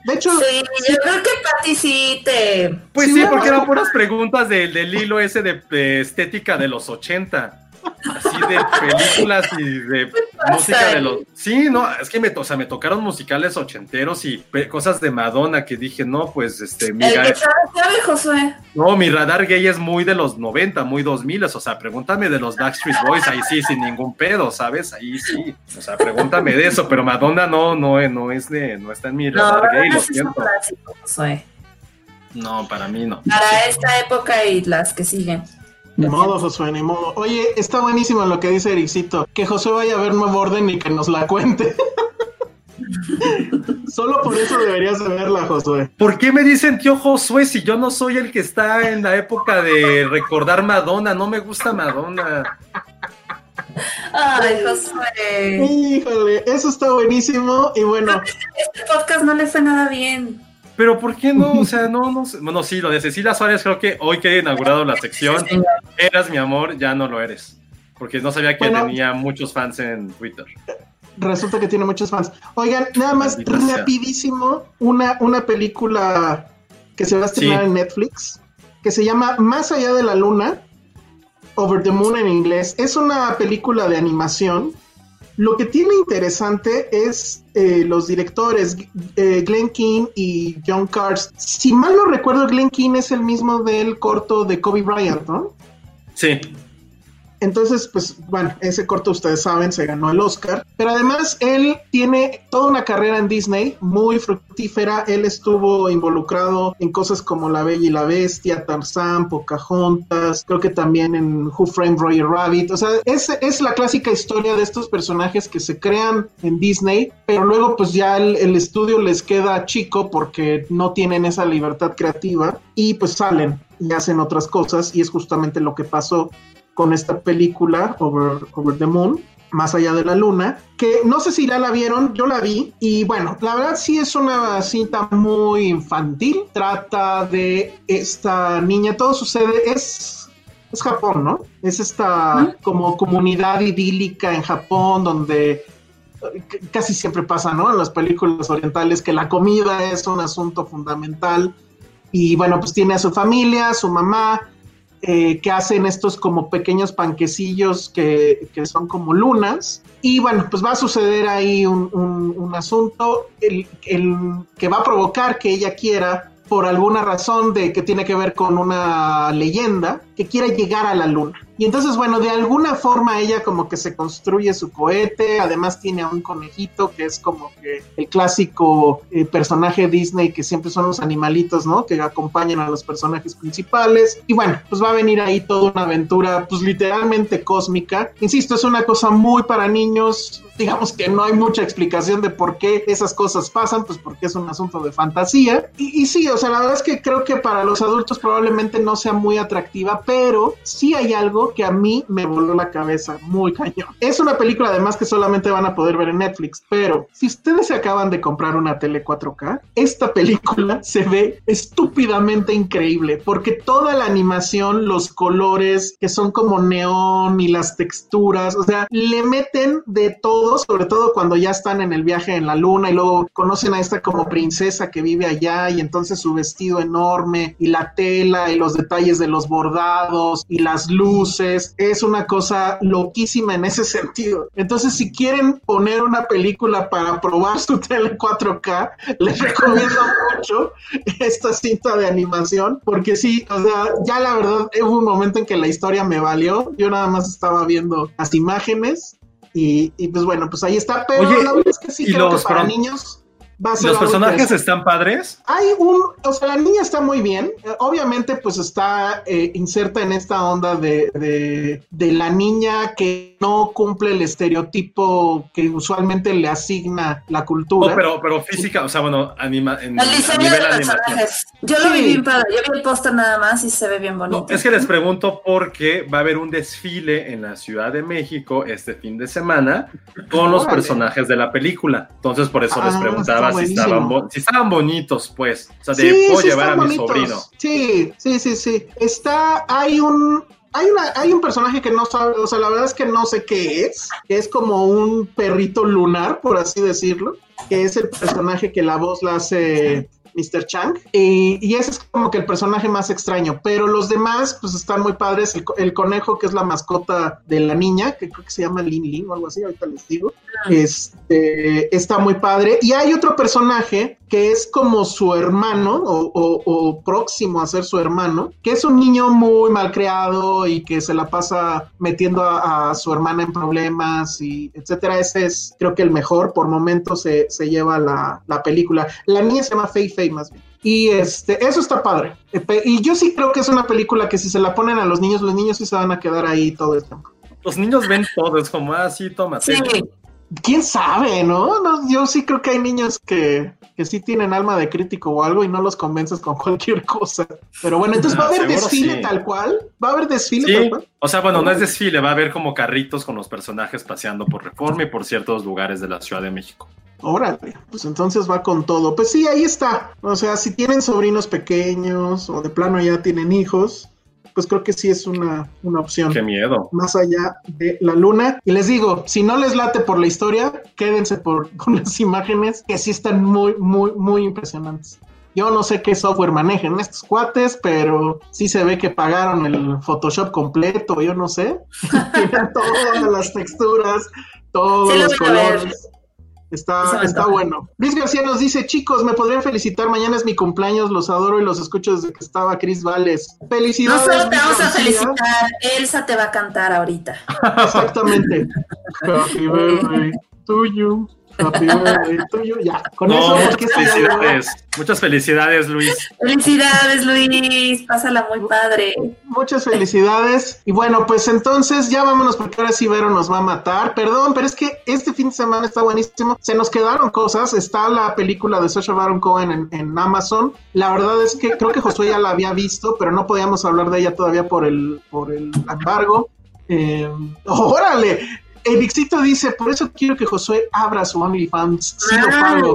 Speaker 5: De hecho,
Speaker 7: Sí, yo creo que Pati sí te.
Speaker 4: Pues
Speaker 5: Sí,
Speaker 4: porque eran puras preguntas del, del hilo ese de, de estética de los 80. Así de películas y de música de los. Sí, no, es que me, o sea, me tocaron musicales ochenteros y cosas de Madonna que dije, no, pues este.
Speaker 7: Mi El que sabe, Josué.
Speaker 4: No, mi radar gay es muy de los 90, muy 2000, o sea, pregúntame de los Backstreet Boys, ahí sí, sin ningún pedo, ¿sabes? Ahí sí. O sea, pregúntame de eso, pero Madonna no, no, no es de, no está en mi radar gay, lo siento. No, para mí no.
Speaker 7: Para esta época y las que siguen.
Speaker 5: Ni modo, Josué, ni modo. Oye, está buenísimo lo que dice Ericito. Que Josué vaya a ver Nuevo Orden y que nos la cuente. <laughs> Solo por eso deberías de verla, Josué.
Speaker 4: ¿Por qué me dicen tío Josué si yo no soy el que está en la época de recordar Madonna? No me gusta Madonna.
Speaker 7: Ay, Josué.
Speaker 5: Híjole, eso está buenísimo y bueno.
Speaker 7: Este podcast no le fue nada bien.
Speaker 4: Pero ¿por qué no? O sea, <laughs> no, no Bueno, sí, lo de Cecilia Suárez creo que hoy que he inaugurado la sección, eras mi amor, ya no lo eres. Porque no sabía que tenía muchos fans en Twitter.
Speaker 5: Resulta que tiene muchos fans. Oigan, nada más rapidísimo, una, una película que se va a estrenar en Netflix, que se llama Más allá de la luna, Over the Moon en inglés. Es una película de animación lo que tiene interesante es eh, los directores, eh, Glenn King y John Cars. Si mal no recuerdo, Glenn King es el mismo del corto de Kobe Bryant, ¿no?
Speaker 4: Sí.
Speaker 5: Entonces, pues bueno, ese corto ustedes saben, se ganó el Oscar. Pero además él tiene toda una carrera en Disney muy fructífera. Él estuvo involucrado en cosas como La Bella y la Bestia, Tarzán, Pocahontas, creo que también en Who Framed Roger Rabbit. O sea, es, la clásica historia de estos personajes que se crean en Disney, pero luego pues ya el, el estudio les queda chico porque no tienen esa libertad creativa y pues salen y hacen otras cosas y es justamente lo que pasó con esta película Over, Over the Moon, más allá de la luna, que no sé si ya la vieron, yo la vi y bueno, la verdad sí es una cinta muy infantil, trata de esta niña, todo sucede, es, es Japón, ¿no? Es esta como comunidad idílica en Japón donde casi siempre pasa, ¿no? En las películas orientales que la comida es un asunto fundamental y bueno, pues tiene a su familia, su mamá, eh, que hacen estos como pequeños panquecillos que, son como lunas. Y bueno, pues va a suceder ahí un, asunto el, que va a provocar que ella quiera, por alguna razón de que tiene que ver con una leyenda, que quiera llegar a la luna. Y entonces, bueno, de alguna forma ella como que se construye su cohete, además tiene a un conejito que es como que el clásico eh, personaje Disney que siempre son los animalitos, ¿no? Que acompañan a los personajes principales. Y bueno, pues va a venir ahí toda una aventura, pues literalmente cósmica. Insisto, es una cosa muy para niños, digamos que no hay mucha explicación de por qué esas cosas pasan, pues porque es un asunto de fantasía. Y, sí, o sea, la verdad es que creo que para los adultos probablemente no sea muy atractiva, pero sí hay algo que a mí me voló la cabeza muy cañón. Es una película además que solamente van a poder ver en Netflix, pero si ustedes se acaban de comprar una tele 4K, esta película <laughs> se ve estúpidamente increíble porque toda la animación, los colores que son como neón y las texturas, o sea, le meten de todo, sobre todo cuando ya están en el viaje en la luna y luego conocen a esta como princesa que vive allá y entonces su vestido enorme y la tela y los detalles de los bordados y las luces es una cosa loquísima en ese <laughs> sentido. Entonces, si quieren poner una película para probar su tele 4K, les <laughs> recomiendo mucho esta cinta de animación, porque sí, o sea, ya la verdad hubo un momento en que la historia me valió. Yo nada más estaba viendo las imágenes y, pues bueno, pues ahí está. Pero la verdad es que sí, creo que para niños
Speaker 4: ¿Los personajes están padres?
Speaker 5: Hay un, o sea, la niña está muy bien. Obviamente, pues está eh, inserta en esta onda de, de, la niña que no cumple el estereotipo que usualmente le asigna la cultura.
Speaker 4: No, pero, pero física, o sea, bueno, anima, en,
Speaker 7: el diseño de personajes. Yo lo vi bien padre. Yo vi el póster nada más y se ve bien bonito.
Speaker 4: es que les pregunto porque va a haber un desfile en la Ciudad de México este fin de semana con los personajes de la película. Entonces, por eso les ah, preguntaba si estaban, bonitos, pues. O sea, de puedo llevar a mi sobrino.
Speaker 5: Sí, sí, sí, sí. Está, hay un, hay, una, hay un personaje que no sabe, o sea, la verdad es que no sé qué es, que es como un perrito lunar, por así decirlo, que es el personaje que la voz la hace Mr. Chang, y, y, ese es como que el personaje más extraño, pero los demás pues están muy padres, el, el, conejo que es la mascota de la niña, que creo que se llama Lin Lin o algo así, ahorita les digo, este, está muy padre, y hay otro personaje que es como su hermano o, o, o, próximo a ser su hermano, que es un niño muy mal creado y que se la pasa metiendo a, a su hermana en problemas y etcétera. Ese es creo que el mejor, por momentos se, se lleva la, la, película. La niña se llama Fei Fei más bien. Y este, eso está padre. Y yo sí creo que es una película que si se la ponen a los niños, los niños sí se van a quedar ahí todo el tiempo.
Speaker 4: Los niños ven todo, es como así, ah, tómate. Sí
Speaker 5: quién sabe, ¿no? ¿no? Yo sí creo que hay niños que, que, sí tienen alma de crítico o algo y no los convences con <laughs> cualquier cosa. Pero bueno, entonces va a haber desfile sí. tal cual. Va a haber desfile
Speaker 4: sí.
Speaker 5: tal cual.
Speaker 4: O sea, bueno, no es desfile, va a haber como carritos con los personajes paseando por Reforma y por ciertos lugares de la Ciudad de México.
Speaker 5: Órale, pues entonces va con todo. Pues sí, ahí está. O sea, si tienen sobrinos pequeños o de plano ya tienen hijos, pues creo que sí es una, una opción.
Speaker 4: Qué miedo.
Speaker 5: Más allá de la luna. Y les digo, si no les late por la historia, quédense por, <laughs> con las imágenes que sí están muy, muy, muy impresionantes. Yo no sé qué software manejen estos cuates, pero sí se ve que pagaron el Photoshop completo, yo no sé. <laughs> Tienen todas las texturas, todos sí, los colores. Está, está bueno. Luis García nos dice, chicos, me podrían felicitar, mañana es mi cumpleaños, los adoro y los escucho desde que estaba Cris Vales. Felicidades.
Speaker 7: Nosotros te vamos a felicitar, Elsa te va a cantar ahorita.
Speaker 5: Exactamente. <laughs> Happy birthday to you. <laughs> You. Ya, con
Speaker 4: no,
Speaker 5: eso.
Speaker 4: Muchas felicidades. Muchas felicidades, Luis.
Speaker 7: Felicidades, Luis. Pásala muy padre.
Speaker 5: Muchas felicidades. Y bueno, pues entonces ya vámonos porque ahora sí Vero nos va a matar. Perdón, pero es que este fin de semana está buenísimo. Se nos quedaron cosas. Está la película de Sacha Baron Cohen en, en Amazon. La verdad es que creo que Josué ya la había visto, pero no podíamos hablar de ella todavía por el, por el embargo. Eh, ¡Órale! Evixito dice, por eso quiero que Josué abra su OnlyFans. Sí lo pago.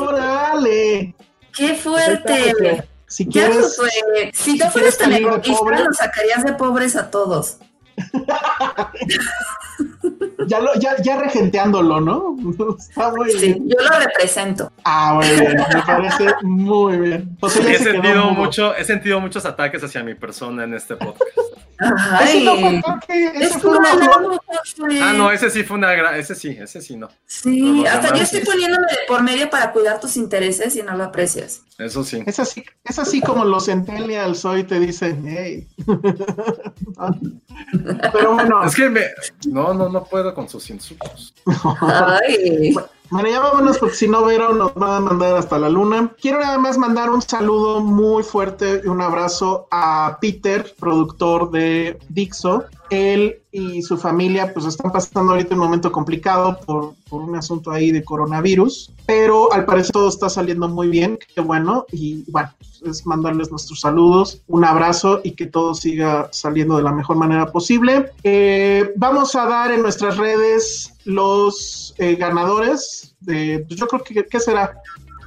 Speaker 5: ¡Órale!
Speaker 7: ¡Qué fuerte!
Speaker 5: Si quieres,
Speaker 7: Josué, si, si tú fueras tan egoísta, nos sacarías de pobres a todos. <laughs>
Speaker 5: ya, lo, ya, ya regenteándolo, ¿no?
Speaker 7: Está muy sí, bien. yo lo represento.
Speaker 5: Ah, muy bien, me parece muy bien.
Speaker 4: José he, sentido mucho, he sentido muchos ataques hacia mi persona en este podcast.
Speaker 7: Ay,
Speaker 5: no
Speaker 7: es una
Speaker 4: Ah, no, ese sí fue una gran, ese sí, ese sí no.
Speaker 7: Sí, no, hasta yo estoy poniéndome por medio para cuidar tus intereses y no lo aprecias.
Speaker 4: Eso sí.
Speaker 5: Es así, es así como los centennials hoy te dicen, hey. <laughs> Pero bueno.
Speaker 4: Es que me, no, no, no puedo con sus insultos.
Speaker 7: Ay.
Speaker 5: Bueno, ya vámonos porque si no, Vero nos va a mandar hasta la luna. Quiero nada más mandar un saludo muy fuerte y un abrazo a Peter, productor de Dixo. Él y su familia pues están pasando ahorita un momento complicado por, por, un asunto ahí de coronavirus, pero al parecer todo está saliendo muy bien, qué bueno, y bueno, es mandarles nuestros saludos, un abrazo y que todo siga saliendo de la mejor manera posible. Eh, vamos a dar en nuestras redes los eh, ganadores de, pues yo creo que, ¿qué será?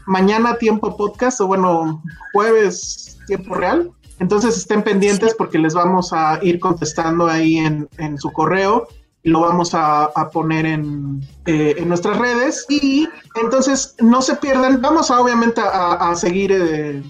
Speaker 5: Mañana tiempo podcast o bueno, jueves tiempo real. Entonces estén pendientes porque les vamos a ir contestando ahí en, en su correo y lo vamos a, a poner en, eh, en, nuestras redes. Y entonces no se pierdan, vamos a obviamente a, a seguir eh,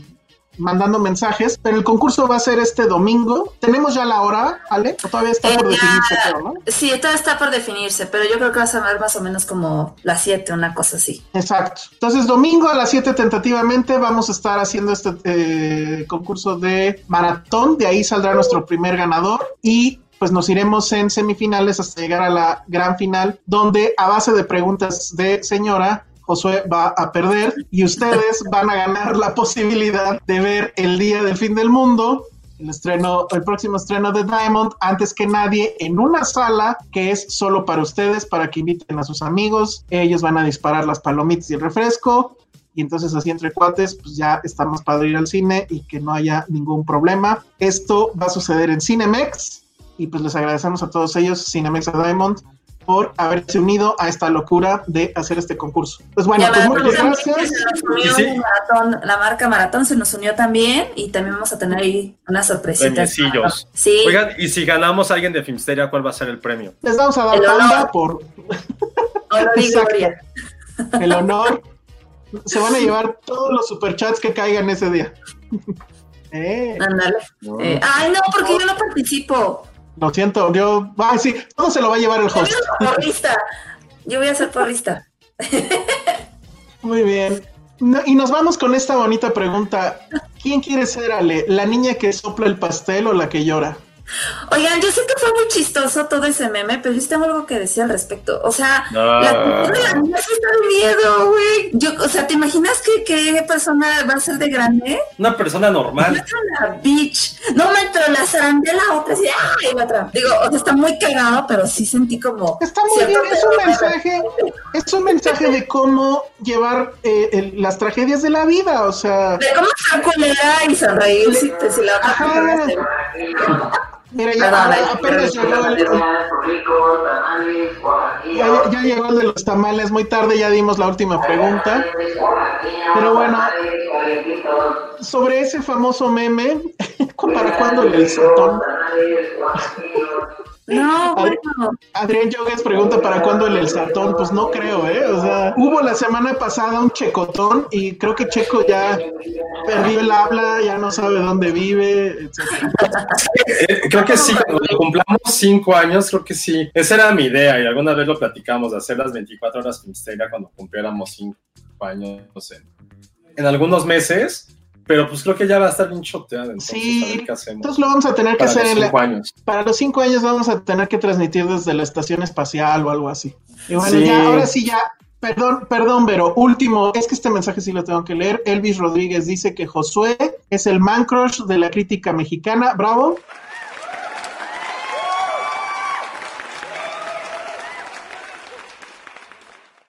Speaker 5: mandando mensajes, pero el concurso va a ser este domingo. ¿Tenemos ya la hora, Ale? ¿O todavía está por eh, definirse,
Speaker 7: ya,
Speaker 5: ¿no?
Speaker 7: Sí, todavía está por definirse, pero yo creo que va a ser más o menos como las 7, una cosa así.
Speaker 5: Exacto. Entonces, domingo a las 7 tentativamente vamos a estar haciendo este eh, concurso de maratón. De ahí saldrá nuestro primer ganador y pues nos iremos en semifinales hasta llegar a la gran final, donde a base de preguntas de señora, Josué va a perder y ustedes van a ganar la posibilidad de ver el día del fin del mundo, el estreno, el próximo estreno de Diamond, antes que nadie, en una sala que es solo para ustedes, para que inviten a sus amigos. Ellos van a disparar las palomitas y el refresco. Y entonces así entre cuates, pues ya estamos para ir al cine y que no haya ningún problema. Esto va a suceder en Cinemex y pues les agradecemos a todos ellos, Cinemex a Diamond, por haberse unido a esta locura de hacer este concurso. Pues bueno, pues muchas gracias.
Speaker 7: ¿Sí? Maratón, la marca Maratón se nos unió también y también vamos a tener ahí unas sorpresitas.
Speaker 4: Sí. Oigan, y si ganamos a alguien de Filmsteria, ¿cuál va a ser el premio?
Speaker 5: Les vamos a dar tanda por...
Speaker 7: Honor gloria.
Speaker 5: El honor Se van a llevar todos los superchats que caigan ese día.
Speaker 7: eh. Ándale. Eh, ay, no, porque yo no participo.
Speaker 5: Lo siento, yo. Ah, sí, todo se lo va a llevar el host.
Speaker 7: Yo voy a ser porrista. Yo voy a ser porrista. <laughs>
Speaker 5: Muy bien. y nos vamos con esta bonita pregunta. ¿Quién quiere ser Ale? ¿La niña que sopla el pastel o la que llora?
Speaker 7: Oigan, yo sé que fue muy chistoso todo ese meme, pero yo tengo algo que decir al respecto. O sea, la, la niña sí está de miedo, güey. Yo, o sea, ¿te imaginas que qué persona va a ser de grande?
Speaker 4: Una persona normal.
Speaker 7: Una bitch. No me entró la zarandela, otra así, ¡ay! La otra. Digo, o sea, está muy cagado, pero sí sentí como.
Speaker 5: Está muy bien, es un mensaje, es un mensaje de cómo llevar eh, las tragedias de la vida, o sea.
Speaker 7: De cómo culera y sonreír si, si la otra.
Speaker 5: Mira, ya apenas llegó el, ya, ya, llegó el de los tamales, muy tarde ya dimos la última pregunta. Pero bueno, sobre ese famoso meme, <laughs> ¿para cuándo el saltón?
Speaker 7: No, bueno.
Speaker 5: Adrián Yogues pregunta para cuándo el Sartón. Pues no creo, ¿eh? O sea, hubo la semana pasada un checotón y creo que Checo ya perdió el habla, ya no sabe dónde vive, etc.
Speaker 4: Eh, creo que sí, cuando cumplamos cinco años, creo que sí. Esa era mi idea y alguna vez lo platicamos, de hacer las 24 horas Filmsteria cuando cumpliéramos cinco años, no sé. En algunos meses pero pues creo que ya va a estar bien choteada. Entonces,
Speaker 5: sí, entonces lo vamos a tener que hacer en años. Para los cinco años vamos a tener que transmitir desde la estación espacial o algo así. Y bueno, ya, ahora sí ya, perdón, perdón, pero último, es que este mensaje sí lo tengo que leer. Elvis Rodríguez dice que Josué es el man crush de la crítica mexicana. Bravo.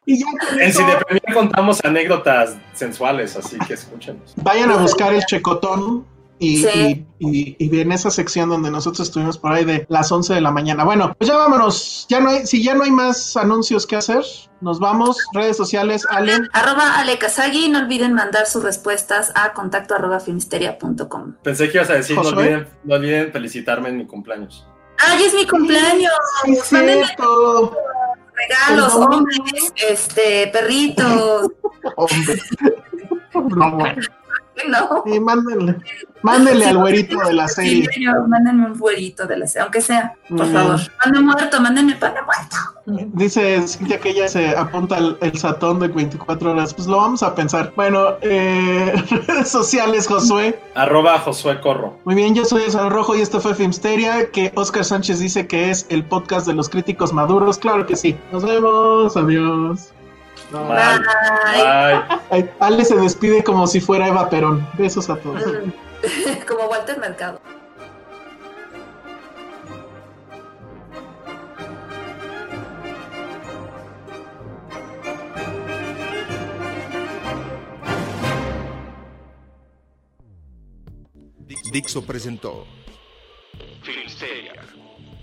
Speaker 4: En Cine contamos anécdotas sensuales, así que escúchenos.
Speaker 5: Vayan a buscar el checotón y, y, en esa sección donde nosotros estuvimos por ahí de las 11 de la mañana. Bueno, pues ya vámonos. Ya no hay, si ya no hay más anuncios que hacer, nos vamos. Redes sociales, Ale.
Speaker 7: Arroba Ale Kazagi. No olviden mandar sus respuestas a contacto arroba filmisteria.com.
Speaker 4: Pensé que ibas a decir, no olviden, no olviden felicitarme en mi cumpleaños.
Speaker 7: ¡Ay, es mi cumpleaños!
Speaker 5: Sí,
Speaker 7: regalos, hombres, este, perritos. <laughs>
Speaker 5: hombres. No. <laughs> Y mándenle, mándenle al güerito de la serie.
Speaker 7: Sí, mándenme un güerito de la serie, aunque sea, por favor. Pan muerto, mándenme pan muerto.
Speaker 5: Dice Cintia que ella se apunta el, el, satón de 24 horas. Pues lo vamos a pensar. Bueno, eh, <laughs> redes sociales, Josué.
Speaker 4: Arroba Josué Corro.
Speaker 5: Muy bien, yo soy San Rojo y esto fue Filmsteria, que Oscar Sánchez dice que es el podcast de los críticos maduros. Claro que sí. Nos vemos. Adiós.
Speaker 7: Bye.
Speaker 5: Ale se despide como si fuera Eva Perón. Besos a todos. <laughs>
Speaker 7: como Walter Mercado.
Speaker 1: Dixo presentó Filmsteria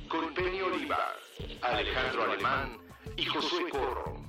Speaker 1: con Penny Oliva, Alejandro Alemán y Josué Corro.